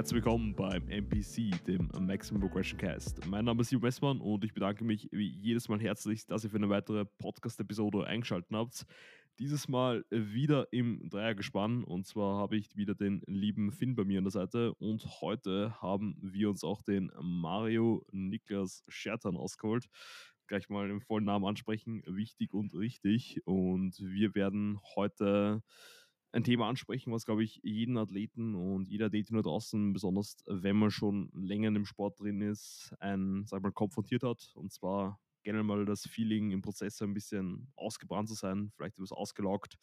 Herzlich willkommen beim MPC, dem Maximum Progression Cast. Mein Name ist Jürgen Westmann und ich bedanke mich wie jedes Mal herzlich, dass ihr für eine weitere Podcast-Episode eingeschaltet habt. Dieses Mal wieder im Dreiergespann und zwar habe ich wieder den lieben Finn bei mir an der Seite und heute haben wir uns auch den Mario Niklas Schertan ausgeholt. Gleich mal den vollen Namen ansprechen, wichtig und richtig. Und wir werden heute ein Thema ansprechen, was, glaube ich, jeden Athleten und jeder Athletin nur draußen, besonders wenn man schon länger im Sport drin ist, ein, sag mal, konfrontiert hat. Und zwar generell mal das Feeling im Prozess ein bisschen ausgebrannt zu sein, vielleicht etwas ausgelaugt.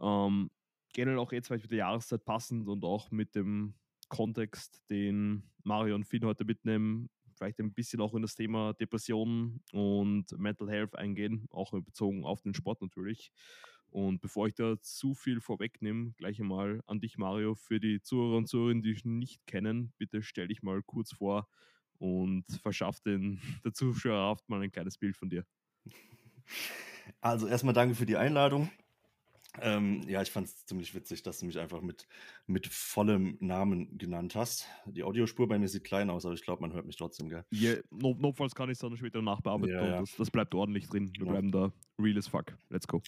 Ähm, generell auch jetzt vielleicht mit der Jahreszeit passend und auch mit dem Kontext, den Mario und Finn heute mitnehmen, vielleicht ein bisschen auch in das Thema Depression und Mental Health eingehen, auch bezogen auf den Sport natürlich. Und bevor ich da zu viel vorwegnehme, gleich einmal an dich, Mario, für die Zuhörer und Zuhörerinnen, die dich nicht kennen, bitte stell dich mal kurz vor und verschaff den der Zuschauerschaft mal ein kleines Bild von dir. Also erstmal danke für die Einladung. Ähm, ja, ich fand es ziemlich witzig, dass du mich einfach mit, mit vollem Namen genannt hast. Die Audiospur bei mir sieht klein aus, aber ich glaube, man hört mich trotzdem, gell? Yeah, not, notfalls kann ich es dann später nachbearbeiten ja, ja. Das, das, bleibt ordentlich drin. Wir genau. bleiben da real as fuck. Let's go.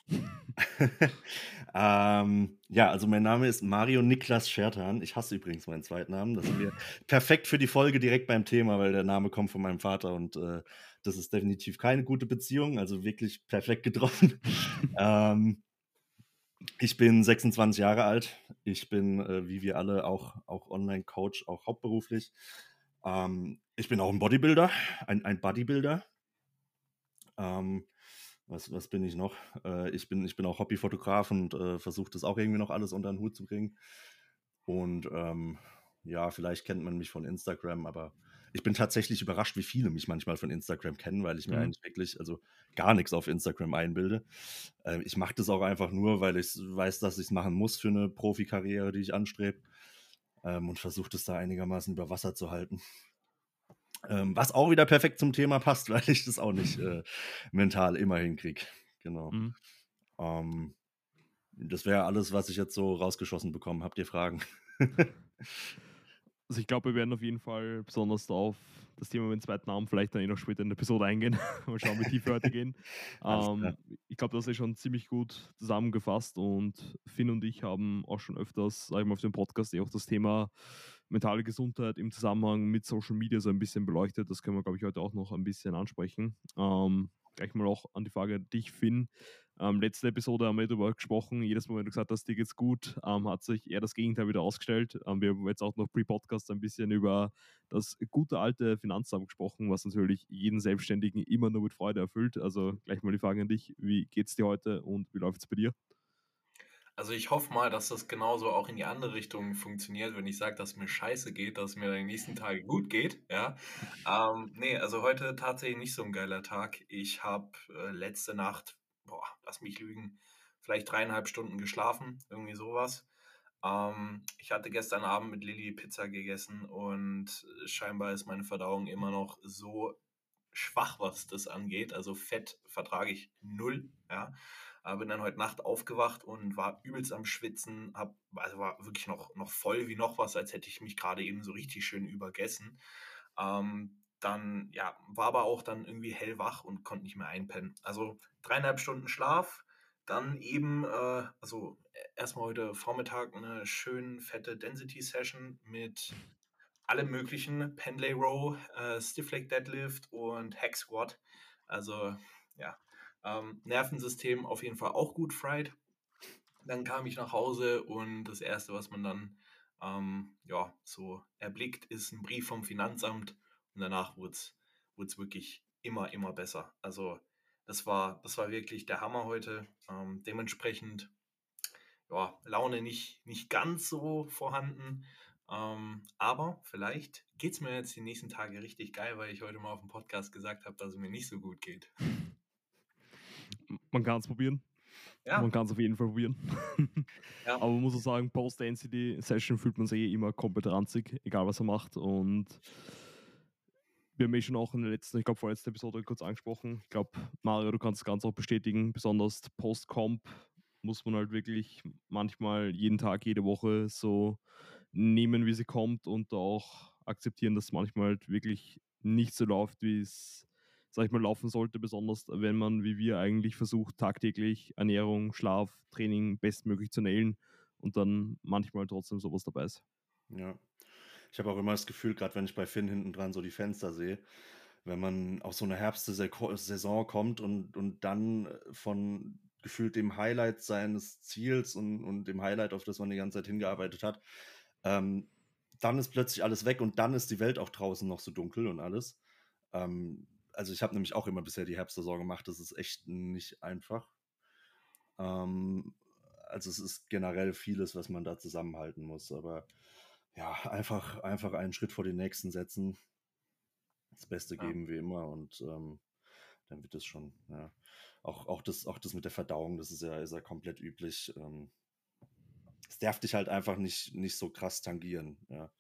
ähm, ja, also mein Name ist Mario Niklas Schertan. Ich hasse übrigens meinen zweiten Namen. Das ist mir perfekt für die Folge direkt beim Thema, weil der Name kommt von meinem Vater und äh, das ist definitiv keine gute Beziehung, also wirklich perfekt getroffen. ähm, ich bin 26 Jahre alt. Ich bin, äh, wie wir alle, auch, auch Online-Coach, auch hauptberuflich. Ähm, ich bin auch ein Bodybuilder, ein, ein Bodybuilder. Ähm, was, was bin ich noch? Äh, ich, bin, ich bin auch Hobbyfotograf und äh, versuche das auch irgendwie noch alles unter den Hut zu bringen. Und ähm, ja, vielleicht kennt man mich von Instagram, aber ich bin tatsächlich überrascht, wie viele mich manchmal von Instagram kennen, weil ich mir mhm. eigentlich wirklich also gar nichts auf Instagram einbilde. Äh, ich mache das auch einfach nur, weil ich weiß, dass ich es machen muss für eine Profikarriere, die ich anstrebe ähm, und versuche das da einigermaßen über Wasser zu halten. Ähm, was auch wieder perfekt zum Thema passt, weil ich das auch nicht äh, mental immer hinkriege. Genau. Mhm. Ähm, das wäre alles, was ich jetzt so rausgeschossen bekomme. Habt ihr Fragen? Also ich glaube, wir werden auf jeden Fall besonders auf das Thema mit dem zweiten Namen vielleicht dann eh noch später in der Episode eingehen. Mal schauen, wie tief wir heute gehen. Ähm, ich glaube, das ist schon ziemlich gut zusammengefasst und Finn und ich haben auch schon öfters, sag ich mal, auf dem Podcast eh auch das Thema mentale Gesundheit im Zusammenhang mit Social Media so ein bisschen beleuchtet. Das können wir, glaube ich, heute auch noch ein bisschen ansprechen. Ähm, gleich mal auch an die Frage dich, Finn. Ähm, letzte Episode haben wir darüber gesprochen. Jedes Mal, wenn du gesagt hast, dir geht's gut, ähm, hat sich eher das Gegenteil wieder ausgestellt. Ähm, wir haben jetzt auch noch pre-Podcast ein bisschen über das gute alte Finanzamt gesprochen, was natürlich jeden Selbstständigen immer nur mit Freude erfüllt. Also gleich mal die Frage an dich: Wie geht's dir heute und wie läuft's bei dir? Also ich hoffe mal, dass das genauso auch in die andere Richtung funktioniert, wenn ich sage, dass mir scheiße geht, dass mir den nächsten Tag gut geht. Ja. Ähm, nee, also heute tatsächlich nicht so ein geiler Tag. Ich habe äh, letzte Nacht boah, lass mich lügen, vielleicht dreieinhalb Stunden geschlafen, irgendwie sowas. Ähm, ich hatte gestern Abend mit Lilly Pizza gegessen und scheinbar ist meine Verdauung immer noch so schwach, was das angeht. Also Fett vertrage ich null, ja. Aber bin dann heute Nacht aufgewacht und war übelst am Schwitzen, hab, also war wirklich noch, noch voll wie noch was, als hätte ich mich gerade eben so richtig schön übergessen. Ähm, dann ja, war aber auch dann irgendwie hellwach und konnte nicht mehr einpennen. Also dreieinhalb Stunden Schlaf, dann eben, äh, also e, erstmal heute Vormittag eine schön fette Density-Session mit allem möglichen, Pendlay Row, äh, Stiff Leg Deadlift und Hack Squat. Also ja, ähm, Nervensystem auf jeden Fall auch gut fried. Dann kam ich nach Hause und das erste, was man dann ähm, ja, so erblickt, ist ein Brief vom Finanzamt und danach wurde es wirklich immer, immer besser. Also das war, das war wirklich der Hammer heute. Ähm, dementsprechend, ja, Laune nicht, nicht ganz so vorhanden. Ähm, aber vielleicht geht es mir jetzt die nächsten Tage richtig geil, weil ich heute mal auf dem Podcast gesagt habe, dass es mir nicht so gut geht. Man kann es probieren. Ja. Man kann es auf jeden Fall probieren. ja. Aber man muss auch sagen, Post-Density-Session fühlt man sich eh immer komplett ranzig, egal was er macht. Und wir haben eh schon auch in der letzten, ich glaube, vorletzten Episode kurz angesprochen. Ich glaube, Mario, du kannst das Ganze auch bestätigen. Besonders Post-Comp muss man halt wirklich manchmal jeden Tag, jede Woche so nehmen, wie sie kommt und auch akzeptieren, dass manchmal halt wirklich nicht so läuft, wie es, sag ich mal, laufen sollte, besonders wenn man, wie wir eigentlich versucht, tagtäglich Ernährung, Schlaf, Training bestmöglich zu nailen und dann manchmal trotzdem sowas dabei ist. Ja. Ich habe auch immer das Gefühl, gerade wenn ich bei Finn hinten dran so die Fenster sehe, wenn man auf so eine Herbstsaison kommt und, und dann von gefühlt dem Highlight seines Ziels und, und dem Highlight, auf das man die ganze Zeit hingearbeitet hat, ähm, dann ist plötzlich alles weg und dann ist die Welt auch draußen noch so dunkel und alles. Ähm, also ich habe nämlich auch immer bisher die Herbstsaison gemacht, das ist echt nicht einfach. Ähm, also es ist generell vieles, was man da zusammenhalten muss, aber ja, einfach, einfach einen Schritt vor den nächsten setzen, das Beste geben ja. wie immer und ähm, dann wird es schon, ja. Auch, auch, das, auch das mit der Verdauung, das ist ja, ist ja komplett üblich. Ähm, es darf dich halt einfach nicht, nicht so krass tangieren. Ja.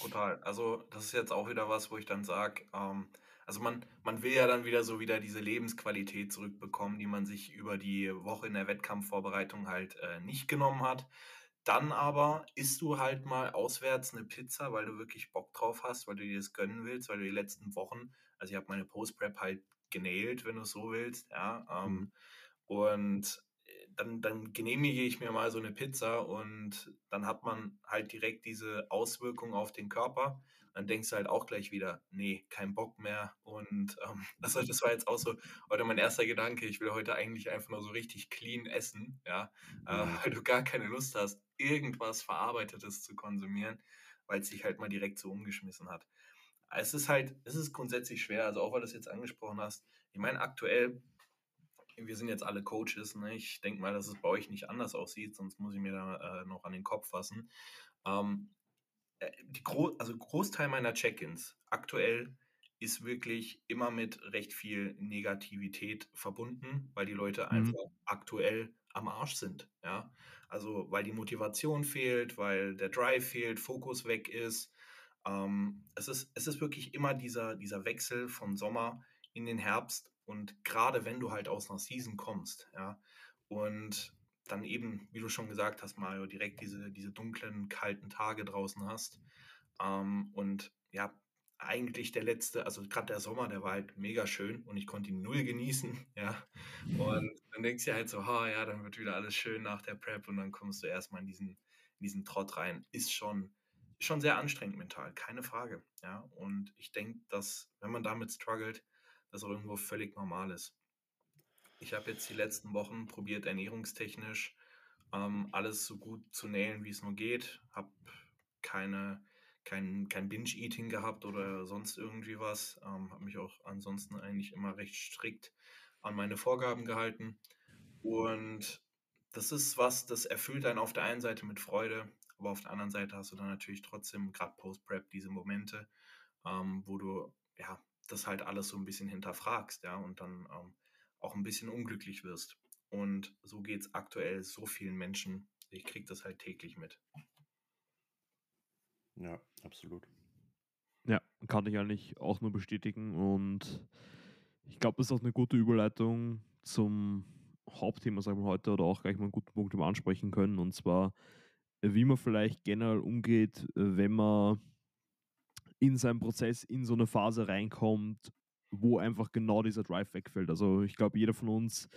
Total. Also, das ist jetzt auch wieder was, wo ich dann sage, ähm, also man, man will ja dann wieder so wieder diese Lebensqualität zurückbekommen, die man sich über die Woche in der Wettkampfvorbereitung halt äh, nicht genommen hat. Dann aber isst du halt mal auswärts eine Pizza, weil du wirklich Bock drauf hast, weil du dir das gönnen willst, weil du die letzten Wochen, also ich habe meine Post-Prep halt genäht, wenn du es so willst, ja. Ähm, mhm. Und dann, dann genehmige ich mir mal so eine Pizza und dann hat man halt direkt diese Auswirkung auf den Körper. Dann denkst du halt auch gleich wieder, nee, kein Bock mehr. Und ähm, also das war jetzt auch so heute mein erster Gedanke, ich will heute eigentlich einfach nur so richtig clean essen, ja, äh, mhm. weil du gar keine Lust hast, irgendwas Verarbeitetes zu konsumieren, weil es sich halt mal direkt so umgeschmissen hat. Es ist halt, es ist grundsätzlich schwer, also auch weil du es jetzt angesprochen hast. Ich meine, aktuell wir sind jetzt alle Coaches. Ne? Ich denke mal, dass es bei euch nicht anders aussieht, sonst muss ich mir da äh, noch an den Kopf fassen. Ähm, äh, die Gro also Großteil meiner Check-ins aktuell ist wirklich immer mit recht viel Negativität verbunden, weil die Leute mhm. einfach aktuell am Arsch sind. Ja? Also weil die Motivation fehlt, weil der Drive fehlt, Fokus weg ist. Ähm, es ist. Es ist wirklich immer dieser, dieser Wechsel von Sommer in den Herbst und gerade wenn du halt aus einer Season kommst, ja, und dann eben, wie du schon gesagt hast, Mario, direkt diese, diese dunklen, kalten Tage draußen hast. Ähm, und ja, eigentlich der letzte, also gerade der Sommer, der war halt mega schön und ich konnte ihn null genießen, ja. Und dann denkst du halt so, ha, ja, dann wird wieder alles schön nach der Prep und dann kommst du erstmal in diesen, in diesen Trott rein. Ist schon, schon sehr anstrengend mental, keine Frage, ja. Und ich denke, dass, wenn man damit struggelt, das auch irgendwo völlig normal ist. Ich habe jetzt die letzten Wochen probiert, ernährungstechnisch ähm, alles so gut zu nähen, wie es nur geht. Habe keine, kein, kein Binge-Eating gehabt oder sonst irgendwie was. Ähm, habe mich auch ansonsten eigentlich immer recht strikt an meine Vorgaben gehalten. Und das ist was, das erfüllt einen auf der einen Seite mit Freude, aber auf der anderen Seite hast du dann natürlich trotzdem, gerade Post-Prep, diese Momente, ähm, wo du ja das halt alles so ein bisschen hinterfragst, ja, und dann ähm, auch ein bisschen unglücklich wirst. Und so geht es aktuell so vielen Menschen. Ich kriege das halt täglich mit. Ja, absolut. Ja, kann ich eigentlich auch nur bestätigen. Und ich glaube, das ist auch eine gute Überleitung zum Hauptthema, sagen wir heute, oder auch gleich mal einen guten Punkt, den ansprechen können. Und zwar, wie man vielleicht generell umgeht, wenn man in seinem Prozess in so eine Phase reinkommt, wo einfach genau dieser Drive wegfällt. Also ich glaube, jeder von uns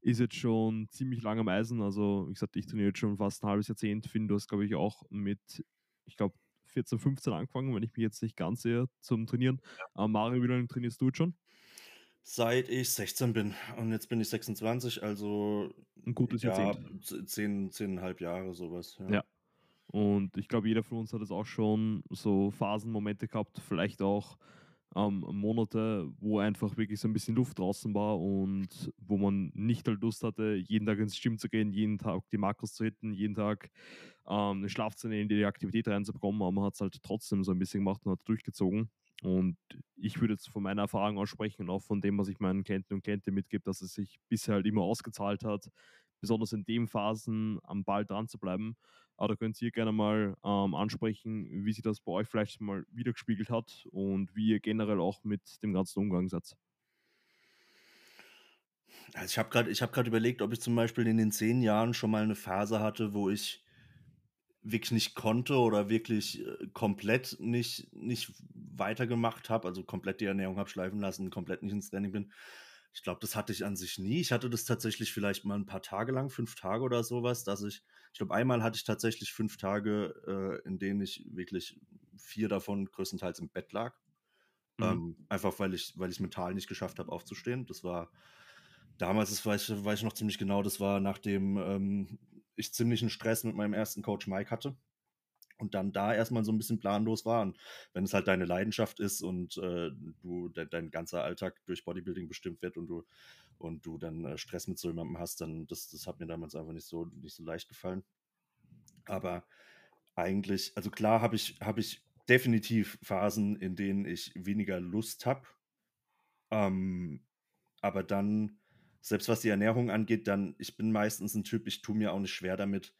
ist jetzt schon ziemlich lange am Eisen. Also wie gesagt, ich trainiere jetzt schon fast ein halbes Jahrzehnt. Finn, du hast, glaube ich, auch mit, ich glaube, 14, 15 angefangen, wenn ich mich jetzt nicht ganz sehe, zum Trainieren. Ja. Ähm, Mario, wie lange trainierst du jetzt schon? Seit ich 16 bin. Und jetzt bin ich 26, also ein gutes ja, Jahrzehnt. Zehn, zehneinhalb Jahre, sowas. Ja. ja. Und ich glaube, jeder von uns hat es auch schon so Phasenmomente gehabt, vielleicht auch ähm, Monate, wo einfach wirklich so ein bisschen Luft draußen war und wo man nicht halt Lust hatte, jeden Tag ins Gym zu gehen, jeden Tag die Makros zu hitten, jeden Tag ähm, eine Schlaf zu nehmen, die Aktivität reinzubekommen, aber man hat es halt trotzdem so ein bisschen gemacht und hat durchgezogen. Und ich würde jetzt von meiner Erfahrung aussprechen und auch von dem, was ich meinen Klienten und Klienten mitgebe, dass es sich bisher halt immer ausgezahlt hat, besonders in den Phasen am Ball dran zu bleiben. Aber da könnt ihr gerne mal ähm, ansprechen, wie sich das bei euch vielleicht mal wiedergespiegelt hat und wie ihr generell auch mit dem ganzen Umgang seid. Also ich habe gerade hab überlegt, ob ich zum Beispiel in den zehn Jahren schon mal eine Phase hatte, wo ich wirklich nicht konnte oder wirklich äh, komplett nicht, nicht weitergemacht habe, also komplett die Ernährung habe schleifen lassen, komplett nicht ins Training bin. Ich glaube, das hatte ich an sich nie. Ich hatte das tatsächlich vielleicht mal ein paar Tage lang, fünf Tage oder sowas, dass ich, ich glaube, einmal hatte ich tatsächlich fünf Tage, äh, in denen ich wirklich vier davon größtenteils im Bett lag. Mhm. Ähm, einfach weil ich, weil ich es mental nicht geschafft habe, aufzustehen. Das war damals, das weiß, weiß ich noch ziemlich genau, das war nachdem ähm, ich ziemlichen Stress mit meinem ersten Coach Mike hatte und dann da erstmal so ein bisschen planlos war. Und wenn es halt deine Leidenschaft ist und äh, du de dein ganzer Alltag durch Bodybuilding bestimmt wird und du und du dann äh, Stress mit so jemandem hast, dann das, das hat mir damals einfach nicht so nicht so leicht gefallen. Aber eigentlich, also klar habe ich habe ich definitiv Phasen, in denen ich weniger Lust habe. Ähm, aber dann selbst was die Ernährung angeht, dann, ich bin meistens ein Typ, ich tue mir auch nicht schwer damit,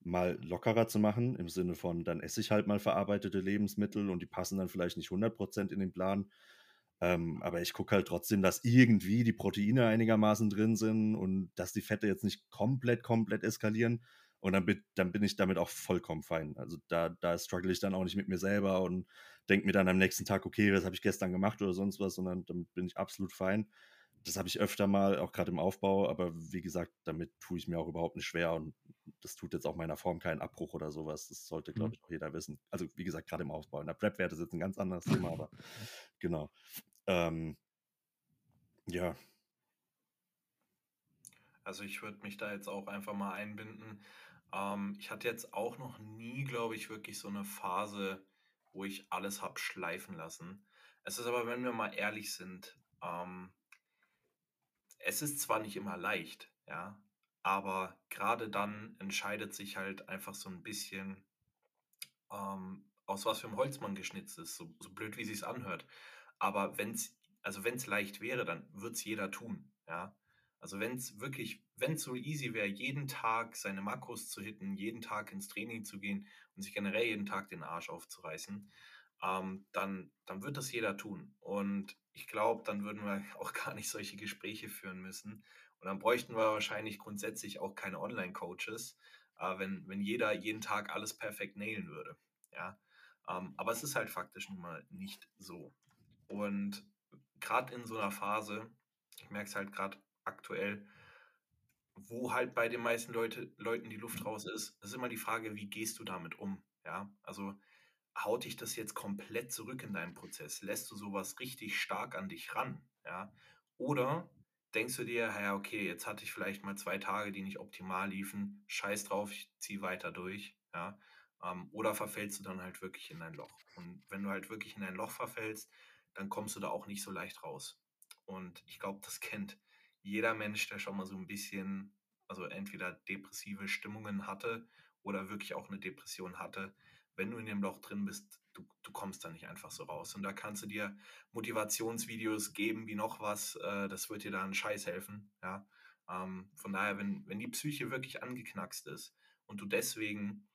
mal lockerer zu machen, im Sinne von, dann esse ich halt mal verarbeitete Lebensmittel und die passen dann vielleicht nicht 100% in den Plan. Ähm, aber ich gucke halt trotzdem, dass irgendwie die Proteine einigermaßen drin sind und dass die Fette jetzt nicht komplett, komplett eskalieren. Und dann bin, dann bin ich damit auch vollkommen fein. Also da, da struggle ich dann auch nicht mit mir selber und denke mir dann am nächsten Tag, okay, was habe ich gestern gemacht oder sonst was, sondern damit bin ich absolut fein das habe ich öfter mal, auch gerade im Aufbau, aber wie gesagt, damit tue ich mir auch überhaupt nicht schwer und das tut jetzt auch meiner Form keinen Abbruch oder sowas. Das sollte, glaube mhm. ich, auch jeder wissen. Also, wie gesagt, gerade im Aufbau. In der Prep-Werte ist jetzt ein ganz anderes Thema, aber genau. Ähm, ja. Also, ich würde mich da jetzt auch einfach mal einbinden. Ähm, ich hatte jetzt auch noch nie, glaube ich, wirklich so eine Phase, wo ich alles habe schleifen lassen. Es ist aber, wenn wir mal ehrlich sind, ähm, es ist zwar nicht immer leicht, ja, aber gerade dann entscheidet sich halt einfach so ein bisschen, ähm, aus was für einem Holz man geschnitzt ist, so, so blöd wie es sich anhört. Aber wenn es, also wenn leicht wäre, dann wird es jeder tun, ja. Also wenn es wirklich, wenn es so easy wäre, jeden Tag seine Makros zu hitten, jeden Tag ins Training zu gehen und sich generell jeden Tag den Arsch aufzureißen, ähm, dann, dann wird das jeder tun. Und ich glaube, dann würden wir auch gar nicht solche Gespräche führen müssen. Und dann bräuchten wir wahrscheinlich grundsätzlich auch keine Online-Coaches, äh, wenn, wenn jeder jeden Tag alles perfekt nailen würde. Ja? Ähm, aber es ist halt faktisch nun mal nicht so. Und gerade in so einer Phase, ich merke es halt gerade aktuell, wo halt bei den meisten Leute, Leuten die Luft raus ist, ist immer die Frage, wie gehst du damit um? Ja, also haut dich das jetzt komplett zurück in deinen Prozess? Lässt du sowas richtig stark an dich ran? Ja? Oder denkst du dir, ja, okay, jetzt hatte ich vielleicht mal zwei Tage, die nicht optimal liefen, scheiß drauf, ich ziehe weiter durch, ja. Ähm, oder verfällst du dann halt wirklich in ein Loch? Und wenn du halt wirklich in ein Loch verfällst, dann kommst du da auch nicht so leicht raus. Und ich glaube, das kennt jeder Mensch, der schon mal so ein bisschen, also entweder depressive Stimmungen hatte oder wirklich auch eine Depression hatte, wenn du in dem Loch drin bist, du, du kommst da nicht einfach so raus. Und da kannst du dir Motivationsvideos geben, wie noch was, äh, das wird dir da einen Scheiß helfen. Ja? Ähm, von daher, wenn, wenn die Psyche wirklich angeknackst ist und du deswegen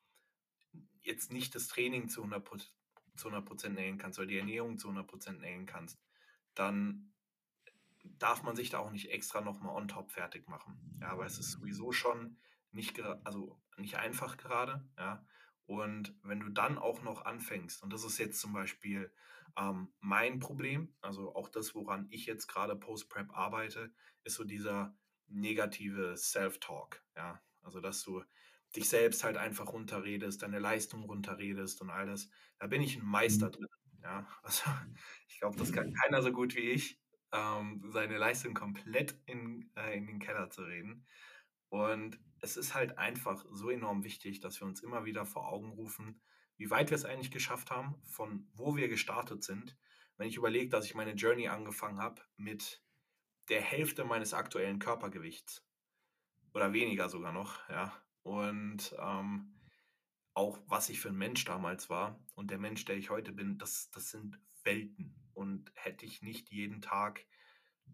jetzt nicht das Training zu 100%, zu 100 nähen kannst oder die Ernährung zu 100% nähen kannst, dann darf man sich da auch nicht extra nochmal on top fertig machen. Ja, aber es ist sowieso schon nicht, also nicht einfach gerade, ja, und wenn du dann auch noch anfängst, und das ist jetzt zum Beispiel ähm, mein Problem, also auch das, woran ich jetzt gerade Post-Prep arbeite, ist so dieser negative Self-Talk. Ja, also dass du dich selbst halt einfach runterredest, deine Leistung runterredest und all das. Da bin ich ein Meister mhm. drin. Ja, also ich glaube, das kann keiner so gut wie ich, ähm, seine Leistung komplett in, äh, in den Keller zu reden. Und es ist halt einfach so enorm wichtig, dass wir uns immer wieder vor Augen rufen, wie weit wir es eigentlich geschafft haben, von wo wir gestartet sind. Wenn ich überlege, dass ich meine Journey angefangen habe mit der Hälfte meines aktuellen Körpergewichts oder weniger sogar noch, ja. Und ähm, auch was ich für ein Mensch damals war und der Mensch, der ich heute bin, das, das sind Welten. Und hätte ich nicht jeden Tag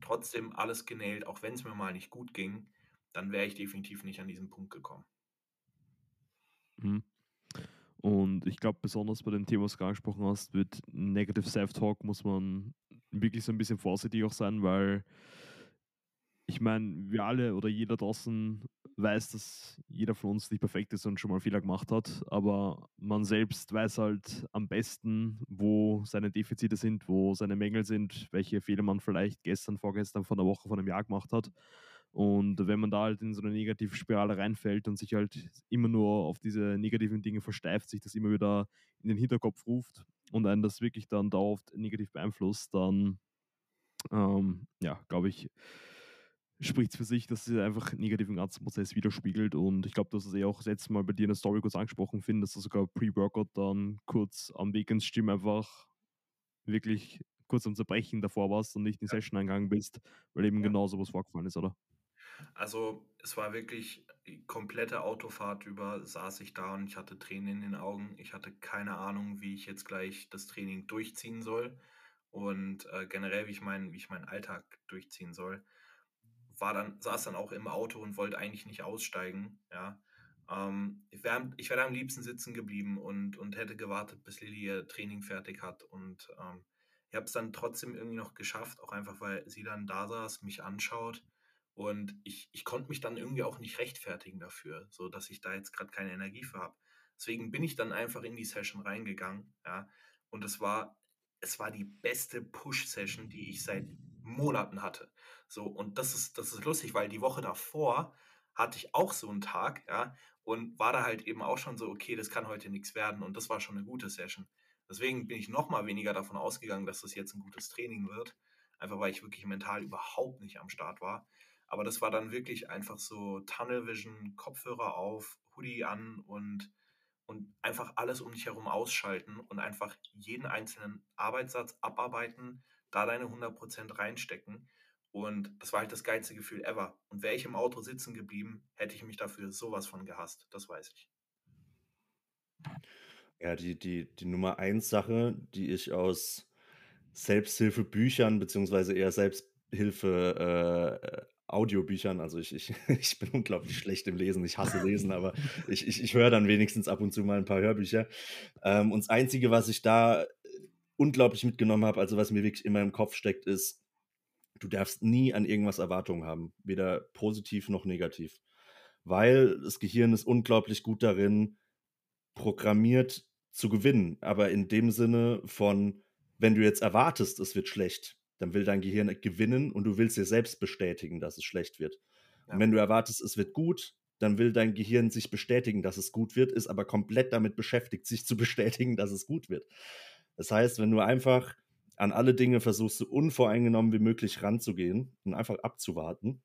trotzdem alles genäht, auch wenn es mir mal nicht gut ging, dann wäre ich definitiv nicht an diesen Punkt gekommen. Mhm. Und ich glaube, besonders bei dem Thema, was du angesprochen hast, mit Negative Self-Talk muss man wirklich so ein bisschen vorsichtig auch sein, weil ich meine, wir alle oder jeder draußen weiß, dass jeder von uns nicht perfekt ist und schon mal Fehler gemacht hat, aber man selbst weiß halt am besten, wo seine Defizite sind, wo seine Mängel sind, welche Fehler man vielleicht gestern, vorgestern, von der Woche, von einem Jahr gemacht hat. Und wenn man da halt in so eine negative Spirale reinfällt und sich halt immer nur auf diese negativen Dinge versteift, sich das immer wieder in den Hinterkopf ruft und einen das wirklich dann dauerhaft negativ beeinflusst, dann ähm, ja, glaube ich, spricht es für sich, dass es einfach negativ im ganzen Prozess widerspiegelt. Und ich glaube, du hast es eh auch das letzte Mal bei dir in der Story kurz angesprochen, finde, dass du sogar Pre-Workout dann kurz am Weg ins Gym einfach wirklich kurz am Zerbrechen davor warst und nicht in die Session eingegangen bist, weil eben ja. genau sowas vorgefallen ist, oder? Also es war wirklich komplette Autofahrt über saß ich da und ich hatte Tränen in den Augen. Ich hatte keine Ahnung, wie ich jetzt gleich das Training durchziehen soll und äh, generell, wie ich, mein, wie ich meinen Alltag durchziehen soll. War dann, saß dann auch im Auto und wollte eigentlich nicht aussteigen. Ja. Ähm, ich wäre ich wär am liebsten sitzen geblieben und, und hätte gewartet, bis Lilly ihr Training fertig hat. Und ähm, ich habe es dann trotzdem irgendwie noch geschafft, auch einfach, weil sie dann da saß, mich anschaut und ich, ich konnte mich dann irgendwie auch nicht rechtfertigen dafür, so dass ich da jetzt gerade keine Energie für habe. Deswegen bin ich dann einfach in die Session reingegangen, ja. Und es war, es war die beste Push-Session, die ich seit Monaten hatte. So, und das ist, das ist lustig, weil die Woche davor hatte ich auch so einen Tag, ja, und war da halt eben auch schon so, okay, das kann heute nichts werden. Und das war schon eine gute Session. Deswegen bin ich noch mal weniger davon ausgegangen, dass das jetzt ein gutes Training wird. Einfach weil ich wirklich mental überhaupt nicht am Start war. Aber das war dann wirklich einfach so Tunnel Vision, Kopfhörer auf, Hoodie an und, und einfach alles um dich herum ausschalten und einfach jeden einzelnen Arbeitssatz abarbeiten, da deine 100% reinstecken. Und das war halt das geilste Gefühl ever. Und wäre ich im Auto sitzen geblieben, hätte ich mich dafür sowas von gehasst. Das weiß ich. Ja, die, die, die Nummer eins Sache, die ich aus Selbsthilfebüchern beziehungsweise eher Selbsthilfe äh, Audiobüchern. Also ich, ich, ich bin unglaublich schlecht im Lesen. Ich hasse Lesen, aber ich, ich, ich höre dann wenigstens ab und zu mal ein paar Hörbücher. Ähm, und das Einzige, was ich da unglaublich mitgenommen habe, also was mir wirklich immer im Kopf steckt, ist, du darfst nie an irgendwas Erwartungen haben, weder positiv noch negativ. Weil das Gehirn ist unglaublich gut darin, programmiert zu gewinnen. Aber in dem Sinne von, wenn du jetzt erwartest, es wird schlecht, dann will dein Gehirn gewinnen und du willst dir selbst bestätigen, dass es schlecht wird. Ja. Und wenn du erwartest, es wird gut, dann will dein Gehirn sich bestätigen, dass es gut wird, ist aber komplett damit beschäftigt, sich zu bestätigen, dass es gut wird. Das heißt, wenn du einfach an alle Dinge versuchst, so unvoreingenommen wie möglich ranzugehen und einfach abzuwarten,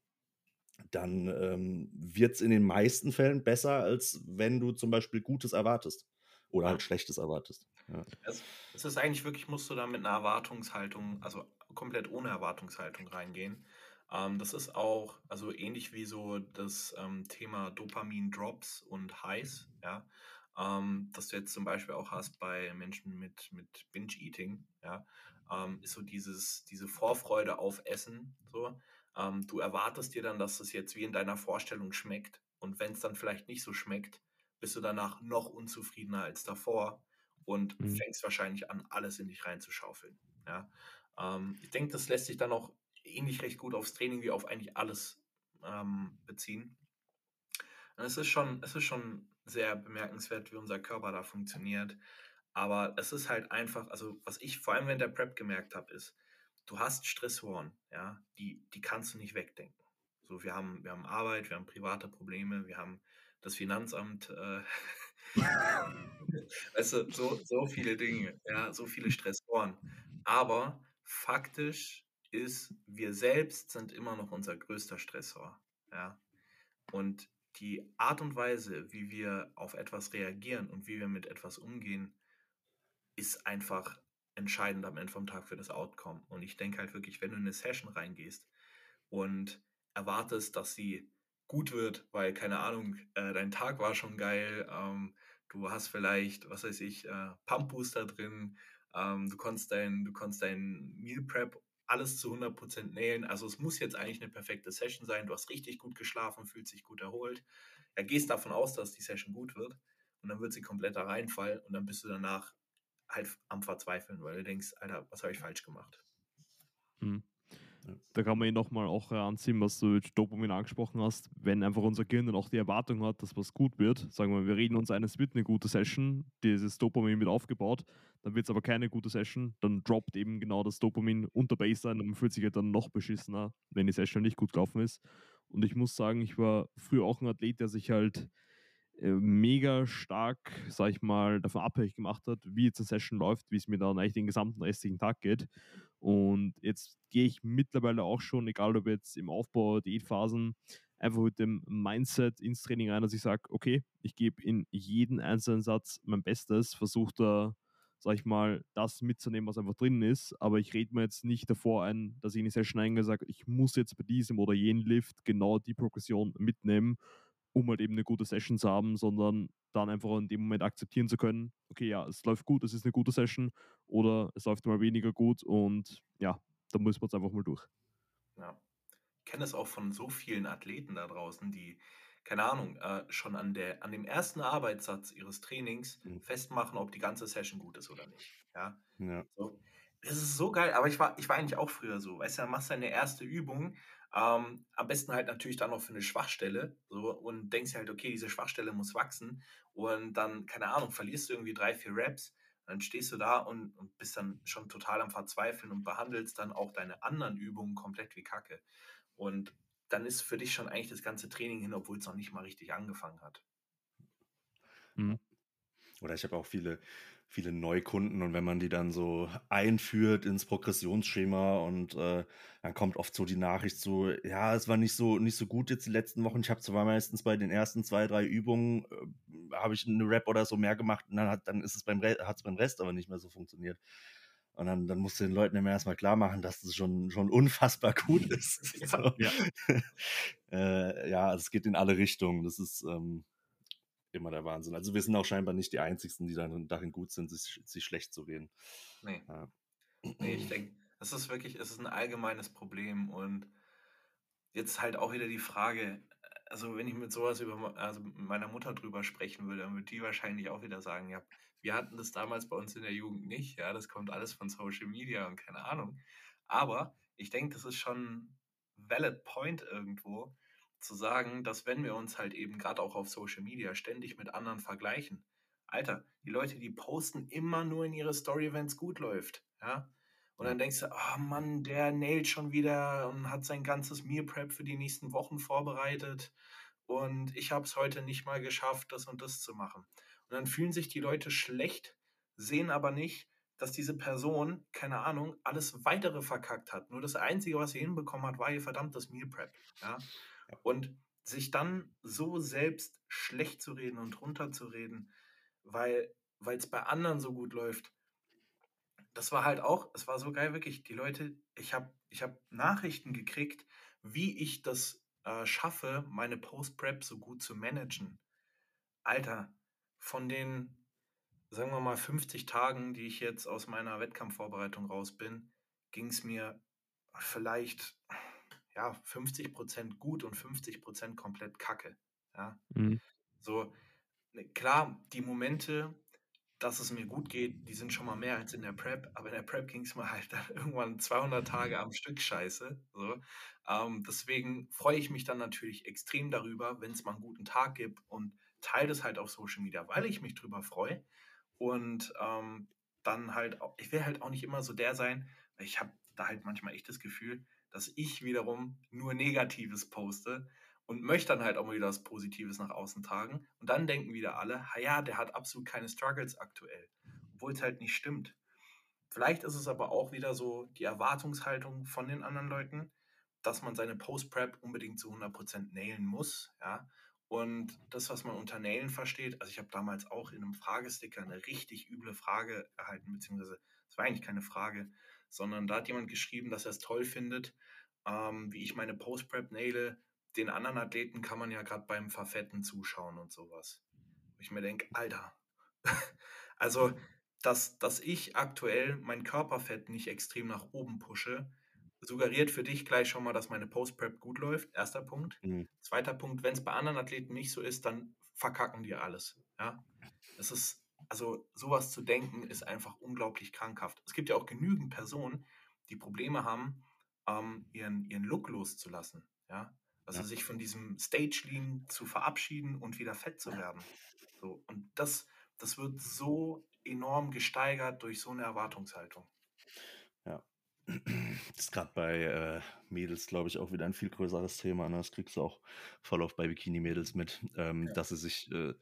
dann ähm, wird es in den meisten Fällen besser, als wenn du zum Beispiel Gutes erwartest oder halt Schlechtes erwartest. Ja. Es, es, ist eigentlich wirklich, musst du da mit einer Erwartungshaltung, also komplett ohne Erwartungshaltung reingehen. Ähm, das ist auch, also ähnlich wie so das ähm, Thema Dopamin-Drops und Highs, ja, ähm, das du jetzt zum Beispiel auch hast bei Menschen mit, mit Binge-Eating, ja, ähm, ist so dieses, diese Vorfreude auf Essen, so. Ähm, du erwartest dir dann, dass es jetzt wie in deiner Vorstellung schmeckt und wenn es dann vielleicht nicht so schmeckt, bist du danach noch unzufriedener als davor und mhm. fängst wahrscheinlich an, alles in dich reinzuschaufeln. Ja? Ähm, ich denke, das lässt sich dann auch ähnlich recht gut aufs Training wie auf eigentlich alles ähm, beziehen. Und es ist schon, es ist schon sehr bemerkenswert, wie unser Körper da funktioniert. Aber es ist halt einfach, also was ich vor allem während der Prep gemerkt habe, ist, du hast Stressoren, ja, die, die kannst du nicht wegdenken. So, wir haben, wir haben Arbeit, wir haben private Probleme, wir haben das Finanzamt, äh, weißt so, so viele Dinge, ja, so viele Stressoren. Aber faktisch ist, wir selbst sind immer noch unser größter Stressor, ja. Und die Art und Weise, wie wir auf etwas reagieren und wie wir mit etwas umgehen, ist einfach entscheidend am Ende vom Tag für das Outcome. Und ich denke halt wirklich, wenn du in eine Session reingehst und erwartest, dass sie gut wird, weil, keine Ahnung, äh, dein Tag war schon geil, ähm, du hast vielleicht, was weiß ich, äh, Pump Booster drin, ähm, du konntest dein, du konntest dein Meal Prep alles zu 100% nähen. Also es muss jetzt eigentlich eine perfekte Session sein. Du hast richtig gut geschlafen, fühlst dich gut erholt. Ja, gehst davon aus, dass die Session gut wird und dann wird sie kompletter Reinfall und dann bist du danach halt am Verzweifeln, weil du denkst, Alter, was habe ich falsch gemacht? Da kann man eh nochmal auch anziehen, was du mit Dopamin angesprochen hast. Wenn einfach unser Gehirn dann auch die Erwartung hat, dass was gut wird, sagen wir, wir reden uns ein, es wird eine gute Session, dieses Dopamin wird aufgebaut, dann wird es aber keine gute Session, dann droppt eben genau das Dopamin unter Baseline und man fühlt sich halt dann noch beschissener, wenn die Session nicht gut gelaufen ist. Und ich muss sagen, ich war früher auch ein Athlet, der sich halt äh, mega stark, sag ich mal, davon abhängig gemacht hat, wie jetzt eine Session läuft, wie es mir dann eigentlich den gesamten restlichen Tag geht. Und jetzt gehe ich mittlerweile auch schon, egal ob jetzt im Aufbau, Diätphasen, einfach mit dem Mindset ins Training rein, dass ich sage, okay, ich gebe in jeden einzelnen Satz mein Bestes, versuche da, sag ich mal, das mitzunehmen, was einfach drin ist, aber ich rede mir jetzt nicht davor ein, dass ich in die Session eingehe und sage, ich muss jetzt bei diesem oder jenem Lift genau die Progression mitnehmen um halt eben eine gute Session zu haben, sondern dann einfach in dem Moment akzeptieren zu können, okay, ja, es läuft gut, es ist eine gute Session oder es läuft mal weniger gut und ja, da muss man es einfach mal durch. Ja. Ich kenne es auch von so vielen Athleten da draußen, die, keine Ahnung, äh, schon an, der, an dem ersten Arbeitssatz ihres Trainings mhm. festmachen, ob die ganze Session gut ist oder nicht. Ja. ja. So. Das ist so geil, aber ich war, ich war eigentlich auch früher so. Weißt du, dann machst du deine erste Übung, ähm, am besten halt natürlich dann noch für eine Schwachstelle so, und denkst halt, okay, diese Schwachstelle muss wachsen und dann, keine Ahnung, verlierst du irgendwie drei, vier Raps, dann stehst du da und, und bist dann schon total am Verzweifeln und behandelst dann auch deine anderen Übungen komplett wie Kacke. Und dann ist für dich schon eigentlich das ganze Training hin, obwohl es noch nicht mal richtig angefangen hat. Mhm. Oder ich habe auch viele viele Neukunden und wenn man die dann so einführt ins Progressionsschema und äh, dann kommt oft so die Nachricht so, ja, es war nicht so nicht so gut jetzt die letzten Wochen. Ich habe zwar meistens bei den ersten zwei, drei Übungen äh, habe ich eine Rap oder so mehr gemacht und dann hat dann ist es beim hat es beim Rest aber nicht mehr so funktioniert. Und dann, dann musst du den Leuten immer erstmal klar machen, dass es schon, schon unfassbar gut ist. so. ja. äh, ja, also es geht in alle Richtungen. Das ist, ähm, immer der Wahnsinn. Also wir sind auch scheinbar nicht die Einzigen, die dann darin gut sind, sich, sich schlecht zu reden. Nee. Ja. Nee, ich denke, es ist wirklich, es ist ein allgemeines Problem und jetzt halt auch wieder die Frage, also wenn ich mit sowas über also mit meiner Mutter drüber sprechen würde, dann würde die wahrscheinlich auch wieder sagen, ja, wir hatten das damals bei uns in der Jugend nicht, ja, das kommt alles von Social Media und keine Ahnung. Aber ich denke, das ist schon valid point irgendwo, zu sagen, dass wenn wir uns halt eben gerade auch auf Social Media ständig mit anderen vergleichen, Alter, die Leute, die posten immer nur in ihre Story, wenn es gut läuft, ja. Und dann denkst du, oh Mann, der nailt schon wieder und hat sein ganzes Meal Prep für die nächsten Wochen vorbereitet und ich habe es heute nicht mal geschafft, das und das zu machen. Und dann fühlen sich die Leute schlecht, sehen aber nicht, dass diese Person, keine Ahnung, alles weitere verkackt hat. Nur das Einzige, was sie hinbekommen hat, war ihr verdammtes Meal Prep. Ja? Und sich dann so selbst schlecht zu reden und runterzureden, weil es bei anderen so gut läuft, das war halt auch, es war so geil, wirklich. Die Leute, ich habe ich hab Nachrichten gekriegt, wie ich das äh, schaffe, meine Post-Prep so gut zu managen. Alter, von den, sagen wir mal, 50 Tagen, die ich jetzt aus meiner Wettkampfvorbereitung raus bin, ging es mir vielleicht ja, 50 Prozent gut und 50 Prozent komplett kacke. Ja. Mhm. So, ne, klar, die Momente, dass es mir gut geht, die sind schon mal mehr als in der Prep, aber in der Prep ging es mir halt dann irgendwann 200 Tage am Stück scheiße. So. Ähm, deswegen freue ich mich dann natürlich extrem darüber, wenn es mal einen guten Tag gibt und teile das halt auf Social Media, weil ich mich drüber freue. Und ähm, dann halt, auch, ich will halt auch nicht immer so der sein, ich habe da halt manchmal echt das Gefühl, dass ich wiederum nur Negatives poste und möchte dann halt auch mal wieder was Positives nach außen tragen. Und dann denken wieder alle, ja, der hat absolut keine Struggles aktuell, obwohl es halt nicht stimmt. Vielleicht ist es aber auch wieder so die Erwartungshaltung von den anderen Leuten, dass man seine Post-Prep unbedingt zu 100% nailen muss, ja. Und das, was man unter Nailen versteht, also ich habe damals auch in einem Fragesticker eine richtig üble Frage erhalten, beziehungsweise es war eigentlich keine Frage, sondern da hat jemand geschrieben, dass er es toll findet, ähm, wie ich meine Post-Prep naile. Den anderen Athleten kann man ja gerade beim Verfetten zuschauen und sowas. Wo ich mir denke, Alter, also, dass, dass ich aktuell mein Körperfett nicht extrem nach oben pushe, suggeriert für dich gleich schon mal, dass meine Post-Prep gut läuft. Erster Punkt. Mhm. Zweiter Punkt, wenn es bei anderen Athleten nicht so ist, dann verkacken die alles. Ja, es ist also sowas zu denken ist einfach unglaublich krankhaft. Es gibt ja auch genügend Personen, die Probleme haben, ähm, ihren, ihren Look loszulassen. Ja? Also ja. sich von diesem Stage-Lean zu verabschieden und wieder fett zu werden. So, und das, das wird so enorm gesteigert durch so eine Erwartungshaltung. Das ist gerade bei äh, Mädels, glaube ich, auch wieder ein viel größeres Thema. Ne? Das kriegst du auch voll auf bei Bikini-Mädels mit, ähm, ja. dass sie sich äh,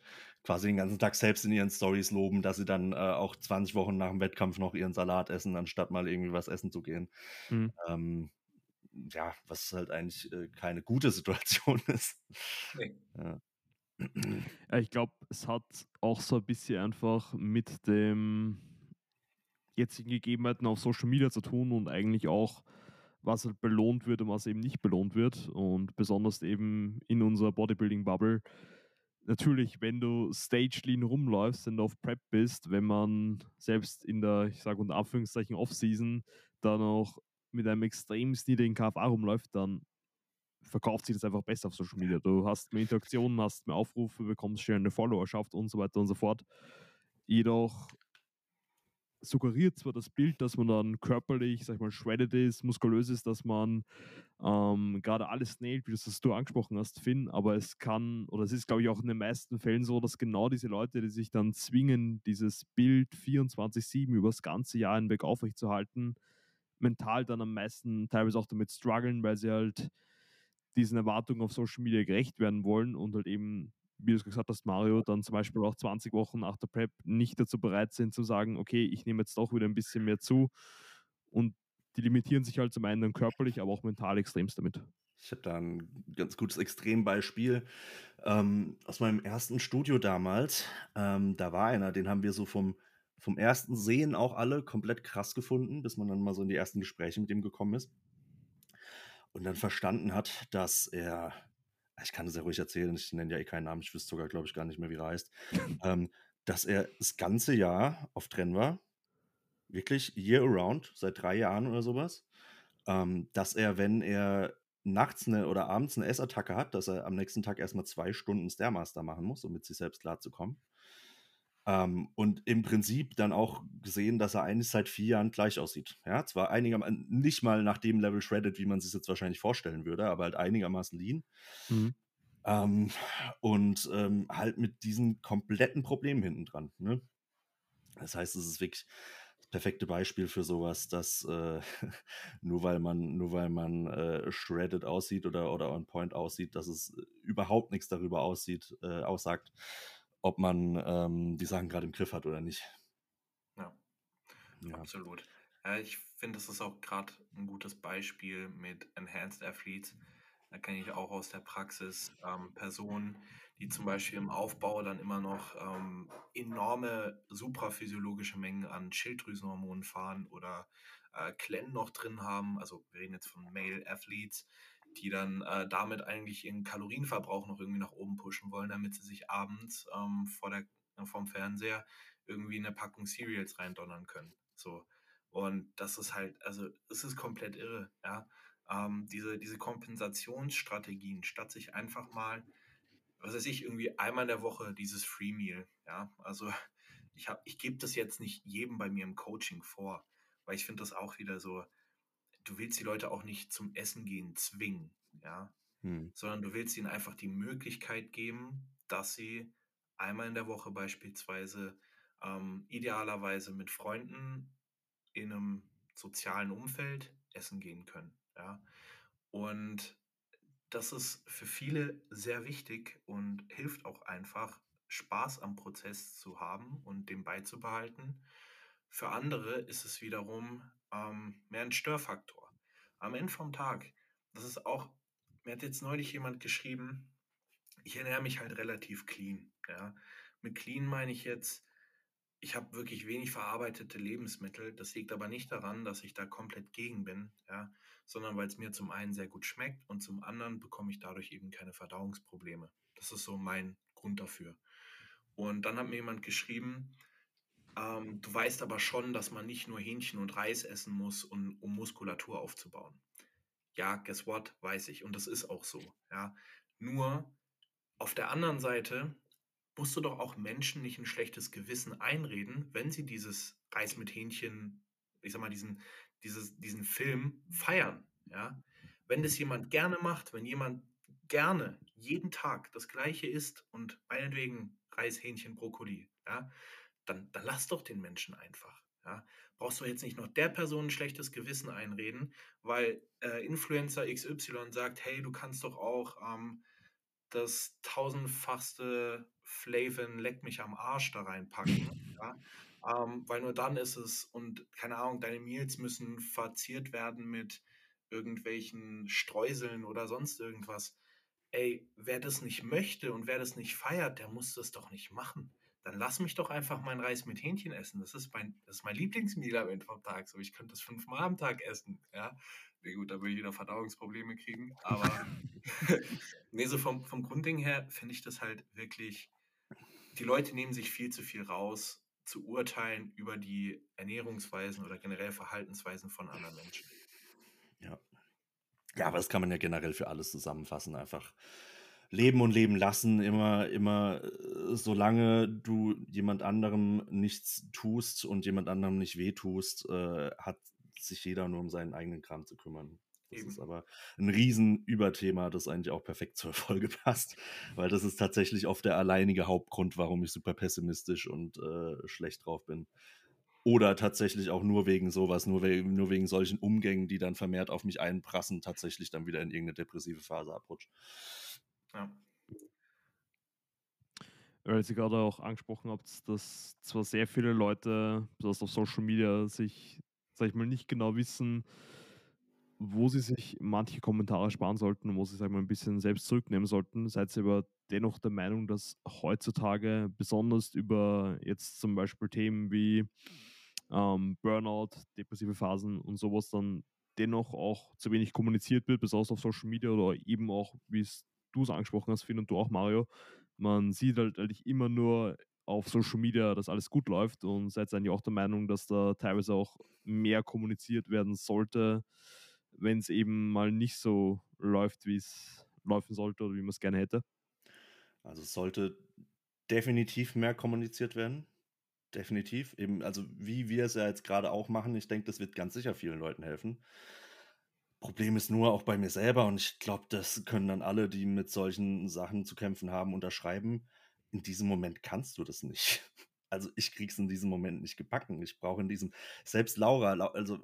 quasi den ganzen Tag selbst in ihren Stories loben, dass sie dann äh, auch 20 Wochen nach dem Wettkampf noch ihren Salat essen, anstatt mal irgendwie was essen zu gehen. Mhm. Ähm, ja, was halt eigentlich äh, keine gute Situation ist. Nee. Ja. ja ich glaube, es hat auch so ein bisschen einfach mit dem jetzigen Gegebenheiten auf Social Media zu tun und eigentlich auch, was halt belohnt wird und was eben nicht belohnt wird. Und besonders eben in unserer Bodybuilding-Bubble. Natürlich, wenn du Stage Lean rumläufst und auf Prep bist, wenn man selbst in der, ich sage unter Anführungszeichen, Off-Season dann auch mit einem extrem niedrigen KFA rumläuft, dann verkauft sich das einfach besser auf Social Media. Du hast mehr Interaktionen, hast mehr Aufrufe, bekommst schnell eine Followerschaft und so weiter und so fort. Jedoch suggeriert zwar das Bild, dass man dann körperlich, sag ich mal, shredded ist, muskulös ist, dass man ähm, gerade alles nailt, wie du das du angesprochen hast, Finn, aber es kann, oder es ist, glaube ich, auch in den meisten Fällen so, dass genau diese Leute, die sich dann zwingen, dieses Bild 24-7 über das ganze Jahr hinweg aufrechtzuerhalten, mental dann am meisten teilweise auch damit strugglen, weil sie halt diesen Erwartungen auf Social Media gerecht werden wollen und halt eben, wie du es gesagt hast, Mario, dann zum Beispiel auch 20 Wochen nach der Prep nicht dazu bereit sind zu sagen, okay, ich nehme jetzt doch wieder ein bisschen mehr zu und die limitieren sich halt zum einen dann körperlich, aber auch mental extremst damit. Ich habe da ein ganz gutes Extrembeispiel ähm, aus meinem ersten Studio damals. Ähm, da war einer, den haben wir so vom vom ersten Sehen auch alle komplett krass gefunden, bis man dann mal so in die ersten Gespräche mit ihm gekommen ist. Und dann verstanden hat, dass er, ich kann es ja ruhig erzählen, ich nenne ja eh keinen Namen, ich wüsste sogar, glaube ich, gar nicht mehr, wie er heißt, ähm, dass er das ganze Jahr auf Trenn war, wirklich year around, seit drei Jahren oder sowas, ähm, dass er, wenn er nachts eine oder abends eine Essattacke hat, dass er am nächsten Tag erstmal zwei Stunden Stairmaster machen muss, um mit sich selbst klarzukommen. Ähm, und im Prinzip dann auch gesehen, dass er eigentlich seit vier Jahren gleich aussieht. Ja, zwar einigermaßen, nicht mal nach dem Level shredded, wie man sich jetzt wahrscheinlich vorstellen würde, aber halt einigermaßen lean. Mhm. Ähm, und ähm, halt mit diesen kompletten Problemen hinten dran. Ne? Das heißt, es ist wirklich das perfekte Beispiel für sowas, dass äh, nur weil man, nur weil man äh, shredded aussieht oder, oder on point aussieht, dass es überhaupt nichts darüber aussieht, äh, aussagt, ob man ähm, die Sachen gerade im Griff hat oder nicht. Ja, ja. absolut. Ja, ich finde, das ist auch gerade ein gutes Beispiel mit Enhanced Athletes. Da kenne ich auch aus der Praxis ähm, Personen, die zum Beispiel im Aufbau dann immer noch ähm, enorme supraphysiologische Mengen an Schilddrüsenhormonen fahren oder äh, Klen noch drin haben. Also wir reden jetzt von Male Athletes, die dann äh, damit eigentlich ihren Kalorienverbrauch noch irgendwie nach oben pushen wollen, damit sie sich abends ähm, vor der, äh, vom Fernseher irgendwie eine Packung Cereals reindonnern können. So. Und das ist halt, also es ist komplett irre, ja. Ähm, diese, diese Kompensationsstrategien, statt sich einfach mal, was weiß ich, irgendwie einmal in der Woche dieses Free Meal, ja. Also ich, ich gebe das jetzt nicht jedem bei mir im Coaching vor, weil ich finde das auch wieder so, du willst die Leute auch nicht zum Essen gehen zwingen, ja, hm. sondern du willst ihnen einfach die Möglichkeit geben, dass sie einmal in der Woche beispielsweise ähm, idealerweise mit Freunden in einem sozialen Umfeld essen gehen können, ja. Und das ist für viele sehr wichtig und hilft auch einfach, Spaß am Prozess zu haben und dem beizubehalten. Für andere ist es wiederum ähm, mehr ein Störfaktor. Am Ende vom Tag, das ist auch, mir hat jetzt neulich jemand geschrieben, ich ernähre mich halt relativ clean. Ja. Mit clean meine ich jetzt, ich habe wirklich wenig verarbeitete Lebensmittel. Das liegt aber nicht daran, dass ich da komplett gegen bin, ja, sondern weil es mir zum einen sehr gut schmeckt und zum anderen bekomme ich dadurch eben keine Verdauungsprobleme. Das ist so mein Grund dafür. Und dann hat mir jemand geschrieben, ähm, du weißt aber schon, dass man nicht nur Hähnchen und Reis essen muss, um, um Muskulatur aufzubauen. Ja, guess what? Weiß ich. Und das ist auch so. Ja. Nur auf der anderen Seite musst du doch auch Menschen nicht ein schlechtes Gewissen einreden, wenn sie dieses Reis mit Hähnchen, ich sag mal, diesen, dieses, diesen Film feiern. Ja? Wenn das jemand gerne macht, wenn jemand gerne jeden Tag das Gleiche isst und meinetwegen Reis, Hähnchen, Brokkoli, ja, dann, dann lass doch den Menschen einfach. Ja. Brauchst du jetzt nicht noch der Person ein schlechtes Gewissen einreden, weil äh, Influencer XY sagt, hey, du kannst doch auch ähm, das tausendfachste Flavin Leck mich am Arsch da reinpacken. ja. ähm, weil nur dann ist es, und keine Ahnung, deine Meals müssen verziert werden mit irgendwelchen Streuseln oder sonst irgendwas. Ey, wer das nicht möchte und wer das nicht feiert, der muss das doch nicht machen dann lass mich doch einfach meinen Reis mit Hähnchen essen. Das ist mein, das ist mein Lieblingsmeal am Ende vom Tag. So, ich könnte das fünfmal am Tag essen. Ja, nee, gut, da würde ich wieder Verdauungsprobleme kriegen. Aber nee, so vom, vom Grundding her finde ich das halt wirklich. Die Leute nehmen sich viel zu viel raus, zu urteilen über die Ernährungsweisen oder generell Verhaltensweisen von anderen Menschen. Ja. Ja, aber das kann man ja generell für alles zusammenfassen. Einfach leben und leben lassen, immer, immer, äh, solange du jemand anderem nichts tust und jemand anderem nicht wehtust, äh, hat sich jeder nur um seinen eigenen Kram zu kümmern. Das Eben. ist aber ein Riesenüberthema, das eigentlich auch perfekt zur Folge passt, weil das ist tatsächlich oft der alleinige Hauptgrund, warum ich super pessimistisch und äh, schlecht drauf bin. Oder tatsächlich auch nur wegen sowas, nur wegen, nur wegen solchen Umgängen, die dann vermehrt auf mich einprassen, tatsächlich dann wieder in irgendeine depressive Phase abrutscht. Ja. Weil Sie gerade auch angesprochen habt, dass zwar sehr viele Leute, besonders auf Social Media, sich, sag ich mal, nicht genau wissen, wo sie sich manche Kommentare sparen sollten und wo sie, sag ich mal, ein bisschen selbst zurücknehmen sollten. Seid ihr aber dennoch der Meinung, dass heutzutage besonders über jetzt zum Beispiel Themen wie ähm, Burnout, depressive Phasen und sowas dann dennoch auch zu wenig kommuniziert wird, besonders auf Social Media oder eben auch, wie es du es angesprochen hast, Finn und du auch, Mario, man sieht halt eigentlich immer nur auf Social Media, dass alles gut läuft und seid eigentlich auch der Meinung, dass da teilweise auch mehr kommuniziert werden sollte, wenn es eben mal nicht so läuft, wie es laufen sollte oder wie man es gerne hätte? Also sollte definitiv mehr kommuniziert werden. Definitiv. Eben, also wie wir es ja jetzt gerade auch machen, ich denke, das wird ganz sicher vielen Leuten helfen. Problem ist nur auch bei mir selber und ich glaube, das können dann alle, die mit solchen Sachen zu kämpfen haben, unterschreiben. In diesem Moment kannst du das nicht. Also ich krieg's in diesem Moment nicht gebacken. Ich brauche in diesem, selbst Laura, also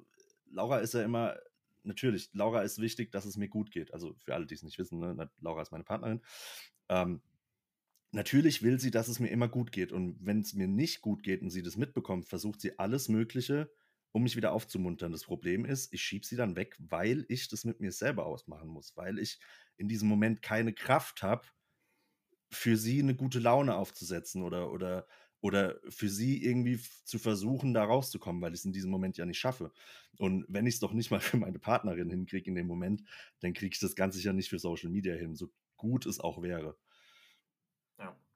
Laura ist ja immer, natürlich, Laura ist wichtig, dass es mir gut geht. Also für alle, die es nicht wissen, ne? Laura ist meine Partnerin. Ähm, natürlich will sie, dass es mir immer gut geht. Und wenn es mir nicht gut geht und sie das mitbekommt, versucht sie alles Mögliche, um mich wieder aufzumuntern. Das Problem ist, ich schiebe sie dann weg, weil ich das mit mir selber ausmachen muss, weil ich in diesem Moment keine Kraft habe, für sie eine gute Laune aufzusetzen oder, oder, oder für sie irgendwie zu versuchen, da rauszukommen, weil ich es in diesem Moment ja nicht schaffe. Und wenn ich es doch nicht mal für meine Partnerin hinkriege in dem Moment, dann kriege ich das Ganze ja nicht für Social Media hin, so gut es auch wäre. Ja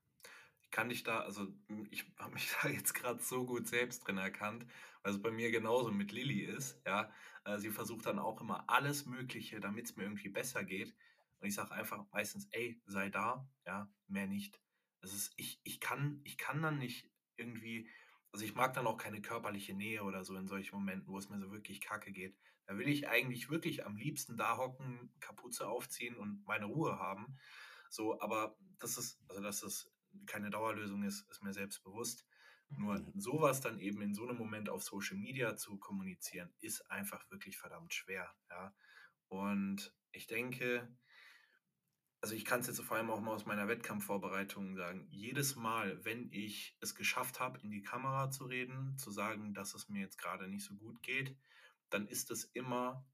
kann ich da, also ich habe mich da jetzt gerade so gut selbst drin erkannt, weil es bei mir genauso mit Lilly ist, ja. Äh, sie versucht dann auch immer alles Mögliche, damit es mir irgendwie besser geht. Und ich sage einfach meistens, ey, sei da, ja, mehr nicht. Das ist, ich, ich kann, ich kann dann nicht irgendwie, also ich mag dann auch keine körperliche Nähe oder so in solchen Momenten, wo es mir so wirklich kacke geht. Da will ich eigentlich wirklich am liebsten da hocken, Kapuze aufziehen und meine Ruhe haben. So, aber das ist, also das ist keine Dauerlösung ist, ist mir selbst bewusst. Nur mhm. sowas dann eben in so einem Moment auf Social Media zu kommunizieren, ist einfach wirklich verdammt schwer. Ja? Und ich denke, also ich kann es jetzt vor allem auch mal aus meiner Wettkampfvorbereitung sagen, jedes Mal, wenn ich es geschafft habe, in die Kamera zu reden, zu sagen, dass es mir jetzt gerade nicht so gut geht, dann ist es immer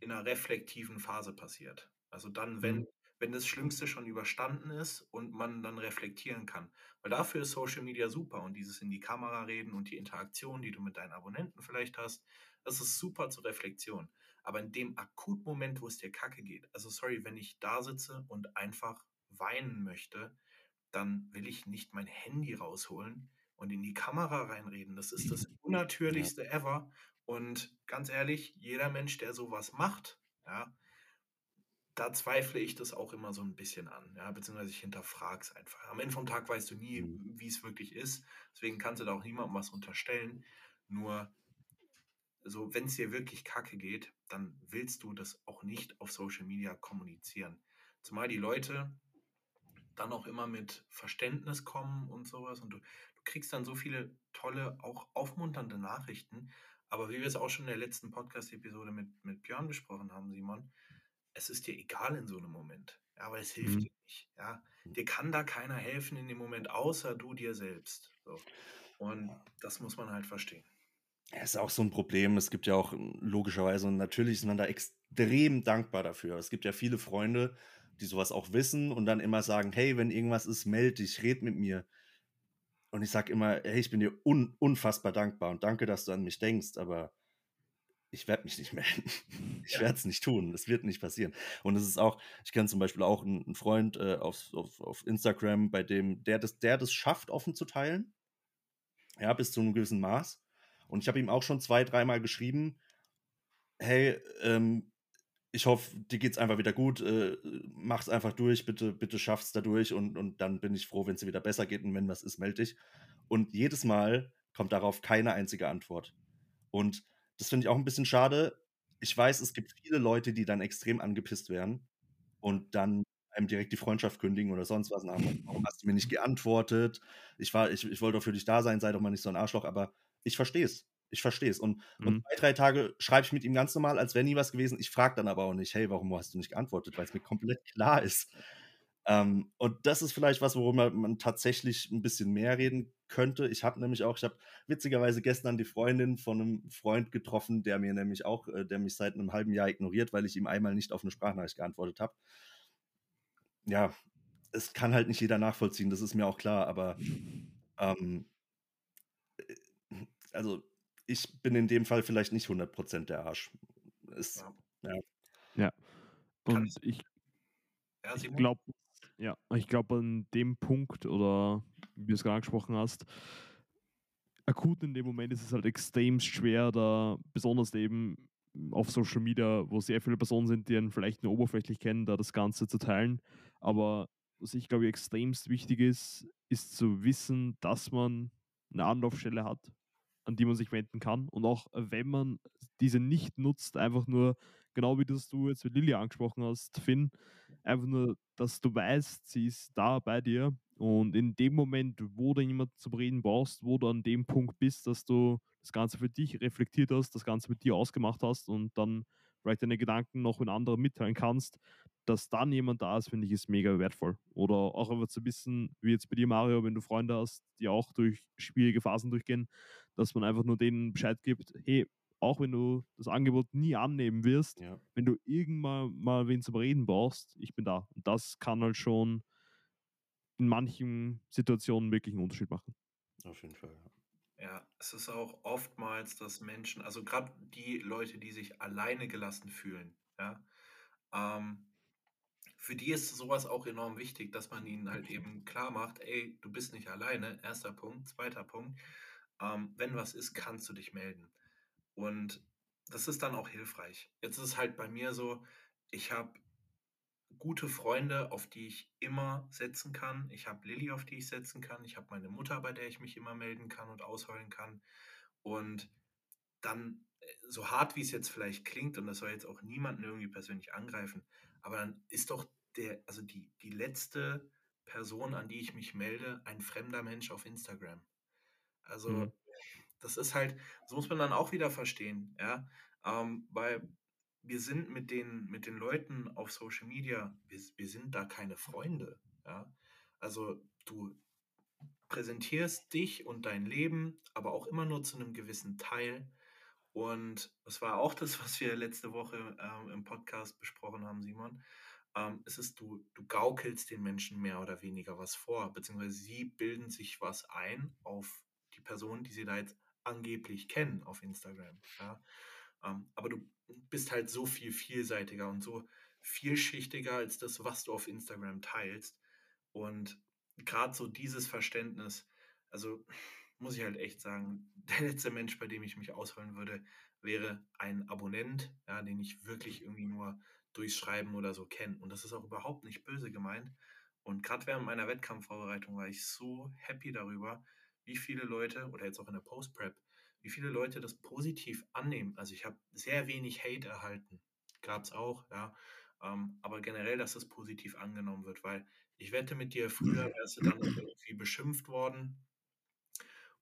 in einer reflektiven Phase passiert. Also dann, wenn mhm wenn das Schlimmste schon überstanden ist und man dann reflektieren kann. Weil dafür ist Social Media super und dieses in die Kamera reden und die Interaktion, die du mit deinen Abonnenten vielleicht hast, das ist super zur Reflexion. Aber in dem Akutmoment, wo es dir kacke geht, also sorry, wenn ich da sitze und einfach weinen möchte, dann will ich nicht mein Handy rausholen und in die Kamera reinreden. Das ist das unnatürlichste ja. ever. Und ganz ehrlich, jeder Mensch, der sowas macht, ja, da zweifle ich das auch immer so ein bisschen an, ja, beziehungsweise ich hinterfrage es einfach. Am Ende vom Tag weißt du nie, mhm. wie es wirklich ist. Deswegen kannst du da auch niemandem was unterstellen. Nur so, wenn es dir wirklich kacke geht, dann willst du das auch nicht auf Social Media kommunizieren. Zumal die Leute dann auch immer mit Verständnis kommen und sowas und du, du kriegst dann so viele tolle, auch aufmunternde Nachrichten. Aber wie wir es auch schon in der letzten Podcast-Episode mit, mit Björn besprochen haben, Simon, es ist dir egal in so einem Moment. Ja, aber es hilft mhm. dir nicht. Ja, dir kann da keiner helfen in dem Moment, außer du dir selbst. So. Und das muss man halt verstehen. Ja, ist auch so ein Problem. Es gibt ja auch logischerweise und natürlich ist man da extrem dankbar dafür. Es gibt ja viele Freunde, die sowas auch wissen und dann immer sagen: Hey, wenn irgendwas ist, melde dich, red mit mir. Und ich sage immer: Hey, ich bin dir un unfassbar dankbar und danke, dass du an mich denkst, aber ich werde mich nicht melden. Ich werde es nicht tun. Es wird nicht passieren. Und es ist auch, ich kenne zum Beispiel auch einen, Freund äh, auf, auf, auf Instagram, bei dem, der das, der das schafft, offen zu teilen. Ja, bis zu einem gewissen Maß. Und ich habe ihm auch schon zwei, dreimal geschrieben, hey, ähm, ich hoffe, dir geht es einfach wieder gut, äh, mach's einfach durch, bitte, bitte schaff's da durch und, und dann bin ich froh, wenn es dir wieder besser geht und wenn was ist, melde dich. Und jedes Mal kommt darauf keine einzige Antwort. Und das finde ich auch ein bisschen schade. Ich weiß, es gibt viele Leute, die dann extrem angepisst werden und dann einem direkt die Freundschaft kündigen oder sonst was. Warum hast du mir nicht geantwortet? Ich, war, ich, ich wollte doch für dich da sein, sei doch mal nicht so ein Arschloch, aber ich verstehe es. Ich verstehe es. Und, mhm. und zwei, drei Tage schreibe ich mit ihm ganz normal, als wäre nie was gewesen. Ich frage dann aber auch nicht, hey, warum hast du nicht geantwortet? Weil es mir komplett klar ist. Ähm, und das ist vielleicht was, worüber man tatsächlich ein bisschen mehr reden könnte. Ich habe nämlich auch, ich habe witzigerweise gestern die Freundin von einem Freund getroffen, der mir nämlich auch, äh, der mich seit einem halben Jahr ignoriert, weil ich ihm einmal nicht auf eine Sprachnachricht geantwortet habe. Ja, es kann halt nicht jeder nachvollziehen, das ist mir auch klar, aber ähm, äh, also ich bin in dem Fall vielleicht nicht 100% der Arsch. Ist, ja. ja. ja. Und ich, ich glaube, ja, ich glaube an dem Punkt oder wie du es gerade angesprochen hast, akut in dem Moment ist es halt extrem schwer, da besonders eben auf Social Media, wo sehr viele Personen sind, die einen vielleicht nur oberflächlich kennen, da das Ganze zu teilen. Aber was ich glaube extremst wichtig ist, ist zu wissen, dass man eine Anlaufstelle hat, an die man sich wenden kann. Und auch wenn man diese nicht nutzt, einfach nur, genau wie das du jetzt mit Lilly angesprochen hast, Finn, einfach nur, dass du weißt, sie ist da bei dir und in dem Moment, wo du jemanden zum Reden brauchst, wo du an dem Punkt bist, dass du das Ganze für dich reflektiert hast, das Ganze mit dir ausgemacht hast und dann vielleicht deine Gedanken noch mit anderen mitteilen kannst, dass dann jemand da ist, finde ich, ist mega wertvoll. Oder auch einfach zu wissen, wie jetzt bei dir, Mario, wenn du Freunde hast, die auch durch schwierige Phasen durchgehen, dass man einfach nur denen Bescheid gibt, hey, auch wenn du das Angebot nie annehmen wirst, ja. wenn du irgendwann mal wen zum Reden brauchst, ich bin da. Und das kann halt schon in manchen Situationen wirklich einen Unterschied machen. Auf jeden Fall, ja. Ja, es ist auch oftmals, dass Menschen, also gerade die Leute, die sich alleine gelassen fühlen, ja, ähm, für die ist sowas auch enorm wichtig, dass man ihnen halt eben klar macht, ey, du bist nicht alleine, erster Punkt. Zweiter Punkt, ähm, wenn was ist, kannst du dich melden. Und das ist dann auch hilfreich. Jetzt ist es halt bei mir so, ich habe gute Freunde, auf die ich immer setzen kann. Ich habe Lilly, auf die ich setzen kann. Ich habe meine Mutter, bei der ich mich immer melden kann und ausheulen kann. Und dann, äh, so hart wie es jetzt vielleicht klingt, und das soll jetzt auch niemanden irgendwie persönlich angreifen, aber dann ist doch der, also die, die letzte Person, an die ich mich melde, ein fremder Mensch auf Instagram. Also, mhm. Das ist halt, das muss man dann auch wieder verstehen, ja. Ähm, weil wir sind mit den, mit den Leuten auf Social Media, wir, wir sind da keine Freunde. Ja? Also du präsentierst dich und dein Leben, aber auch immer nur zu einem gewissen Teil. Und das war auch das, was wir letzte Woche ähm, im Podcast besprochen haben, Simon. Ähm, es ist, du, du gaukelst den Menschen mehr oder weniger was vor, beziehungsweise sie bilden sich was ein auf die Person, die sie da jetzt angeblich kennen auf Instagram. Ja? Ähm, aber du bist halt so viel vielseitiger und so vielschichtiger als das, was du auf Instagram teilst. Und gerade so dieses Verständnis, also muss ich halt echt sagen, der letzte Mensch, bei dem ich mich ausholen würde, wäre ein Abonnent, ja, den ich wirklich irgendwie nur durchs Schreiben oder so kenne. Und das ist auch überhaupt nicht böse gemeint. Und gerade während meiner Wettkampfvorbereitung war ich so happy darüber, wie viele Leute, oder jetzt auch in der Post-Prep, wie viele Leute das positiv annehmen. Also ich habe sehr wenig Hate erhalten. Gab es auch, ja. Ähm, aber generell, dass das positiv angenommen wird, weil ich wette mit dir, früher wärst du dann irgendwie beschimpft worden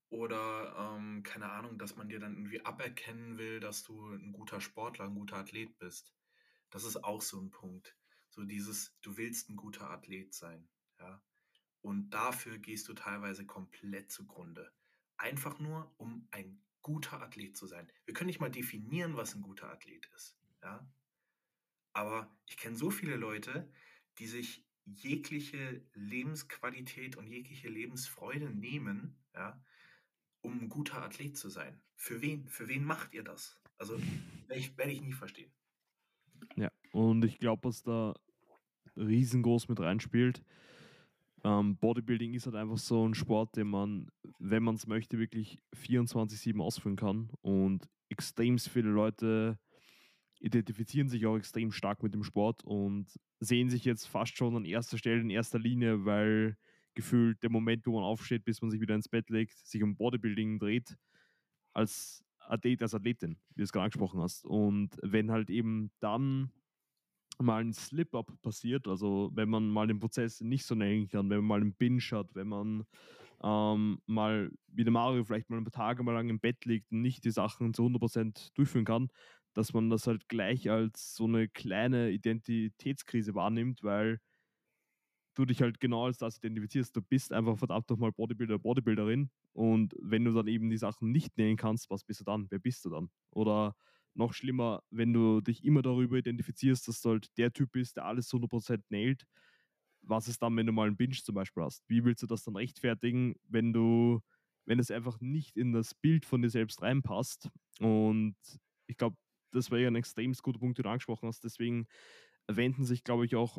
oder ähm, keine Ahnung, dass man dir dann irgendwie aberkennen will, dass du ein guter Sportler, ein guter Athlet bist. Das ist auch so ein Punkt. So dieses, du willst ein guter Athlet sein, ja. Und dafür gehst du teilweise komplett zugrunde. Einfach nur, um ein guter Athlet zu sein. Wir können nicht mal definieren, was ein guter Athlet ist, ja. Aber ich kenne so viele Leute, die sich jegliche Lebensqualität und jegliche Lebensfreude nehmen, ja, um ein guter Athlet zu sein. Für wen? Für wen macht ihr das? Also werde ich, werd ich nie verstehen. Ja, und ich glaube, was da riesengroß mit reinspielt, ähm, Bodybuilding ist halt einfach so ein Sport, den man, wenn man es möchte, wirklich 24-7 ausführen kann. Und extrem viele Leute identifizieren sich auch extrem stark mit dem Sport und sehen sich jetzt fast schon an erster Stelle, in erster Linie, weil gefühlt der Moment, wo man aufsteht, bis man sich wieder ins Bett legt, sich um Bodybuilding dreht, als Athlet, als Athletin, wie du es gerade angesprochen hast. Und wenn halt eben dann mal ein Slip-Up passiert, also wenn man mal den Prozess nicht so nennen kann, wenn man mal einen Binge hat, wenn man ähm, mal, wie der Mario, vielleicht mal ein paar Tage mal lang im Bett liegt und nicht die Sachen zu 100% durchführen kann, dass man das halt gleich als so eine kleine Identitätskrise wahrnimmt, weil du dich halt genau als das identifizierst. Du bist einfach verdammt nochmal Bodybuilder, Bodybuilderin. Und wenn du dann eben die Sachen nicht nehmen kannst, was bist du dann? Wer bist du dann? Oder noch schlimmer, wenn du dich immer darüber identifizierst, dass du halt der Typ bist, der alles 100% nailt. Was ist dann, wenn du mal einen Binge zum Beispiel hast? Wie willst du das dann rechtfertigen, wenn du, wenn es einfach nicht in das Bild von dir selbst reinpasst? Und ich glaube, das war ja ein extrem guter Punkt, den du angesprochen hast. Deswegen wenden sich, glaube ich, auch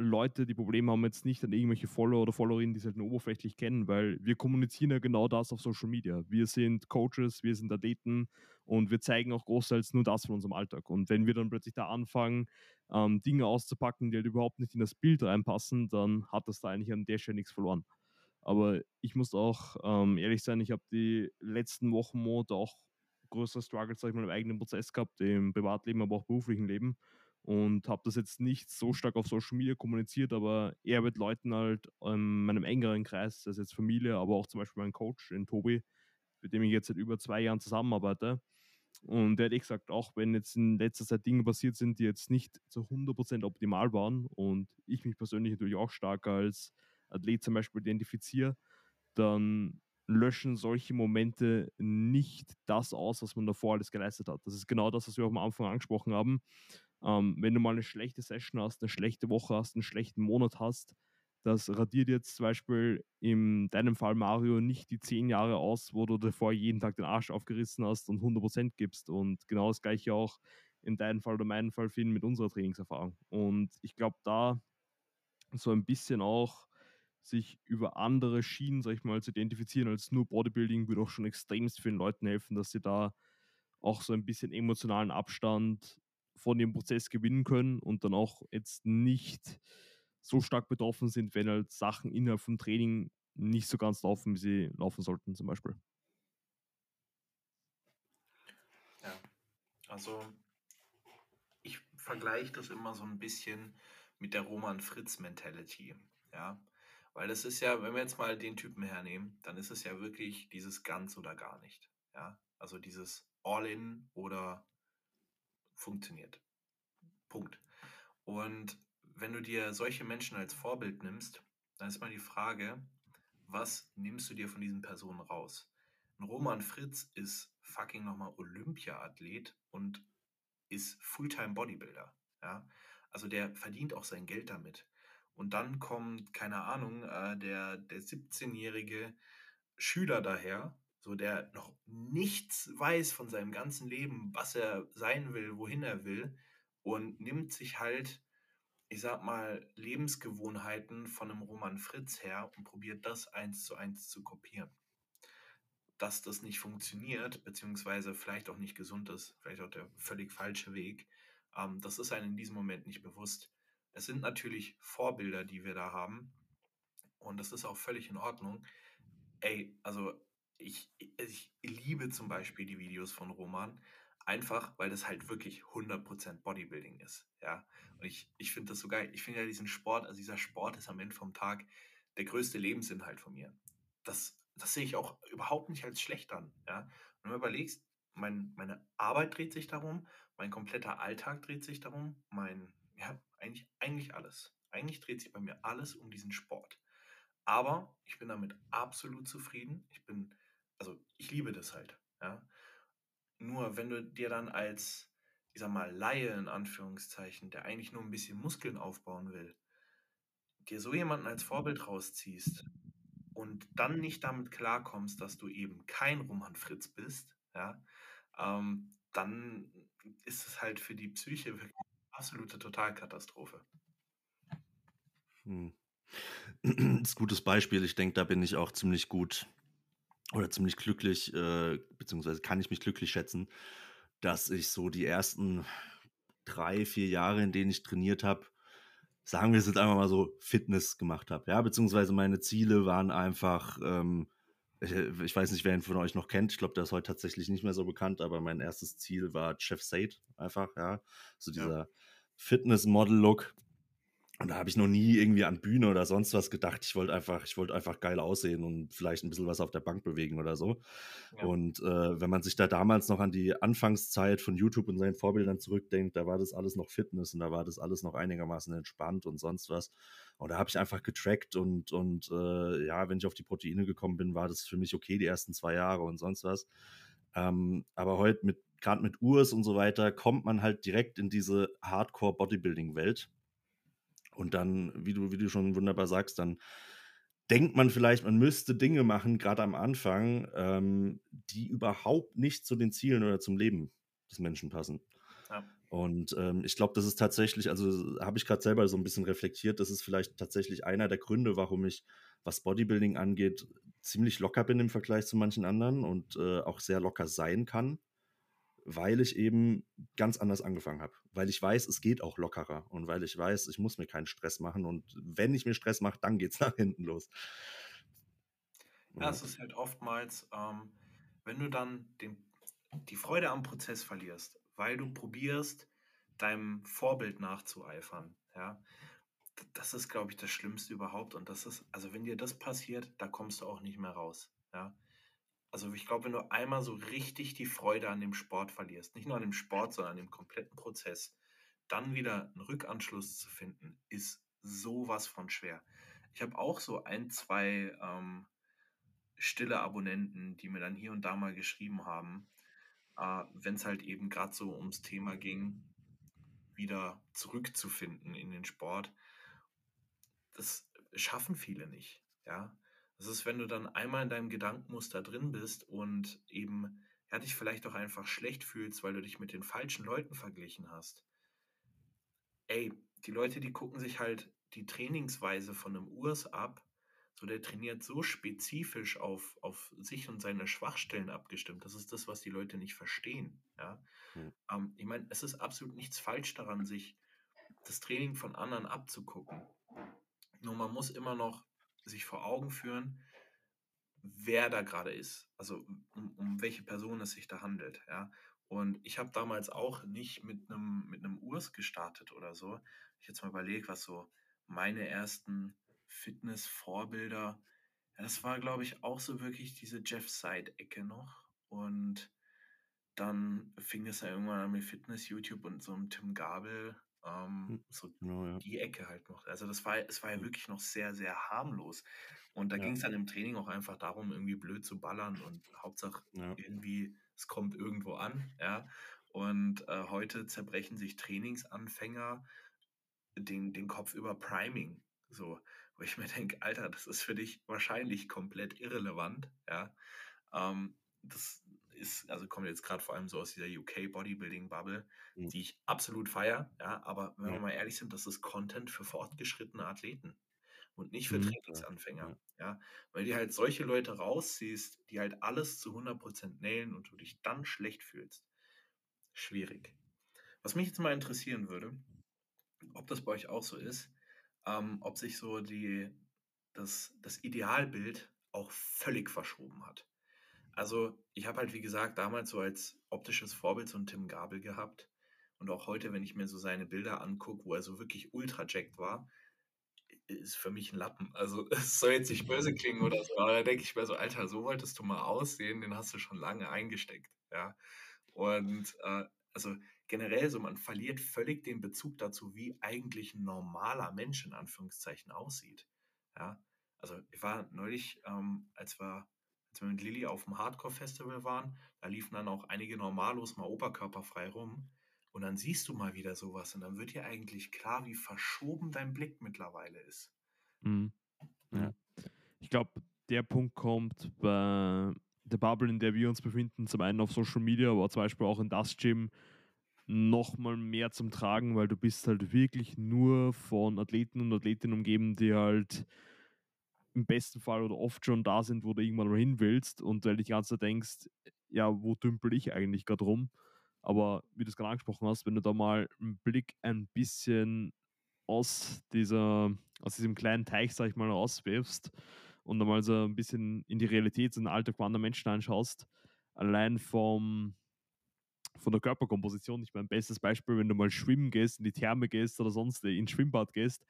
Leute, die Probleme haben, jetzt nicht an irgendwelche Follower oder Followerinnen, die sie halt nur oberflächlich kennen, weil wir kommunizieren ja genau das auf Social Media. Wir sind Coaches, wir sind Athleten und wir zeigen auch großteils nur das von unserem Alltag. Und wenn wir dann plötzlich da anfangen, ähm, Dinge auszupacken, die halt überhaupt nicht in das Bild reinpassen, dann hat das da eigentlich an der Stelle nichts verloren. Aber ich muss auch ähm, ehrlich sein, ich habe die letzten Wochen, Monate auch größere Struggles, sag ich mal, im eigenen Prozess gehabt, im Privatleben, aber auch beruflichen Leben. Und habe das jetzt nicht so stark auf Social Media kommuniziert, aber eher mit Leuten halt in meinem engeren Kreis, das ist jetzt Familie, aber auch zum Beispiel mein Coach, den Tobi, mit dem ich jetzt seit über zwei Jahren zusammenarbeite. Und der hat eh gesagt, auch wenn jetzt in letzter Zeit Dinge passiert sind, die jetzt nicht zu 100% optimal waren und ich mich persönlich natürlich auch stark als Athlet zum Beispiel identifiziere, dann löschen solche Momente nicht das aus, was man davor alles geleistet hat. Das ist genau das, was wir auch am Anfang angesprochen haben. Ähm, wenn du mal eine schlechte Session hast, eine schlechte Woche hast, einen schlechten Monat hast, das radiert jetzt zum Beispiel in deinem Fall, Mario, nicht die zehn Jahre aus, wo du davor jeden Tag den Arsch aufgerissen hast und 100% gibst. Und genau das gleiche auch in deinem Fall oder meinem Fall, Finn, mit unserer Trainingserfahrung. Und ich glaube, da so ein bisschen auch sich über andere Schienen, sag ich mal, zu identifizieren als nur Bodybuilding, würde auch schon extremst vielen Leuten helfen, dass sie da auch so ein bisschen emotionalen Abstand von dem Prozess gewinnen können und dann auch jetzt nicht so stark betroffen sind, wenn halt Sachen innerhalb vom Training nicht so ganz laufen, wie sie laufen sollten, zum Beispiel. Ja, also ich vergleiche das immer so ein bisschen mit der Roman Fritz Mentality. Ja, weil das ist ja, wenn wir jetzt mal den Typen hernehmen, dann ist es ja wirklich dieses ganz oder gar nicht. Ja, also dieses All-in oder funktioniert. Punkt. Und wenn du dir solche Menschen als Vorbild nimmst, dann ist mal die Frage, was nimmst du dir von diesen Personen raus? Ein Roman Fritz ist fucking nochmal Olympia-Athlet und ist Fulltime Bodybuilder. Ja? Also der verdient auch sein Geld damit. Und dann kommt, keine Ahnung, äh, der, der 17-jährige Schüler daher, so der noch nichts weiß von seinem ganzen Leben, was er sein will, wohin er will, und nimmt sich halt, ich sag mal, Lebensgewohnheiten von einem Roman Fritz her und probiert das eins zu eins zu kopieren. Dass das nicht funktioniert, beziehungsweise vielleicht auch nicht gesund ist, vielleicht auch der völlig falsche Weg, ähm, das ist einem in diesem Moment nicht bewusst. Es sind natürlich Vorbilder, die wir da haben. Und das ist auch völlig in Ordnung. Ey, also ich, ich liebe zum Beispiel die Videos von Roman, einfach weil das halt wirklich 100% Bodybuilding ist. Ja, und ich, ich finde das so geil. Ich finde ja diesen Sport, also dieser Sport ist am Ende vom Tag der größte Lebensinhalt von mir. Das, das sehe ich auch überhaupt nicht als schlecht an. Ja, wenn du überlegst, mein, meine Arbeit dreht sich darum, mein kompletter Alltag dreht sich darum, mein, ja, eigentlich, eigentlich alles. Eigentlich dreht sich bei mir alles um diesen Sport. Aber ich bin damit absolut zufrieden. Ich bin, also ich liebe das halt. Ja. Nur wenn du dir dann als, ich sag mal, Laie in Anführungszeichen, der eigentlich nur ein bisschen Muskeln aufbauen will, dir so jemanden als Vorbild rausziehst und dann nicht damit klarkommst, dass du eben kein Roman Fritz bist, ja, ähm, dann ist es halt für die Psyche wirklich eine absolute Totalkatastrophe. Hm. Das ist ein gutes Beispiel. Ich denke, da bin ich auch ziemlich gut oder ziemlich glücklich, äh, beziehungsweise kann ich mich glücklich schätzen, dass ich so die ersten drei, vier Jahre, in denen ich trainiert habe, sagen wir es jetzt einfach mal so, Fitness gemacht habe. Ja, beziehungsweise meine Ziele waren einfach, ähm, ich, ich, weiß nicht, wer ihn von euch noch kennt. Ich glaube, der ist heute tatsächlich nicht mehr so bekannt, aber mein erstes Ziel war Chef Said, einfach, ja. So dieser ja. Fitness-Model-Look. Und da habe ich noch nie irgendwie an Bühne oder sonst was gedacht. Ich wollte einfach, ich wollte einfach geil aussehen und vielleicht ein bisschen was auf der Bank bewegen oder so. Ja. Und äh, wenn man sich da damals noch an die Anfangszeit von YouTube und seinen Vorbildern zurückdenkt, da war das alles noch Fitness und da war das alles noch einigermaßen entspannt und sonst was. Und da habe ich einfach getrackt und, und äh, ja, wenn ich auf die Proteine gekommen bin, war das für mich okay die ersten zwei Jahre und sonst was. Ähm, aber heute mit, gerade mit Urs und so weiter, kommt man halt direkt in diese Hardcore-Bodybuilding-Welt und dann, wie du, wie du schon wunderbar sagst, dann denkt man vielleicht, man müsste Dinge machen, gerade am Anfang, ähm, die überhaupt nicht zu den Zielen oder zum Leben des Menschen passen. Ja. Und ähm, ich glaube, das ist tatsächlich, also habe ich gerade selber so ein bisschen reflektiert, das ist vielleicht tatsächlich einer der Gründe, warum ich, was Bodybuilding angeht, ziemlich locker bin im Vergleich zu manchen anderen und äh, auch sehr locker sein kann weil ich eben ganz anders angefangen habe. Weil ich weiß, es geht auch lockerer und weil ich weiß, ich muss mir keinen Stress machen und wenn ich mir Stress mache, dann geht es nach hinten los. Ja, es ist halt oftmals, ähm, wenn du dann den, die Freude am Prozess verlierst, weil du probierst, deinem Vorbild nachzueifern, ja, das ist, glaube ich, das Schlimmste überhaupt. Und das ist, also wenn dir das passiert, da kommst du auch nicht mehr raus. Ja also ich glaube, wenn du einmal so richtig die Freude an dem Sport verlierst, nicht nur an dem Sport, sondern an dem kompletten Prozess, dann wieder einen Rückanschluss zu finden, ist sowas von schwer. Ich habe auch so ein, zwei ähm, stille Abonnenten, die mir dann hier und da mal geschrieben haben, äh, wenn es halt eben gerade so ums Thema ging, wieder zurückzufinden in den Sport. Das schaffen viele nicht. Ja, das ist, wenn du dann einmal in deinem Gedankenmuster drin bist und eben ja, dich vielleicht auch einfach schlecht fühlst, weil du dich mit den falschen Leuten verglichen hast. Ey, die Leute, die gucken sich halt die Trainingsweise von einem Urs ab. So, der trainiert so spezifisch auf, auf sich und seine Schwachstellen abgestimmt. Das ist das, was die Leute nicht verstehen. Ja? Mhm. Ähm, ich meine, es ist absolut nichts falsch daran, sich das Training von anderen abzugucken. Nur man muss immer noch sich vor Augen führen, wer da gerade ist, also um, um, welche Person es sich da handelt. Ja? Und ich habe damals auch nicht mit einem mit Urs gestartet oder so. Ich jetzt mal überlegt, was so meine ersten Fitness-Vorbilder, ja, das war, glaube ich, auch so wirklich diese Jeff Side-Ecke noch. Und dann fing es ja irgendwann an mit Fitness-YouTube und so einem Tim Gabel ähm, hm, so genau, ja. die Ecke halt noch. Also das war, es war ja wirklich noch sehr, sehr harmlos. Und da ja. ging es dann im Training auch einfach darum, irgendwie blöd zu ballern und Hauptsache ja. irgendwie, es kommt irgendwo an, ja. Und äh, heute zerbrechen sich Trainingsanfänger den, den Kopf über Priming. So, wo ich mir denke, Alter, das ist für dich wahrscheinlich komplett irrelevant, ja. Ähm, das, ist, also kommt jetzt gerade vor allem so aus dieser UK Bodybuilding Bubble, mhm. die ich absolut feiere, ja, aber wenn ja. wir mal ehrlich sind, das ist Content für fortgeschrittene Athleten und nicht für mhm. Trainingsanfänger, ja. ja. weil du halt solche Leute rausziehst, die halt alles zu 100% nailen und du dich dann schlecht fühlst. Schwierig. Was mich jetzt mal interessieren würde, ob das bei euch auch so ist, ähm, ob sich so die, das, das Idealbild auch völlig verschoben hat. Also, ich habe halt, wie gesagt, damals so als optisches Vorbild so einen Tim Gabel gehabt. Und auch heute, wenn ich mir so seine Bilder angucke, wo er so wirklich ultra jacked war, ist für mich ein Lappen. Also, es soll jetzt nicht böse klingen oder so, aber da denke ich mir so, Alter, so wolltest du mal aussehen, den hast du schon lange eingesteckt, ja. Und äh, also generell so, man verliert völlig den Bezug dazu, wie eigentlich ein normaler Mensch in Anführungszeichen aussieht. Ja, also ich war neulich, ähm, als wir als wir mit Lilly auf dem Hardcore-Festival waren, da liefen dann auch einige Normalos mal oberkörperfrei rum. Und dann siehst du mal wieder sowas und dann wird dir eigentlich klar, wie verschoben dein Blick mittlerweile ist. Mhm. Ja. Ich glaube, der Punkt kommt bei der Bubble, in der wir uns befinden, zum einen auf Social Media, aber zum Beispiel auch in das Gym, nochmal mehr zum Tragen, weil du bist halt wirklich nur von Athleten und Athletinnen umgeben, die halt im besten Fall oder oft schon da sind, wo du irgendwann mal hin willst und weil du die ganze Zeit denkst, ja, wo dümpel ich eigentlich gerade rum? Aber wie du es gerade angesprochen hast, wenn du da mal einen Blick ein bisschen aus, dieser, aus diesem kleinen Teich, sag ich mal, rauswirfst und dann mal so ein bisschen in die Realität, in den Alltag von anderen Menschen anschaust, allein vom, von der Körperkomposition, ich meine, bestes Beispiel, wenn du mal schwimmen gehst, in die Therme gehst oder sonst ins Schwimmbad gehst,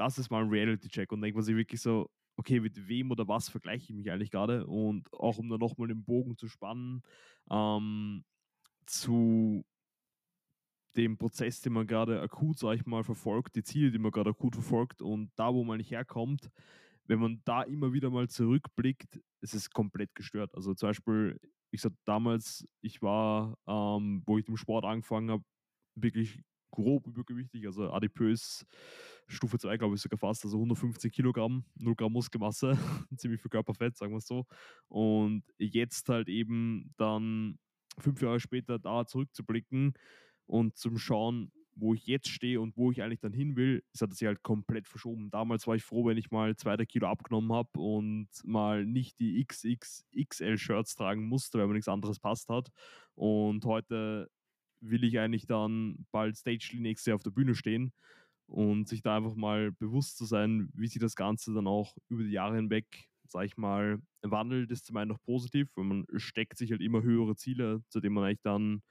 das ist mal ein Reality-Check und denkt man sich wirklich so, okay, mit wem oder was vergleiche ich mich eigentlich gerade? Und auch um dann nochmal den Bogen zu spannen, ähm, zu dem Prozess, den man gerade akut, sag ich mal, verfolgt, die Ziele, die man gerade akut verfolgt und da, wo man nicht herkommt, wenn man da immer wieder mal zurückblickt, ist es komplett gestört. Also zum Beispiel, ich sag damals, ich war, ähm, wo ich im Sport angefangen habe, wirklich grob übergewichtig, also adipös, Stufe 2, glaube ich, sogar fast, also 150 Kilogramm, 0 Gramm Muskelmasse, ziemlich viel Körperfett, sagen wir es so. Und jetzt halt eben dann fünf Jahre später da zurückzublicken und zum Schauen, wo ich jetzt stehe und wo ich eigentlich dann hin will, das hat sich halt komplett verschoben. Damals war ich froh, wenn ich mal zwei, drei Kilo abgenommen habe und mal nicht die XXXL-Shirts tragen musste, weil mir nichts anderes passt hat. Und heute will ich eigentlich dann bald Stage nächstes Jahr auf der Bühne stehen und sich da einfach mal bewusst zu sein, wie sich das Ganze dann auch über die Jahre hinweg, sag ich mal, wandelt, ist zum einen noch positiv, weil man steckt sich halt immer höhere Ziele, zu denen man eigentlich dann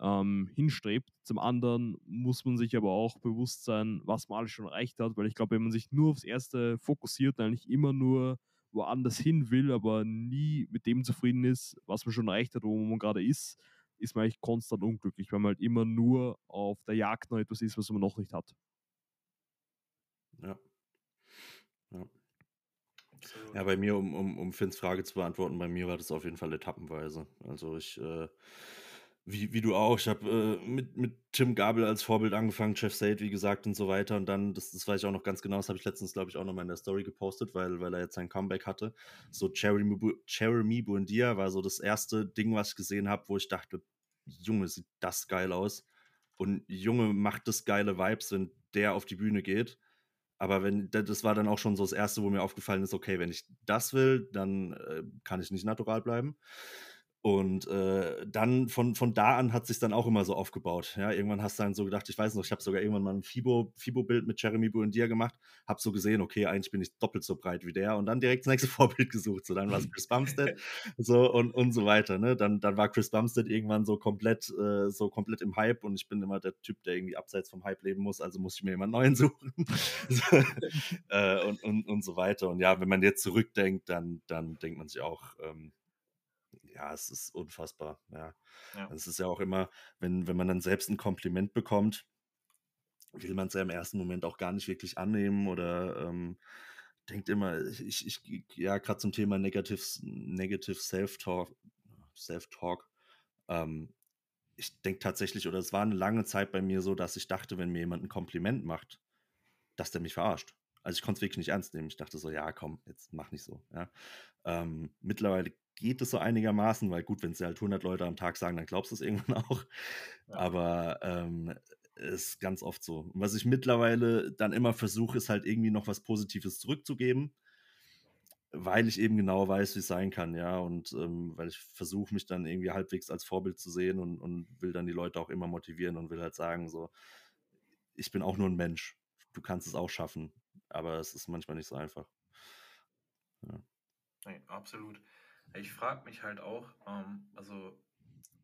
ähm, hinstrebt. Zum anderen muss man sich aber auch bewusst sein, was man alles schon erreicht hat, weil ich glaube, wenn man sich nur aufs Erste fokussiert, eigentlich immer nur woanders hin will, aber nie mit dem zufrieden ist, was man schon erreicht hat, wo man gerade ist, ist man eigentlich konstant unglücklich, weil man halt immer nur auf der Jagd nach etwas ist, was man noch nicht hat. Ja. Ja. Ja, bei mir, um, um, um Finns Frage zu beantworten, bei mir war das auf jeden Fall etappenweise. Also ich, äh, wie, wie du auch, ich habe äh, mit, mit Tim Gabel als Vorbild angefangen, Jeff Sade, wie gesagt, und so weiter. Und dann, das, das weiß ich auch noch ganz genau, das habe ich letztens, glaube ich, auch noch mal in der Story gepostet, weil, weil er jetzt sein Comeback hatte. So Jeremy, Jeremy Buendia war so das erste Ding, was ich gesehen habe, wo ich dachte, Junge, sieht das geil aus. Und Junge macht das geile Vibes, wenn der auf die Bühne geht. Aber wenn, das war dann auch schon so das Erste, wo mir aufgefallen ist, okay, wenn ich das will, dann äh, kann ich nicht natural bleiben. Und äh, dann von, von da an hat sich dann auch immer so aufgebaut. Ja, irgendwann hast du dann so gedacht, ich weiß noch, ich habe sogar irgendwann mal ein FIBO, FIBO-Bild mit Jeremy Buendia gemacht, habe so gesehen, okay, eigentlich bin ich doppelt so breit wie der und dann direkt das nächste Vorbild gesucht. So, dann war es Chris Bumstead so und, und so weiter. Ne? Dann, dann war Chris Bumstead irgendwann so komplett, äh, so komplett im Hype und ich bin immer der Typ, der irgendwie abseits vom Hype leben muss, also muss ich mir jemand neuen suchen. so, äh, und, und, und so weiter. Und ja, wenn man jetzt zurückdenkt, dann, dann denkt man sich auch, ähm, ja, es ist unfassbar. Ja. ja. Es ist ja auch immer, wenn, wenn man dann selbst ein Kompliment bekommt, will man es ja im ersten Moment auch gar nicht wirklich annehmen oder ähm, denkt immer, ich, ich ja, gerade zum Thema Negative, Negative Self-Talk, Self-Talk, ähm, ich denke tatsächlich, oder es war eine lange Zeit bei mir so, dass ich dachte, wenn mir jemand ein Kompliment macht, dass der mich verarscht. Also ich konnte es wirklich nicht ernst nehmen. Ich dachte so, ja, komm, jetzt mach nicht so. Ja. Ähm, mittlerweile geht es so einigermaßen, weil gut, wenn es halt 100 Leute am Tag sagen, dann glaubst du es irgendwann auch. Ja. Aber ähm, ist ganz oft so. Und was ich mittlerweile dann immer versuche, ist halt irgendwie noch was Positives zurückzugeben, weil ich eben genau weiß, wie es sein kann, ja. Und ähm, weil ich versuche, mich dann irgendwie halbwegs als Vorbild zu sehen und, und will dann die Leute auch immer motivieren und will halt sagen, so, ich bin auch nur ein Mensch. Du kannst es auch schaffen. Aber es ist manchmal nicht so einfach. Ja. Nee, absolut. Ich frage mich halt auch, ähm, also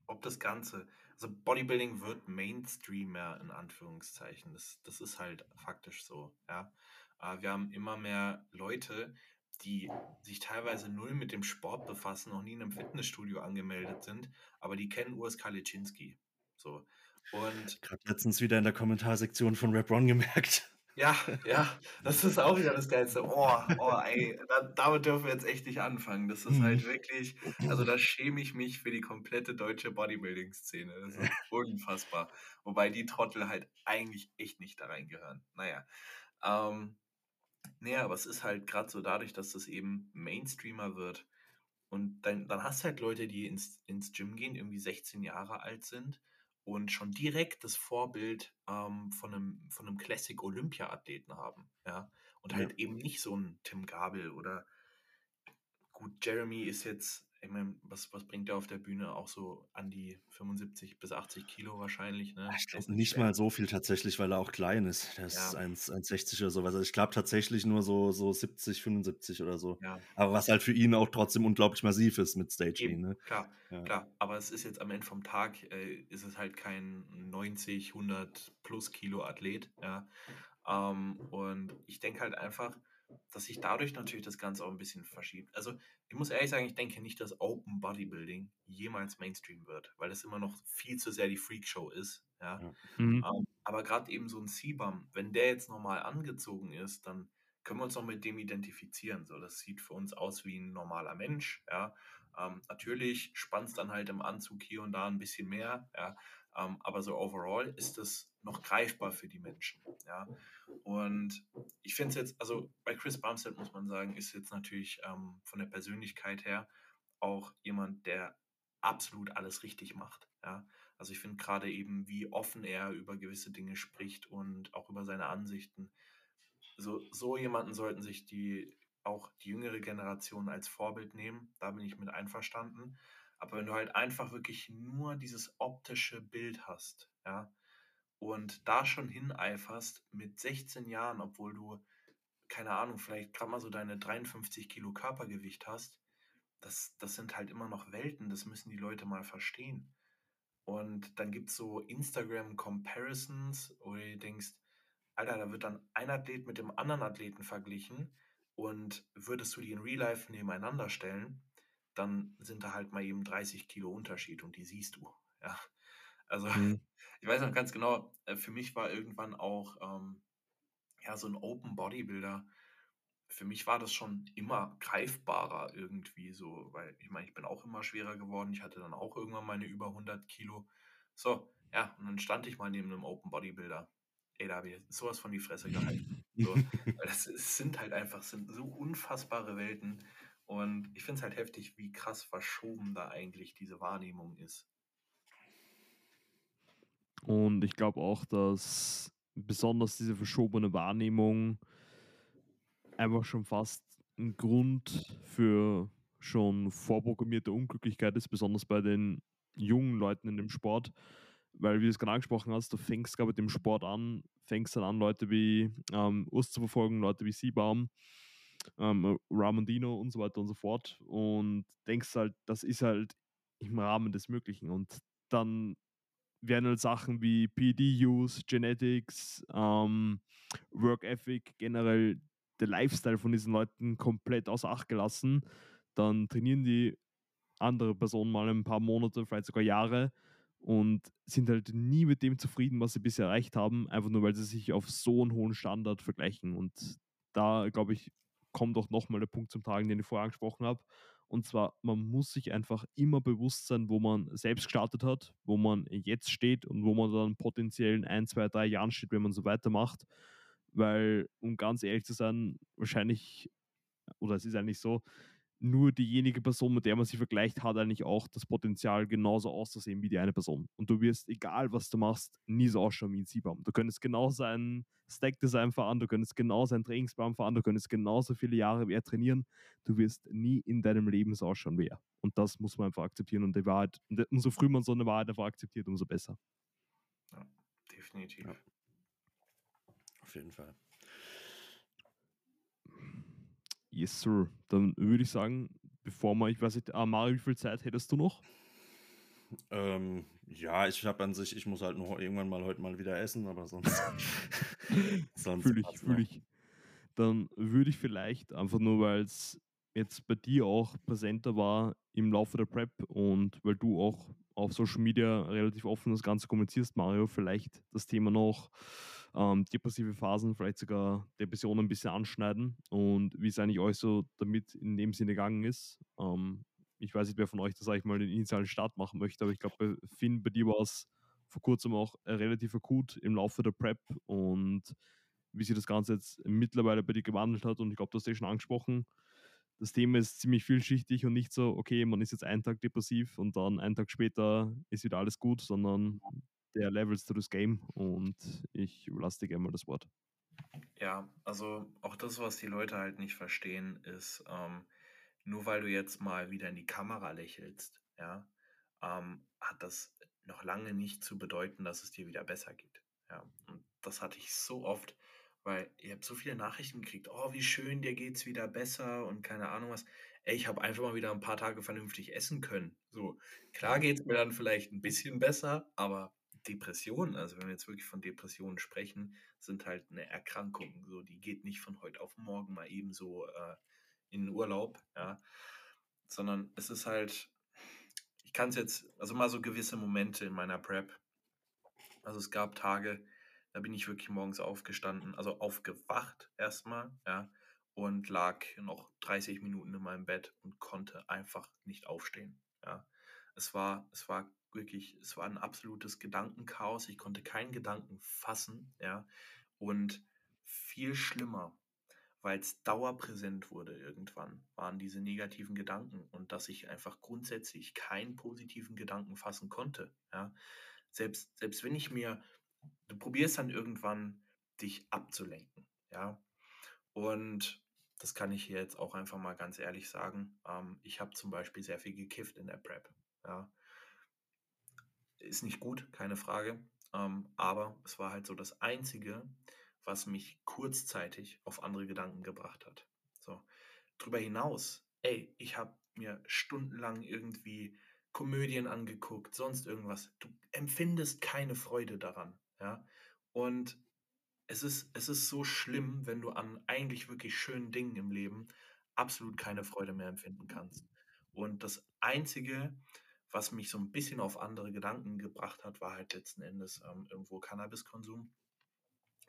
ob das Ganze, also Bodybuilding wird Mainstreamer in Anführungszeichen. Das, das ist halt faktisch so, ja. Äh, wir haben immer mehr Leute, die sich teilweise null mit dem Sport befassen, noch nie in einem Fitnessstudio angemeldet sind, aber die kennen Urs Kaliczynski. So. Und Gerade letztens wieder in der Kommentarsektion von Rap Ron gemerkt. Ja, ja, das ist auch wieder das Geilste. Oh, oh, ey, da, damit dürfen wir jetzt echt nicht anfangen. Das ist halt Mhm. wirklich, also da schäme ich mich für die komplette deutsche Bodybuilding-Szene. Das ist unfassbar. Wobei die Trottel halt eigentlich echt nicht da reingehören. Naja. Ähm, naja, aber es ist halt gerade so dadurch, dass das eben Mainstreamer wird. Und dann, dann hast du halt Leute, die ins, ins Gym gehen, irgendwie 16 Jahre alt sind und schon direkt das Vorbild ähm, von einem, von einem Classic-Olympia-Athleten haben. Ja. Und Ja. halt eben nicht so ein Tim Gabel oder gut, Jeremy ist jetzt, ich meine, was, was bringt er auf der Bühne? Auch so an die 75 bis 80 Kilo wahrscheinlich. Ne? Ich glaube nicht mal so viel tatsächlich, weil er auch klein ist. Der ist Ja. 1 1,60 oder sowas. Also ich glaube tatsächlich nur so, so 70, 75 oder so. Ja, Aber was halt für ihn auch trotzdem unglaublich massiv ist mit Stage Eben, ne? klar, Ja. klar. Aber es ist jetzt am Ende vom Tag, äh, ist es halt kein 90, 100 plus Kilo Athlet. Ja. Ähm, und ich denke halt einfach, dass sich dadurch natürlich das Ganze auch ein bisschen verschiebt. Also ich muss ehrlich sagen, ich denke nicht, dass Open Bodybuilding jemals Mainstream wird, weil es immer noch viel zu sehr die Freakshow ist. Ja. Ja. Mhm. Ähm, aber gerade eben so ein C-Bum, wenn der jetzt normal angezogen ist, dann können wir uns auch mit dem identifizieren. So, das sieht für uns aus wie ein normaler Mensch. Ja. Ähm, natürlich spannt es dann halt im Anzug hier und da ein bisschen mehr. Ja. Ähm, aber so overall ist es noch greifbar für die Menschen. Ja. Und ich finde es jetzt, also bei Chris Bumstead muss man sagen, ist jetzt natürlich ähm, von der Persönlichkeit her auch jemand, der absolut alles richtig macht. Ja. Also ich finde gerade eben, wie offen er über gewisse Dinge spricht und auch über seine Ansichten. So, so jemanden sollten sich die auch die jüngere Generation als Vorbild nehmen. Da bin ich mit einverstanden. Aber wenn du halt einfach wirklich nur dieses optische Bild hast, ja, und da schon hineiferst mit 16 Jahren, obwohl du, keine Ahnung, vielleicht gerade mal so deine 53 Kilo Körpergewicht hast, das, das sind halt immer noch Welten, das müssen die Leute mal verstehen. Und dann gibt es so Instagram-Comparisons, wo du denkst, Alter, da wird dann ein Athlet mit dem anderen Athleten verglichen und würdest du die in Real Life nebeneinander stellen, dann sind da halt mal eben 30 Kilo Unterschied und die siehst du. Ja. Also Mhm. ich weiß noch ganz genau, äh, für mich war irgendwann auch ähm, ja so ein Open Bodybuilder. Für mich war das schon immer greifbarer irgendwie so, weil ich meine, ich bin auch immer schwerer geworden. Ich hatte dann auch irgendwann meine über 100 Kilo. So, ja, und dann stand ich mal neben einem Open Bodybuilder. Ey, da habe ich sowas von die Fresse gehalten. So, weil das, sind halt einfach sind so unfassbare Welten. Und ich finde es halt heftig, wie krass verschoben da eigentlich diese Wahrnehmung ist. Und ich glaube auch, dass besonders diese verschobene Wahrnehmung einfach schon fast ein Grund für schon vorprogrammierte Unglücklichkeit ist, besonders bei den jungen Leuten in dem Sport. Weil, wie du es gerade angesprochen hast, du fängst gerade mit dem Sport an, fängst dann an, Leute wie ähm, Urs zu verfolgen, Leute wie Siebaum, ähm, Ramondino und so weiter und so fort. Und denkst halt, das ist halt im Rahmen des Möglichen. Und dann werden halt Sachen wie PD-Use, Genetics, ähm, Work Ethic, generell der Lifestyle von diesen Leuten komplett außer Acht gelassen. Dann trainieren die andere Personen mal ein paar Monate, vielleicht sogar Jahre und sind halt nie mit dem zufrieden, was sie bisher erreicht haben, einfach nur weil sie sich auf so einen hohen Standard vergleichen. Und da, glaube ich, kommt auch nochmal der Punkt zum Tragen, den ich vorher angesprochen habe. Und zwar, man muss sich einfach immer bewusst sein, wo man selbst gestartet hat, wo man jetzt steht und wo man dann potenziell in ein, zwei, drei Jahren steht, wenn man so weitermacht. Weil, um ganz ehrlich zu sein, wahrscheinlich, oder es ist eigentlich so, nur diejenige Person, mit der man sich vergleicht, hat eigentlich auch das Potenzial, genauso auszusehen wie die eine Person. Und du wirst, egal was du machst, nie so ausschauen wie ein Siebam. Du könntest genauso ein Stack-Design fahren, du könntest genauso einen Trainingsplan fahren, du könntest genauso viele Jahre wie er trainieren. Du wirst nie in deinem Leben so ausschauen wie er. Und das muss man einfach akzeptieren. Und die Wahrheit, und umso früher man so eine Wahrheit einfach akzeptiert, umso besser. Ja, definitiv. Ja. Auf jeden Fall. Yes, sir. Dann würde ich sagen, bevor man, ich weiß nicht, ah, Mario, wie viel Zeit hättest du noch? Ähm, ja, ich habe an sich, ich muss halt noch irgendwann mal heute mal wieder essen, aber sonst. sonst fühle ich, fühle ich. Dann würde ich vielleicht einfach nur, weil es jetzt bei dir auch präsenter war im Laufe der Prep und weil du auch auf Social Media relativ offen das Ganze kommunizierst, Mario, vielleicht das Thema noch ähm, depressive Phasen, vielleicht sogar Depressionen ein bisschen anschneiden und wie es eigentlich euch so damit in dem Sinne gegangen ist. Ähm, ich weiß nicht, wer von euch das eigentlich mal den initialen Start machen möchte, aber ich glaube, Finn, bei dir war es vor kurzem auch relativ akut im Laufe der Prep und wie sich das Ganze jetzt mittlerweile bei dir gewandelt hat und ich glaube, du hast ja schon angesprochen, das Thema ist ziemlich vielschichtig und nicht so, okay, man ist jetzt einen Tag depressiv und dann einen Tag später ist wieder alles gut, sondern der levels to this game und ich lasse dir gerne mal das Wort. Ja, also auch das, was die Leute halt nicht verstehen, ist, ähm, nur weil du jetzt mal wieder in die Kamera lächelst, ja, ähm, hat das noch lange nicht zu bedeuten, dass es dir wieder besser geht. Ja, und das hatte ich so oft, weil ihr habt so viele Nachrichten gekriegt, oh, wie schön, dir geht's wieder besser und keine Ahnung was. Ey, ich habe einfach mal wieder ein paar Tage vernünftig essen können. So, klar geht's mir dann vielleicht ein bisschen besser, aber Depressionen, also wenn wir jetzt wirklich von Depressionen sprechen, sind halt eine Erkrankung. So, die geht nicht von heute auf morgen mal eben so äh, in den Urlaub, ja. Sondern es ist halt, ich kann es jetzt, also mal so gewisse Momente in meiner Prep. Also es gab Tage, da bin ich wirklich morgens aufgestanden, also aufgewacht erstmal, ja, und lag noch 30 Minuten in meinem Bett und konnte einfach nicht aufstehen, ja. Es war, es war wirklich, es war ein absolutes Gedankenchaos. Ich konnte keinen Gedanken fassen, ja. Und viel schlimmer, weil es dauerpräsent wurde irgendwann, waren diese negativen Gedanken und dass ich einfach grundsätzlich keinen positiven Gedanken fassen konnte, ja. Selbst, selbst wenn ich mir du probierst dann irgendwann, dich abzulenken, ja. Und das kann ich hier jetzt auch einfach mal ganz ehrlich sagen. Ähm, ich habe zum Beispiel sehr viel gekifft in der Prep, ja. Ist nicht gut, keine Frage. Ähm, aber es war halt so das Einzige, was mich kurzzeitig auf andere Gedanken gebracht hat. So. Darüber hinaus, ey, ich habe mir stundenlang irgendwie Komödien angeguckt, sonst irgendwas. Du empfindest keine Freude daran. Ja? Und es ist, es ist so schlimm, wenn du an eigentlich wirklich schönen Dingen im Leben absolut keine Freude mehr empfinden kannst. Und das Einzige, was mich so ein bisschen auf andere Gedanken gebracht hat, war halt letzten Endes ähm, irgendwo Cannabiskonsum.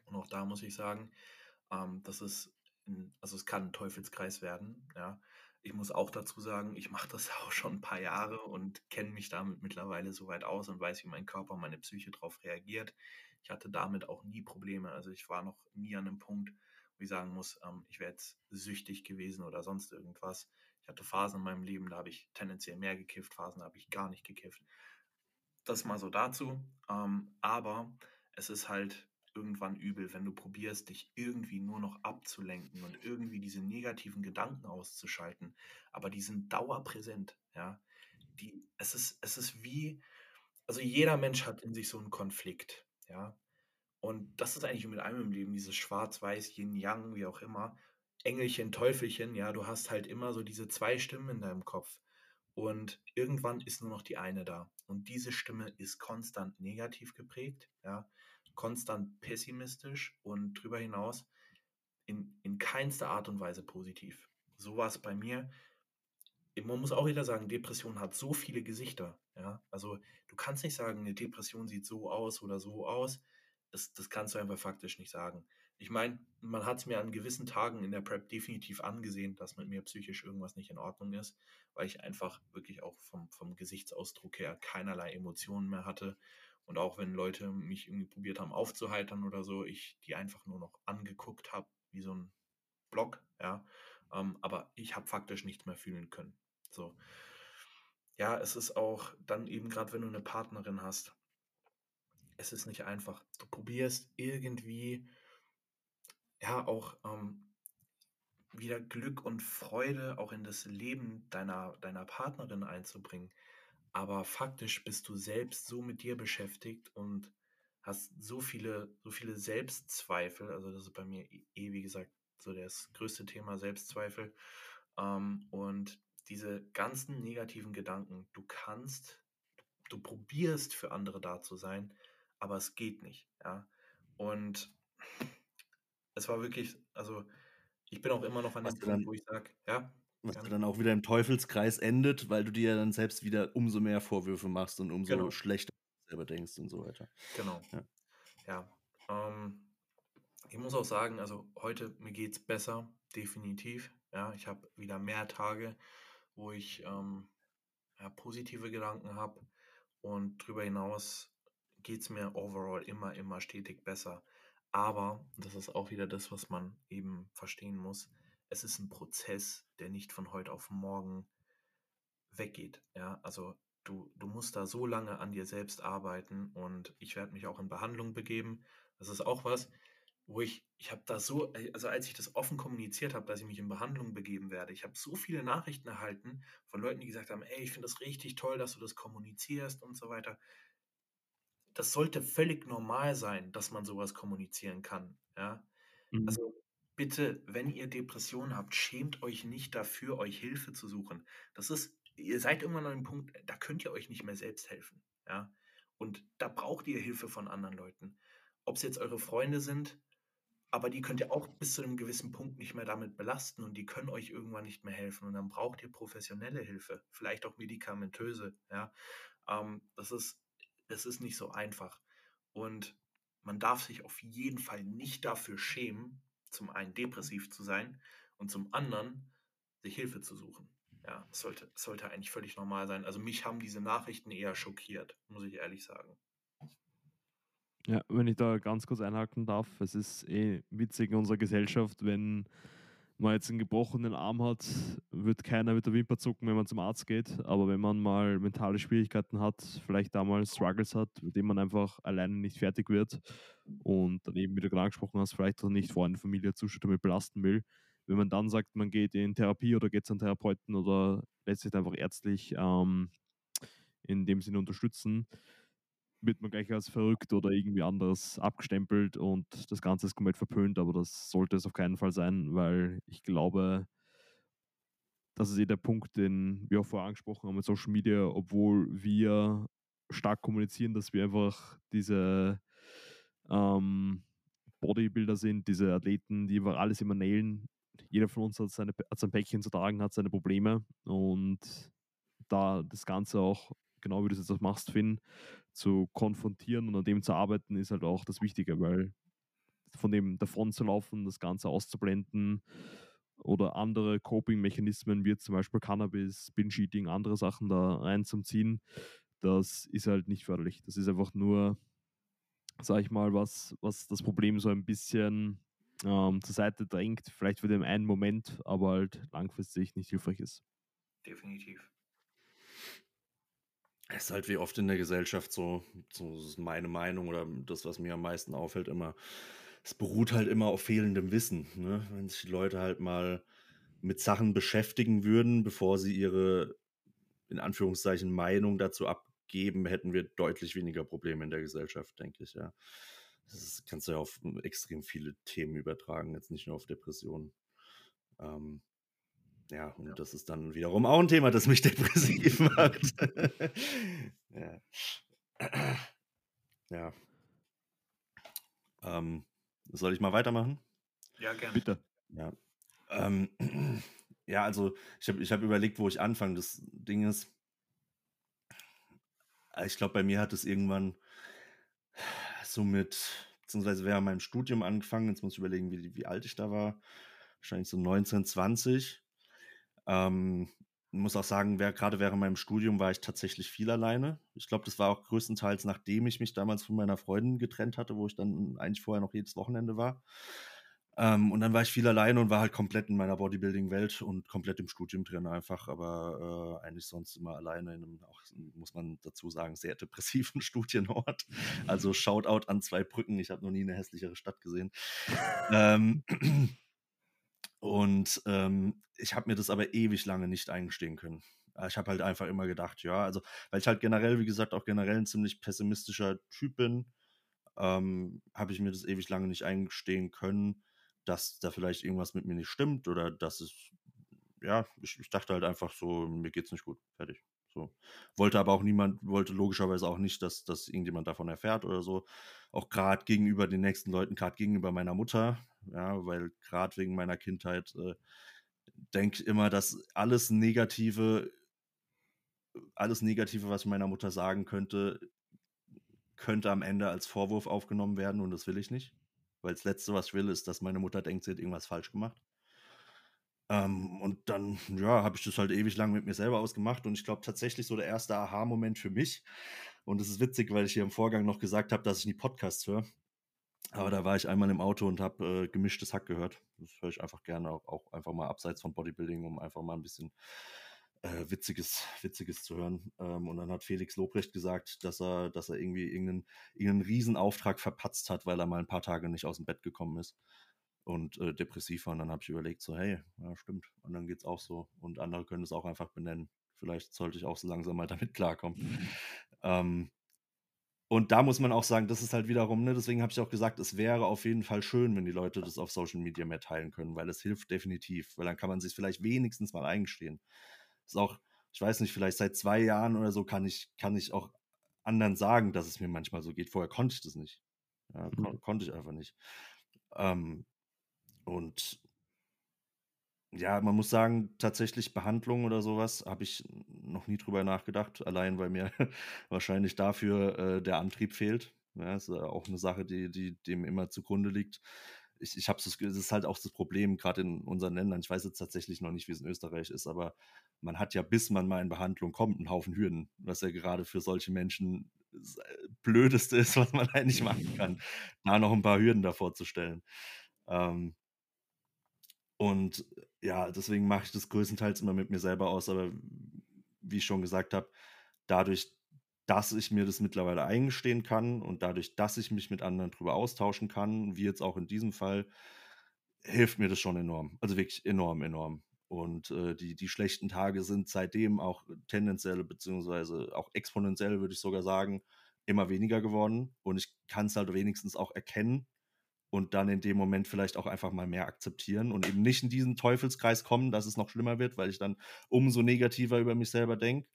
Und auch da muss ich sagen, ähm, das ist, ein, also es kann ein Teufelskreis werden. Ja. Ich muss auch dazu sagen, ich mache das auch schon ein paar Jahre und kenne mich damit mittlerweile so weit aus und weiß, wie mein Körper, meine Psyche darauf reagiert. Ich hatte damit auch nie Probleme. Also ich war noch nie an einem Punkt, wo ich sagen muss, ähm, ich wäre jetzt süchtig gewesen oder sonst irgendwas. Ich hatte Phasen in meinem Leben, da habe ich tendenziell mehr gekifft, Phasen habe ich gar nicht gekifft. Das mal so dazu. Ähm, aber es ist halt irgendwann übel, wenn du probierst, dich irgendwie nur noch abzulenken und irgendwie diese negativen Gedanken auszuschalten. Aber die sind dauerpräsent, ja. Die, es, ist, es ist wie, also jeder Mensch hat in sich so einen Konflikt, ja. Und das ist eigentlich mit allem im Leben, dieses Schwarz-Weiß, Yin-Yang, wie auch immer. Engelchen, Teufelchen, ja, du hast halt immer so diese zwei Stimmen in deinem Kopf. Und irgendwann ist nur noch die eine da. Und diese Stimme ist konstant negativ geprägt, ja konstant pessimistisch und darüber hinaus in, in keinster Art und Weise positiv. So war es bei mir. Man muss auch wieder sagen, Depression hat so viele Gesichter. Ja? Also du kannst nicht sagen, eine Depression sieht so aus oder so aus. Das, das kannst du einfach faktisch nicht sagen. Ich meine, man hat es mir an gewissen Tagen in der Prep definitiv angesehen, dass mit mir psychisch irgendwas nicht in Ordnung ist, weil ich einfach wirklich auch vom, vom Gesichtsausdruck her keinerlei Emotionen mehr hatte und auch wenn Leute mich irgendwie probiert haben aufzuheitern oder so, ich die einfach nur noch angeguckt habe, wie so ein Block, ja. Ähm, aber ich habe faktisch nichts mehr fühlen können. So. Ja, es ist auch dann eben gerade, wenn du eine Partnerin hast, es ist nicht einfach. Du probierst irgendwie, ja, auch ähm, wieder Glück und Freude auch in das Leben deiner, deiner Partnerin einzubringen. Aber faktisch bist du selbst so mit dir beschäftigt und hast so viele, so viele Selbstzweifel. Also das ist bei mir eh, wie gesagt, so das größte Thema Selbstzweifel. Ähm, und diese ganzen negativen Gedanken, du kannst, du probierst für andere da zu sein, aber es geht nicht, ja. Und es war wirklich, also ich bin auch immer noch an dem Punkt, wo ich sage, ja. Was dann auch wieder im Teufelskreis endet, weil du dir ja dann selbst wieder umso mehr Vorwürfe machst und umso genau. schlechter selber denkst und so weiter. Genau. Ja. ja ähm, ich muss auch sagen, also heute mir geht es besser, definitiv. Ja, ich habe wieder mehr Tage, wo ich ähm, ja, positive Gedanken habe und darüber hinaus geht es mir overall immer, immer stetig besser. Aber, das ist auch wieder das, was man eben verstehen muss, es ist ein Prozess, der nicht von heute auf morgen weggeht. Ja, also du, du musst da so lange an dir selbst arbeiten und ich werde mich auch in Behandlung begeben. Das ist auch was, wo ich, ich habe da so, also als ich das offen kommuniziert habe, dass ich mich in Behandlung begeben werde, ich habe so viele Nachrichten erhalten von Leuten, die gesagt haben, ey, ich finde das richtig toll, dass du das kommunizierst und so weiter. Das sollte völlig normal sein, dass man sowas kommunizieren kann. Ja? Mhm. Also bitte, wenn ihr Depressionen habt, schämt euch nicht dafür, euch Hilfe zu suchen. Das ist, ihr seid irgendwann an einem Punkt, da könnt ihr euch nicht mehr selbst helfen. Ja? Und da braucht ihr Hilfe von anderen Leuten. Ob es jetzt eure Freunde sind, aber die könnt ihr auch bis zu einem gewissen Punkt nicht mehr damit belasten und die können euch irgendwann nicht mehr helfen und dann braucht ihr professionelle Hilfe, vielleicht auch medikamentöse, ja. Ähm, das ist, das ist nicht so einfach und man darf sich auf jeden Fall nicht dafür schämen, zum einen depressiv zu sein und zum anderen sich Hilfe zu suchen. Ja, das sollte, das sollte eigentlich völlig normal sein. Also mich haben diese Nachrichten eher schockiert, muss ich ehrlich sagen. Ja, wenn ich da ganz kurz einhaken darf, es ist eh witzig in unserer Gesellschaft, wenn man jetzt einen gebrochenen Arm hat, wird keiner mit der Wimper zucken, wenn man zum Arzt geht. Aber wenn man mal mentale Schwierigkeiten hat, vielleicht damals Struggles hat, mit denen man einfach alleine nicht fertig wird und dann eben, wie du gerade angesprochen hast, vielleicht auch nicht Freunde, Familie, Zustand damit belasten will, wenn man dann sagt, man geht in Therapie oder geht zu einem Therapeuten oder lässt sich einfach ärztlich ähm, in dem Sinne unterstützen, wird man gleich als verrückt oder irgendwie anders abgestempelt und das Ganze ist komplett verpönt, aber das sollte es auf keinen Fall sein, weil ich glaube, das ist eh der Punkt, den wir auch vorher angesprochen haben mit Social Media, obwohl wir stark kommunizieren, dass wir einfach diese ähm, Bodybuilder sind, diese Athleten, die einfach alles immer nailen. Jeder von uns hat, seine, hat sein Päckchen zu tragen, hat seine Probleme und da das Ganze auch, genau wie du es jetzt auch machst, Finn, zu konfrontieren und an dem zu arbeiten, ist halt auch das Wichtige, weil von dem davon zu laufen, das Ganze auszublenden oder andere Coping-Mechanismen wie zum Beispiel Cannabis, Binge-Eating, andere Sachen da reinzuziehen, das ist halt nicht förderlich. Das ist einfach nur, sag ich mal, was, was das Problem so ein bisschen ähm, zur Seite drängt, vielleicht für den einen Moment, aber halt langfristig nicht hilfreich ist. Definitiv. Es ist halt wie oft in der Gesellschaft so, so ist meine Meinung oder das, was mir am meisten auffällt, immer, es beruht halt immer auf fehlendem Wissen. Ne? Wenn sich die Leute halt mal mit Sachen beschäftigen würden, bevor sie ihre, in Anführungszeichen, Meinung dazu abgeben, hätten wir deutlich weniger Probleme in der Gesellschaft, denke ich, ja. Das kannst du ja auf extrem viele Themen übertragen, jetzt nicht nur auf Depressionen. Ähm, ja, und ja. das ist dann wiederum auch ein Thema, das mich depressiv macht. ja. ja. Ähm, soll ich mal weitermachen? Ja, gerne. Bitte. Ja. Ähm, ja, also ich habe ich hab überlegt, wo ich anfange. Das Ding ist, ich glaube, bei mir hat es irgendwann so mit, beziehungsweise während meinem Studium angefangen, jetzt muss ich überlegen, wie, wie alt ich da war, wahrscheinlich so 19, 20 ähm, muss auch sagen, wer, gerade während meinem Studium war ich tatsächlich viel alleine. Ich glaube, das war auch größtenteils, nachdem ich mich damals von meiner Freundin getrennt hatte, wo ich dann eigentlich vorher noch jedes Wochenende war. Ähm, und dann war ich viel alleine und war halt komplett in meiner Bodybuilding-Welt und komplett im Studium drin einfach, aber äh, eigentlich sonst immer alleine in einem, auch, muss man dazu sagen, sehr depressiven Studienort. Also Shoutout an zwei Brücken. Ich habe noch nie eine hässlichere Stadt gesehen. ähm, und ähm, ich habe mir das aber ewig lange nicht eingestehen können. Äh, ich habe halt einfach immer gedacht, ja, also, weil ich halt generell, wie gesagt, auch generell ein ziemlich pessimistischer Typ bin, ähm, habe ich mir das ewig lange nicht eingestehen können, dass da vielleicht irgendwas mit mir nicht stimmt oder dass es, ja, ich, ich dachte halt einfach so, mir geht's nicht gut, fertig. So. Wollte aber auch niemand, wollte logischerweise auch nicht, dass, dass irgendjemand davon erfährt oder so. Auch gerade gegenüber den nächsten Leuten, gerade gegenüber meiner Mutter, ja, weil gerade wegen meiner Kindheit äh, denke immer, dass alles Negative, alles Negative, was ich meiner Mutter sagen könnte, könnte am Ende als Vorwurf aufgenommen werden und das will ich nicht. Weil das Letzte, was ich will, ist, dass meine Mutter denkt, sie hat irgendwas falsch gemacht. Ähm, und dann, ja, habe ich das halt ewig lang mit mir selber ausgemacht. Und ich glaube tatsächlich so der erste Aha-Moment für mich. Und es ist witzig, weil ich hier im Vorgang noch gesagt habe, dass ich nie Podcasts höre. Aber da war ich einmal im Auto und habe äh, gemischtes Hack gehört. Das höre ich einfach gerne, auch, auch, einfach mal abseits von Bodybuilding, um einfach mal ein bisschen äh, Witziges, Witziges zu hören. Ähm, und dann hat Felix Lobrecht gesagt, dass er, dass er irgendwie irgendeinen, irgendeinen Riesenauftrag verpatzt hat, weil er mal ein paar Tage nicht aus dem Bett gekommen ist und äh, depressiv war. Und dann habe ich überlegt, so, hey, ja, stimmt, anderen geht es auch so. Und andere können es auch einfach benennen. Vielleicht sollte ich auch so langsam mal damit klarkommen. ähm, und da muss man auch sagen, das ist halt wiederum, ne, deswegen habe ich auch gesagt, es wäre auf jeden Fall schön, wenn die Leute das auf Social Media mehr teilen können, weil es hilft definitiv, weil dann kann man sich vielleicht wenigstens mal eingestehen. Ist auch, ich weiß nicht, vielleicht seit zwei Jahren oder so kann ich, kann ich auch anderen sagen, dass es mir manchmal so geht. Vorher konnte ich das nicht. Ja, kon mhm. konnte ich einfach nicht. Ähm, und ja, man muss sagen, tatsächlich Behandlung oder sowas habe ich noch nie drüber nachgedacht, allein weil mir wahrscheinlich dafür äh, der Antrieb fehlt. Ja, ist auch eine Sache, die, die dem immer zugrunde liegt. Ich, ich habe das ist halt auch das Problem, gerade in unseren Ländern. Ich weiß jetzt tatsächlich noch nicht, wie es in Österreich ist, aber man hat ja, bis man mal in Behandlung kommt, einen Haufen Hürden, was ja gerade für solche Menschen das äh, Blödeste ist, was man eigentlich machen kann, da noch ein paar Hürden davor zu stellen. Ähm, und ja, deswegen mache ich das größtenteils immer mit mir selber aus. Aber wie ich schon gesagt habe, dadurch, dass ich mir das mittlerweile eingestehen kann und dadurch, dass ich mich mit anderen drüber austauschen kann, wie jetzt auch in diesem Fall, hilft mir das schon enorm. Also wirklich enorm, enorm. Und äh, die, die schlechten Tage sind seitdem auch tendenziell, beziehungsweise auch exponentiell, würde ich sogar sagen, immer weniger geworden. Und ich kann es halt wenigstens auch erkennen, und dann in dem Moment vielleicht auch einfach mal mehr akzeptieren und eben nicht in diesen Teufelskreis kommen, dass es noch schlimmer wird, weil ich dann umso negativer über mich selber denke.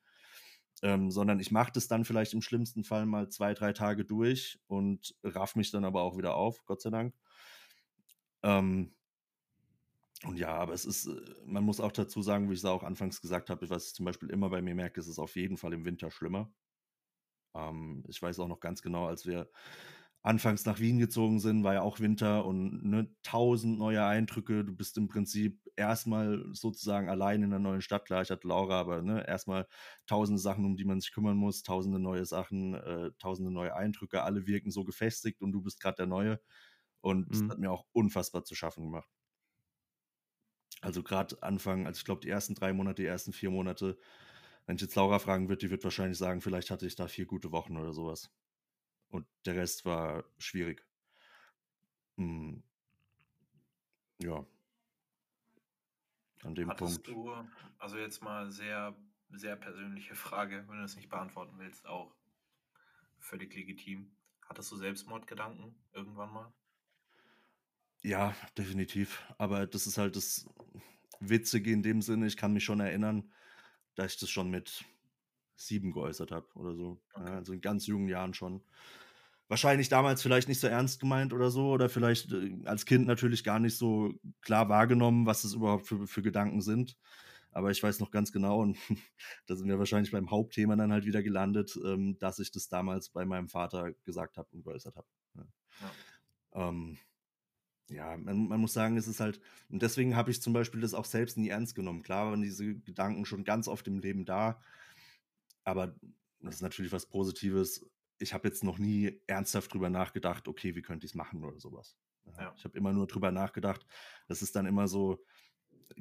Ähm, sondern ich mache das dann vielleicht im schlimmsten Fall mal zwei, drei Tage durch und raff mich dann aber auch wieder auf, Gott sei Dank. Ähm, und ja, aber es ist, äh, man muss auch dazu sagen, wie ich es auch anfangs gesagt habe, was ich zum Beispiel immer bei mir merke, ist es auf jeden Fall im Winter schlimmer. Ähm, ich weiß auch noch ganz genau, als wir anfangs nach Wien gezogen sind, war ja auch Winter und ne, tausend neue Eindrücke. Du bist im Prinzip erstmal sozusagen allein in der neuen Stadt. Klar, ich hatte Laura, aber ne, erstmal tausende Sachen, um die man sich kümmern muss, tausende neue Sachen, äh, tausende neue Eindrücke. Alle wirken so gefestigt und du bist gerade der Neue. Und mhm. das hat mir auch unfassbar zu schaffen gemacht. Also gerade Anfang, also ich glaube, die ersten drei Monate, die ersten vier Monate, wenn ich jetzt Laura fragen würde, die wird wahrscheinlich sagen, vielleicht hatte ich da vier gute Wochen oder sowas. Und der Rest war schwierig. Hm. Ja. An dem Hattest Punkt. du, also jetzt mal sehr, sehr persönliche Frage, wenn du es nicht beantworten willst, auch völlig legitim. Hattest du Selbstmordgedanken irgendwann mal? Ja, definitiv. Aber das ist halt das Witzige in dem Sinne, ich kann mich schon erinnern, dass ich das schon mit sieben geäußert habe oder so. Okay. Ja, also in ganz jungen Jahren schon. Wahrscheinlich damals vielleicht nicht so ernst gemeint oder so, oder vielleicht äh, als Kind natürlich gar nicht so klar wahrgenommen, was das überhaupt für, für Gedanken sind. Aber ich weiß noch ganz genau, und da sind wir wahrscheinlich beim Hauptthema dann halt wieder gelandet, ähm, dass ich das damals bei meinem Vater gesagt habe und geäußert habe. Ja. Ja. Ähm, ja, man, man, muss sagen, es ist halt, und deswegen habe ich zum Beispiel das auch selbst nie ernst genommen. Klar waren diese Gedanken schon ganz oft im Leben da, aber das ist natürlich was Positives. Ich habe jetzt noch nie ernsthaft drüber nachgedacht, okay, wie könnte ich es machen oder sowas. Ja. Ich habe immer nur drüber nachgedacht. Das ist dann immer so,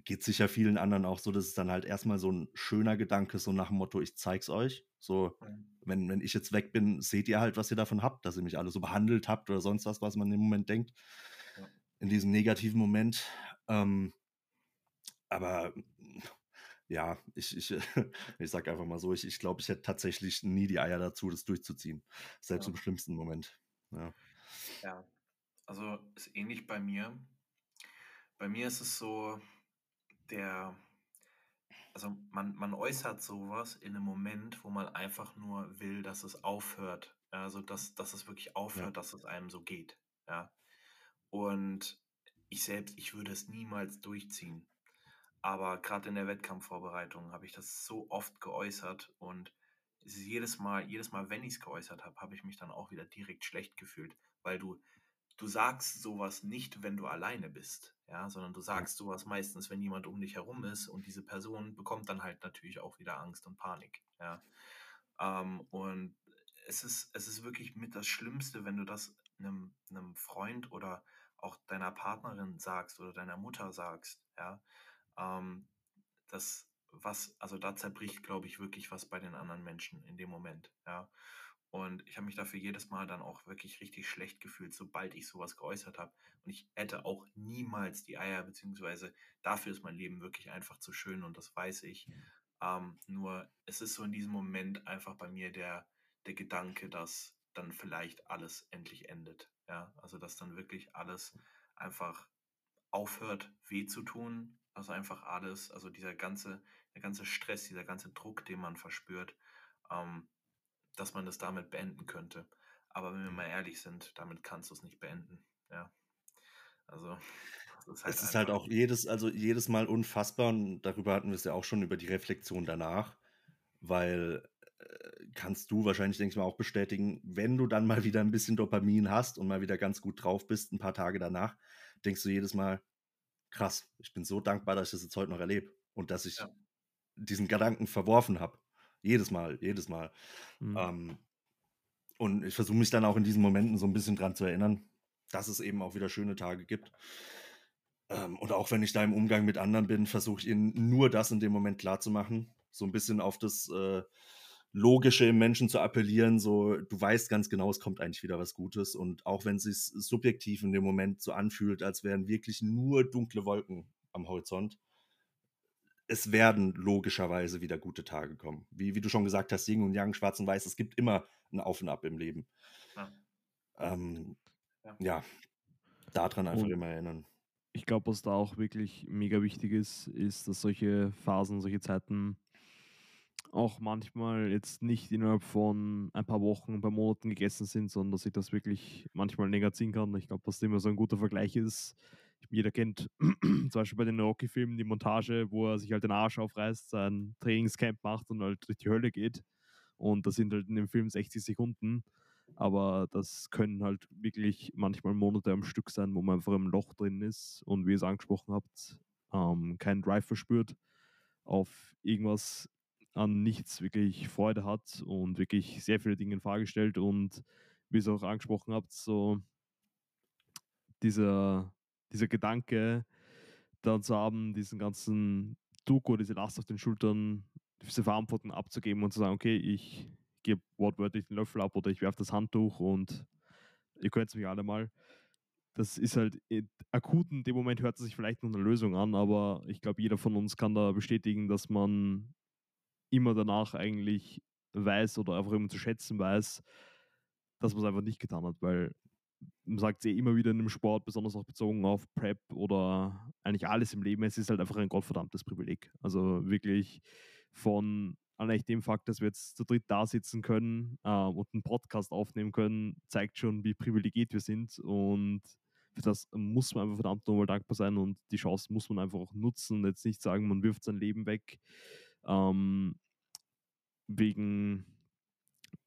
geht sicher vielen anderen auch so, dass es dann halt erstmal so ein schöner Gedanke, so nach dem Motto, ich zeig's euch. So, wenn, wenn ich jetzt weg bin, seht ihr halt, was ihr davon habt, dass ihr mich alle so behandelt habt oder sonst was, was man im Moment denkt. Ja. In diesem negativen Moment. Ähm, aber ja, ich, ich, ich sag einfach mal so, ich, ich glaube, ich hätte tatsächlich nie die Eier dazu, das durchzuziehen. Selbst ja. im schlimmsten Moment. Ja. ja, also ist ähnlich bei mir. Bei mir ist es so, der, also man, man äußert sowas in einem Moment, wo man einfach nur will, dass es aufhört. Also dass, dass es wirklich aufhört, ja. dass es einem so geht. Ja. Und ich selbst, ich würde es niemals durchziehen. Aber gerade in der Wettkampfvorbereitung habe ich das so oft geäußert und jedes Mal, jedes Mal, wenn ich es geäußert habe, habe ich mich dann auch wieder direkt schlecht gefühlt, weil du, du sagst sowas nicht, wenn du alleine bist, ja, sondern du sagst sowas meistens, wenn jemand um dich herum ist und diese Person bekommt dann halt natürlich auch wieder Angst und Panik, ja. Ähm, und es ist, es ist wirklich mit das Schlimmste, wenn du das einem, einem Freund oder auch deiner Partnerin sagst oder deiner Mutter sagst, ja. Ähm, das, was, also da zerbricht, glaube ich, wirklich was bei den anderen Menschen in dem Moment, ja. Und ich habe mich dafür jedes Mal dann auch wirklich richtig schlecht gefühlt, sobald ich sowas geäußert habe. Und ich hätte auch niemals die Eier, beziehungsweise dafür ist mein Leben wirklich einfach zu schön und das weiß ich. Ähm, nur es ist so in diesem Moment einfach bei mir der, der Gedanke, dass dann vielleicht alles endlich endet. Ja, also dass dann wirklich alles einfach aufhört, weh zu tun. Also einfach alles, also dieser ganze, der ganze Stress, dieser ganze Druck, den man verspürt, ähm, dass man das damit beenden könnte. Aber wenn wir mal ehrlich sind, damit kannst du es nicht beenden. Ja. Also. Ist halt es ist halt auch jedes, also jedes Mal unfassbar und darüber hatten wir es ja auch schon über die Reflexion danach, weil äh, kannst du wahrscheinlich, denke ich mal, auch bestätigen, wenn du dann mal wieder ein bisschen Dopamin hast und mal wieder ganz gut drauf bist, ein paar Tage danach, denkst du jedes Mal, krass, ich bin so dankbar, dass ich das jetzt heute noch erlebe und dass ich ja. diesen Gedanken verworfen habe. Jedes Mal, jedes Mal. Mhm. Ähm, und ich versuche mich dann auch in diesen Momenten so ein bisschen dran zu erinnern, dass es eben auch wieder schöne Tage gibt. Ähm, und auch wenn ich da im Umgang mit anderen bin, versuche ich ihnen nur das in dem Moment klarzumachen. So ein bisschen auf das äh, Logische im Menschen zu appellieren, so du weißt ganz genau, es kommt eigentlich wieder was Gutes. Und auch wenn es sich subjektiv in dem Moment so anfühlt, als wären wirklich nur dunkle Wolken am Horizont, es werden logischerweise wieder gute Tage kommen. Wie, wie du schon gesagt hast, Yin und Yang, Schwarz und Weiß, es gibt immer ein Auf und Ab im Leben. Ja, ähm, ja. ja daran einfach und immer erinnern. Ich glaube, was da auch wirklich mega wichtig ist, ist, dass solche Phasen, solche Zeiten auch manchmal jetzt nicht innerhalb von ein paar Wochen, ein paar Monaten gegessen sind, sondern dass sich das wirklich manchmal länger ziehen kann. Ich glaube, dass das immer so ein guter Vergleich ist, jeder kennt zum Beispiel bei den Rocky-Filmen die Montage, wo er sich halt den Arsch aufreißt, sein Trainingscamp macht und halt durch die Hölle geht. Und das sind halt in dem Film 60 Sekunden. Aber das können halt wirklich manchmal Monate am Stück sein, wo man einfach im Loch drin ist und wie ihr es angesprochen habt, ähm, keinen Drive verspürt, auf irgendwas an nichts wirklich Freude hat und wirklich sehr viele Dinge in Frage stellt und wie ihr es auch angesprochen habt, so dieser dieser Gedanke, dann zu haben, diesen ganzen oder diese Last auf den Schultern, diese Verantwortung abzugeben und zu sagen, okay, ich gebe wortwörtlich den Löffel ab oder ich werfe das Handtuch und ihr könnt es mich alle mal. Das ist halt akut in dem Moment hört es sich vielleicht noch eine Lösung an, aber ich glaube, jeder von uns kann da bestätigen, dass man immer danach eigentlich weiß oder einfach immer zu schätzen weiß, dass man es einfach nicht getan hat, weil man sagt es eh immer wieder in einem Sport, besonders auch bezogen auf Prep oder eigentlich alles im Leben, es ist halt einfach ein gottverdammtes Privileg. Also wirklich von allein dem Fakt, dass wir jetzt zu dritt da sitzen können äh, und einen Podcast aufnehmen können, zeigt schon, wie privilegiert wir sind und für das muss man einfach verdammt nochmal dankbar sein und die Chance muss man einfach auch nutzen und jetzt nicht sagen, man wirft sein Leben weg. Ähm, wegen,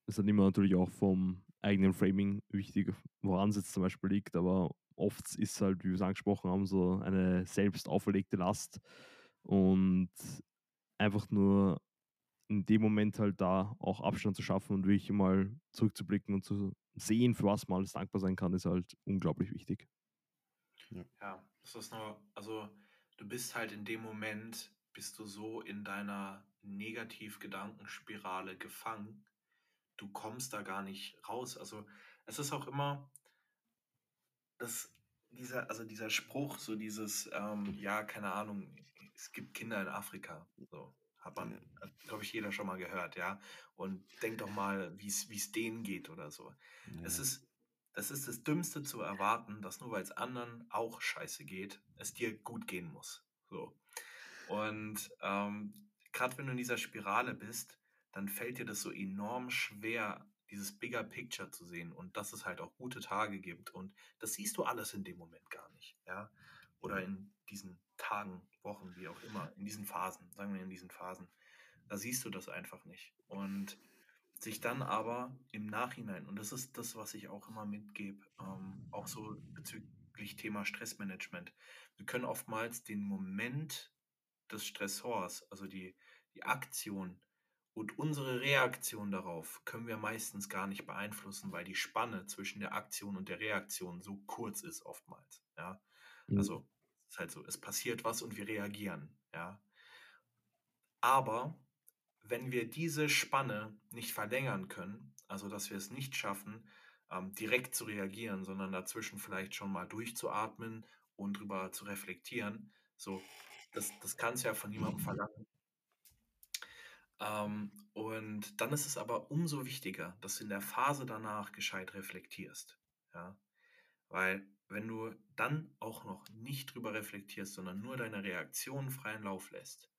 es hat immer natürlich auch vom eigenen Framing wichtig, woran es jetzt zum Beispiel liegt, aber oft ist halt, wie wir es angesprochen haben, so eine selbst auferlegte Last und einfach nur in dem Moment halt da auch Abstand zu schaffen und wirklich mal zurückzublicken und zu sehen, für was man alles dankbar sein kann, ist halt unglaublich wichtig. Ja, ja das ist nur, also du bist halt in dem Moment, bist du so in deiner Negativ-Gedankenspirale gefangen, du kommst da gar nicht raus. Also es ist auch immer das, dieser, also dieser Spruch, so dieses, ähm, ja, keine Ahnung, es gibt Kinder in Afrika. So, hat man, glaube ich, jeder schon mal gehört, ja. Und denk doch mal, wie es denen geht oder so. Ja. Es ist, das ist das Dümmste zu erwarten, dass nur weil es anderen auch scheiße geht, es dir gut gehen muss. So. Und ähm, gerade wenn du in dieser Spirale bist, dann fällt dir das so enorm schwer, dieses Bigger Picture zu sehen und dass es halt auch gute Tage gibt. Und das siehst du alles in dem Moment gar nicht. Ja? Oder in diesen Tagen, Wochen, wie auch immer, in diesen Phasen, sagen wir in diesen Phasen. Da siehst du das einfach nicht. Und sich dann aber im Nachhinein, und das ist das, was ich auch immer mitgebe, ähm, auch so bezüglich Thema Stressmanagement. Wir können oftmals den Moment des Stressors, also die, die Aktion und unsere Reaktion darauf können wir meistens gar nicht beeinflussen, weil die Spanne zwischen der Aktion und der Reaktion so kurz ist oftmals. Ja, Mhm. also es ist halt so, es passiert was und wir reagieren. Ja, aber wenn wir diese Spanne nicht verlängern können, also dass wir es nicht schaffen, ähm, direkt zu reagieren, sondern dazwischen vielleicht schon mal durchzuatmen und drüber zu reflektieren, so, das, das kannst du ja von niemandem verlangen. Ähm, und dann ist es aber umso wichtiger, dass du in der Phase danach gescheit reflektierst. Ja? Weil wenn du dann auch noch nicht drüber reflektierst, sondern nur deine Reaktionen freien Lauf lässt,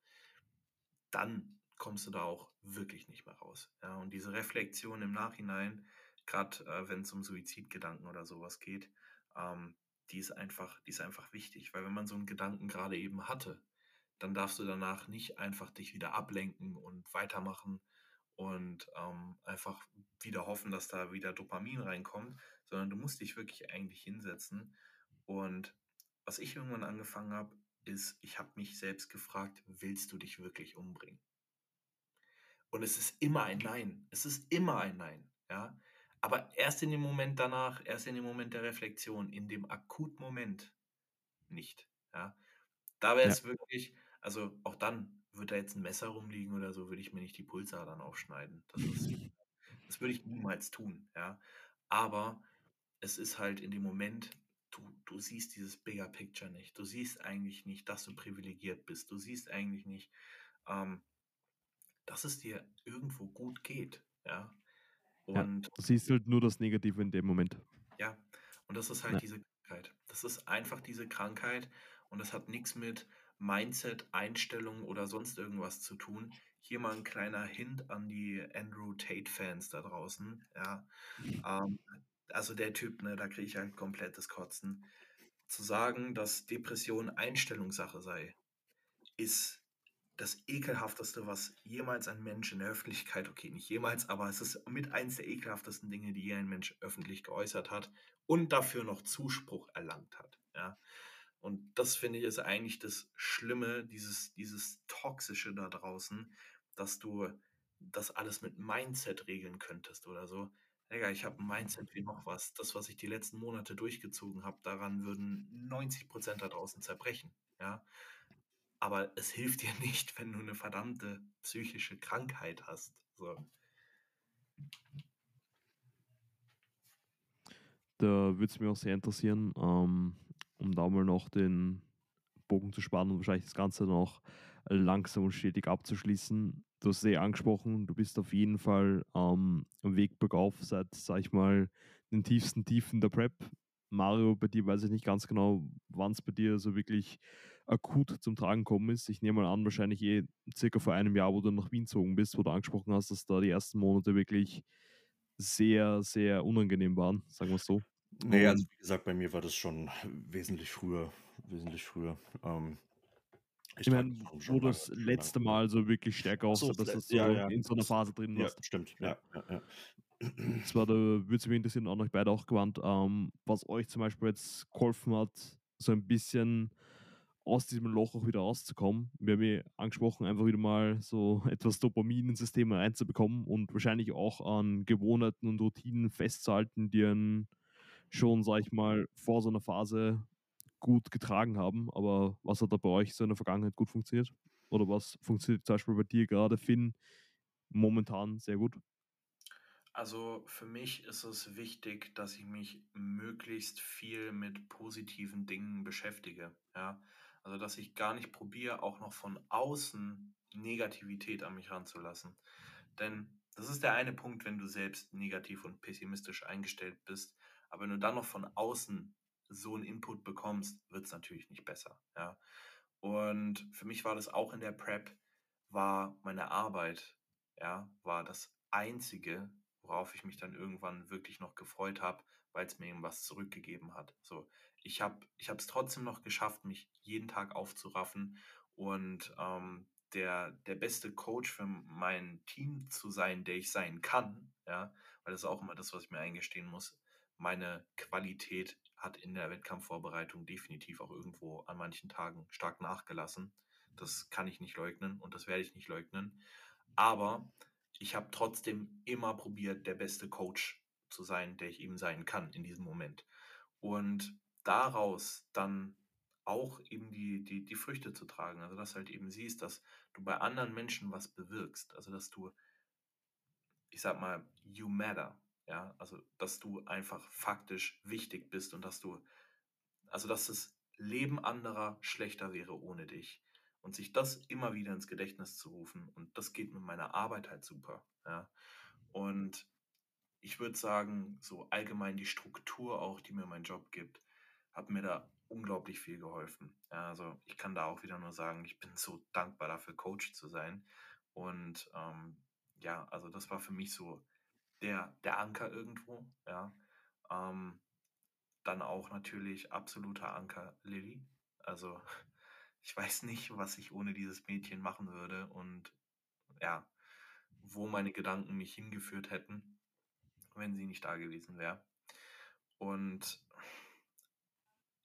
dann kommst du da auch wirklich nicht mehr raus. Ja? Und diese Reflexion im Nachhinein, gerade äh, wenn es um Suizidgedanken oder sowas geht, ähm, die ist einfach, die ist einfach wichtig, weil wenn man so einen Gedanken gerade eben hatte, dann darfst du danach nicht einfach dich wieder ablenken und weitermachen und ähm, einfach wieder hoffen, dass da wieder Dopamin reinkommt, sondern du musst dich wirklich eigentlich hinsetzen. Und was ich irgendwann angefangen habe, ist, ich habe mich selbst gefragt, willst du dich wirklich umbringen? Und es ist immer ein Nein. Es ist immer ein Nein. Ja? Aber erst in dem Moment danach, erst in dem Moment der Reflexion, in dem akuten Moment nicht. Ja? Da wäre es ja. wirklich, also auch dann, wird da jetzt ein Messer rumliegen oder so, würde ich mir nicht die Pulsadern aufschneiden. Das, ist, das würde ich niemals tun. Ja? Aber es ist halt in dem Moment, du, du siehst dieses Bigger Picture nicht. Du siehst eigentlich nicht, dass du privilegiert bist. Du siehst eigentlich nicht, ähm, dass es dir irgendwo gut geht. Ja. Und ja, du siehst halt nur das Negative in dem Moment. Ja, und das ist halt ja. diese Krankheit. Das ist einfach diese Krankheit und das hat nichts mit Mindset, Einstellung oder sonst irgendwas zu tun. Hier mal ein kleiner Hint an die Andrew Tate-Fans da draußen. Ja, ähm, also der Typ, ne, da kriege ich halt komplettes Kotzen. Zu sagen, dass Depression Einstellungssache sei, ist das ekelhafteste, was jemals ein Mensch in der Öffentlichkeit, okay, nicht jemals, aber es ist mit eins der ekelhaftesten Dinge, die je ein Mensch öffentlich geäußert hat und dafür noch Zuspruch erlangt hat. Ja. Und das finde ich ist eigentlich das Schlimme, dieses, dieses Toxische da draußen, dass du das alles mit Mindset regeln könntest oder so. Digga, ich habe ein Mindset wie noch was. Das, was ich die letzten Monate durchgezogen habe, daran würden 90% da draußen zerbrechen. Ja. Aber es hilft dir nicht, wenn du eine verdammte psychische Krankheit hast. So. Da würde es mich auch sehr interessieren, ähm, um da mal noch den Bogen zu spannen und wahrscheinlich das Ganze noch langsam und stetig abzuschließen. Du hast es eh angesprochen, du bist auf jeden Fall ähm, am Weg bergauf seit, sag ich mal, den tiefsten Tiefen der Prep. Mario, bei dir weiß ich nicht ganz genau, wann es bei dir so wirklich akut zum Tragen gekommen ist. Ich nehme mal an, wahrscheinlich eh circa vor einem Jahr, wo du nach Wien gezogen bist, wo du angesprochen hast, dass da die ersten Monate wirklich sehr, sehr unangenehm waren, sagen wir es so. Nee, also wie gesagt, bei mir war das schon wesentlich früher, wesentlich früher. Ähm, ich, ich meine, wo das letzte Mal so wirklich stärker aussah, so, dass du so ja, ja, in so einer Phase drin warst. Ja, stimmt, ja, ja, ja. Zwar, da würde es mich interessieren, auch euch beide auch gewandt, ähm, was euch zum Beispiel jetzt geholfen hat, so ein bisschen aus diesem Loch auch wieder rauszukommen. Wir haben ja angesprochen, einfach wieder mal so etwas Dopamin ins System reinzubekommen und wahrscheinlich auch an Gewohnheiten und Routinen festzuhalten, die einen schon, sag ich mal, vor so einer Phase gut getragen haben. Aber was hat da bei euch so in der Vergangenheit gut funktioniert? Oder was funktioniert zum Beispiel bei dir gerade, Finn, momentan sehr gut? Also für mich ist es wichtig, dass ich mich möglichst viel mit positiven Dingen beschäftige. Ja? Also, dass ich gar nicht probiere, auch noch von außen Negativität an mich ranzulassen. Denn das ist der eine Punkt, wenn du selbst negativ und pessimistisch eingestellt bist. Aber wenn du dann noch von außen so einen Input bekommst, wird es natürlich nicht besser. Ja? Und für mich war das auch in der Prep war meine Arbeit, ja, war das Einzige, worauf ich mich dann irgendwann wirklich noch gefreut habe, weil es mir eben was zurückgegeben hat. So, ich habe ich es trotzdem noch geschafft, mich jeden Tag aufzuraffen und ähm, der, der beste Coach für mein Team zu sein, der ich sein kann, ja, weil das ist auch immer das, was ich mir eingestehen muss. Meine Qualität hat in der Wettkampfvorbereitung definitiv auch irgendwo an manchen Tagen stark nachgelassen. Das kann ich nicht leugnen und das werde ich nicht leugnen. Aber ich habe trotzdem immer probiert, der beste Coach zu sein, der ich eben sein kann in diesem Moment. Und daraus dann auch eben die, die, die Früchte zu tragen. Also dass halt eben siehst, dass du bei anderen Menschen was bewirkst. Also dass du, ich sag mal, you matter. Ja, also dass du einfach faktisch wichtig bist und dass du, also dass das Leben anderer schlechter wäre ohne dich. Und sich das immer wieder ins Gedächtnis zu rufen. Und das geht mit meiner Arbeit halt super. Ja. Und ich würde sagen, so allgemein die Struktur auch, die mir mein Job gibt, hat mir da unglaublich viel geholfen. Ja, also ich kann da auch wieder nur sagen, ich bin so dankbar dafür, Coach zu sein. Und ähm, ja, also das war für mich so der, der Anker irgendwo. Ja. Ähm, dann auch natürlich absoluter Anker Lilly. Also ich weiß nicht, was ich ohne dieses Mädchen machen würde und ja, wo meine Gedanken mich hingeführt hätten, wenn sie nicht da gewesen wäre. Und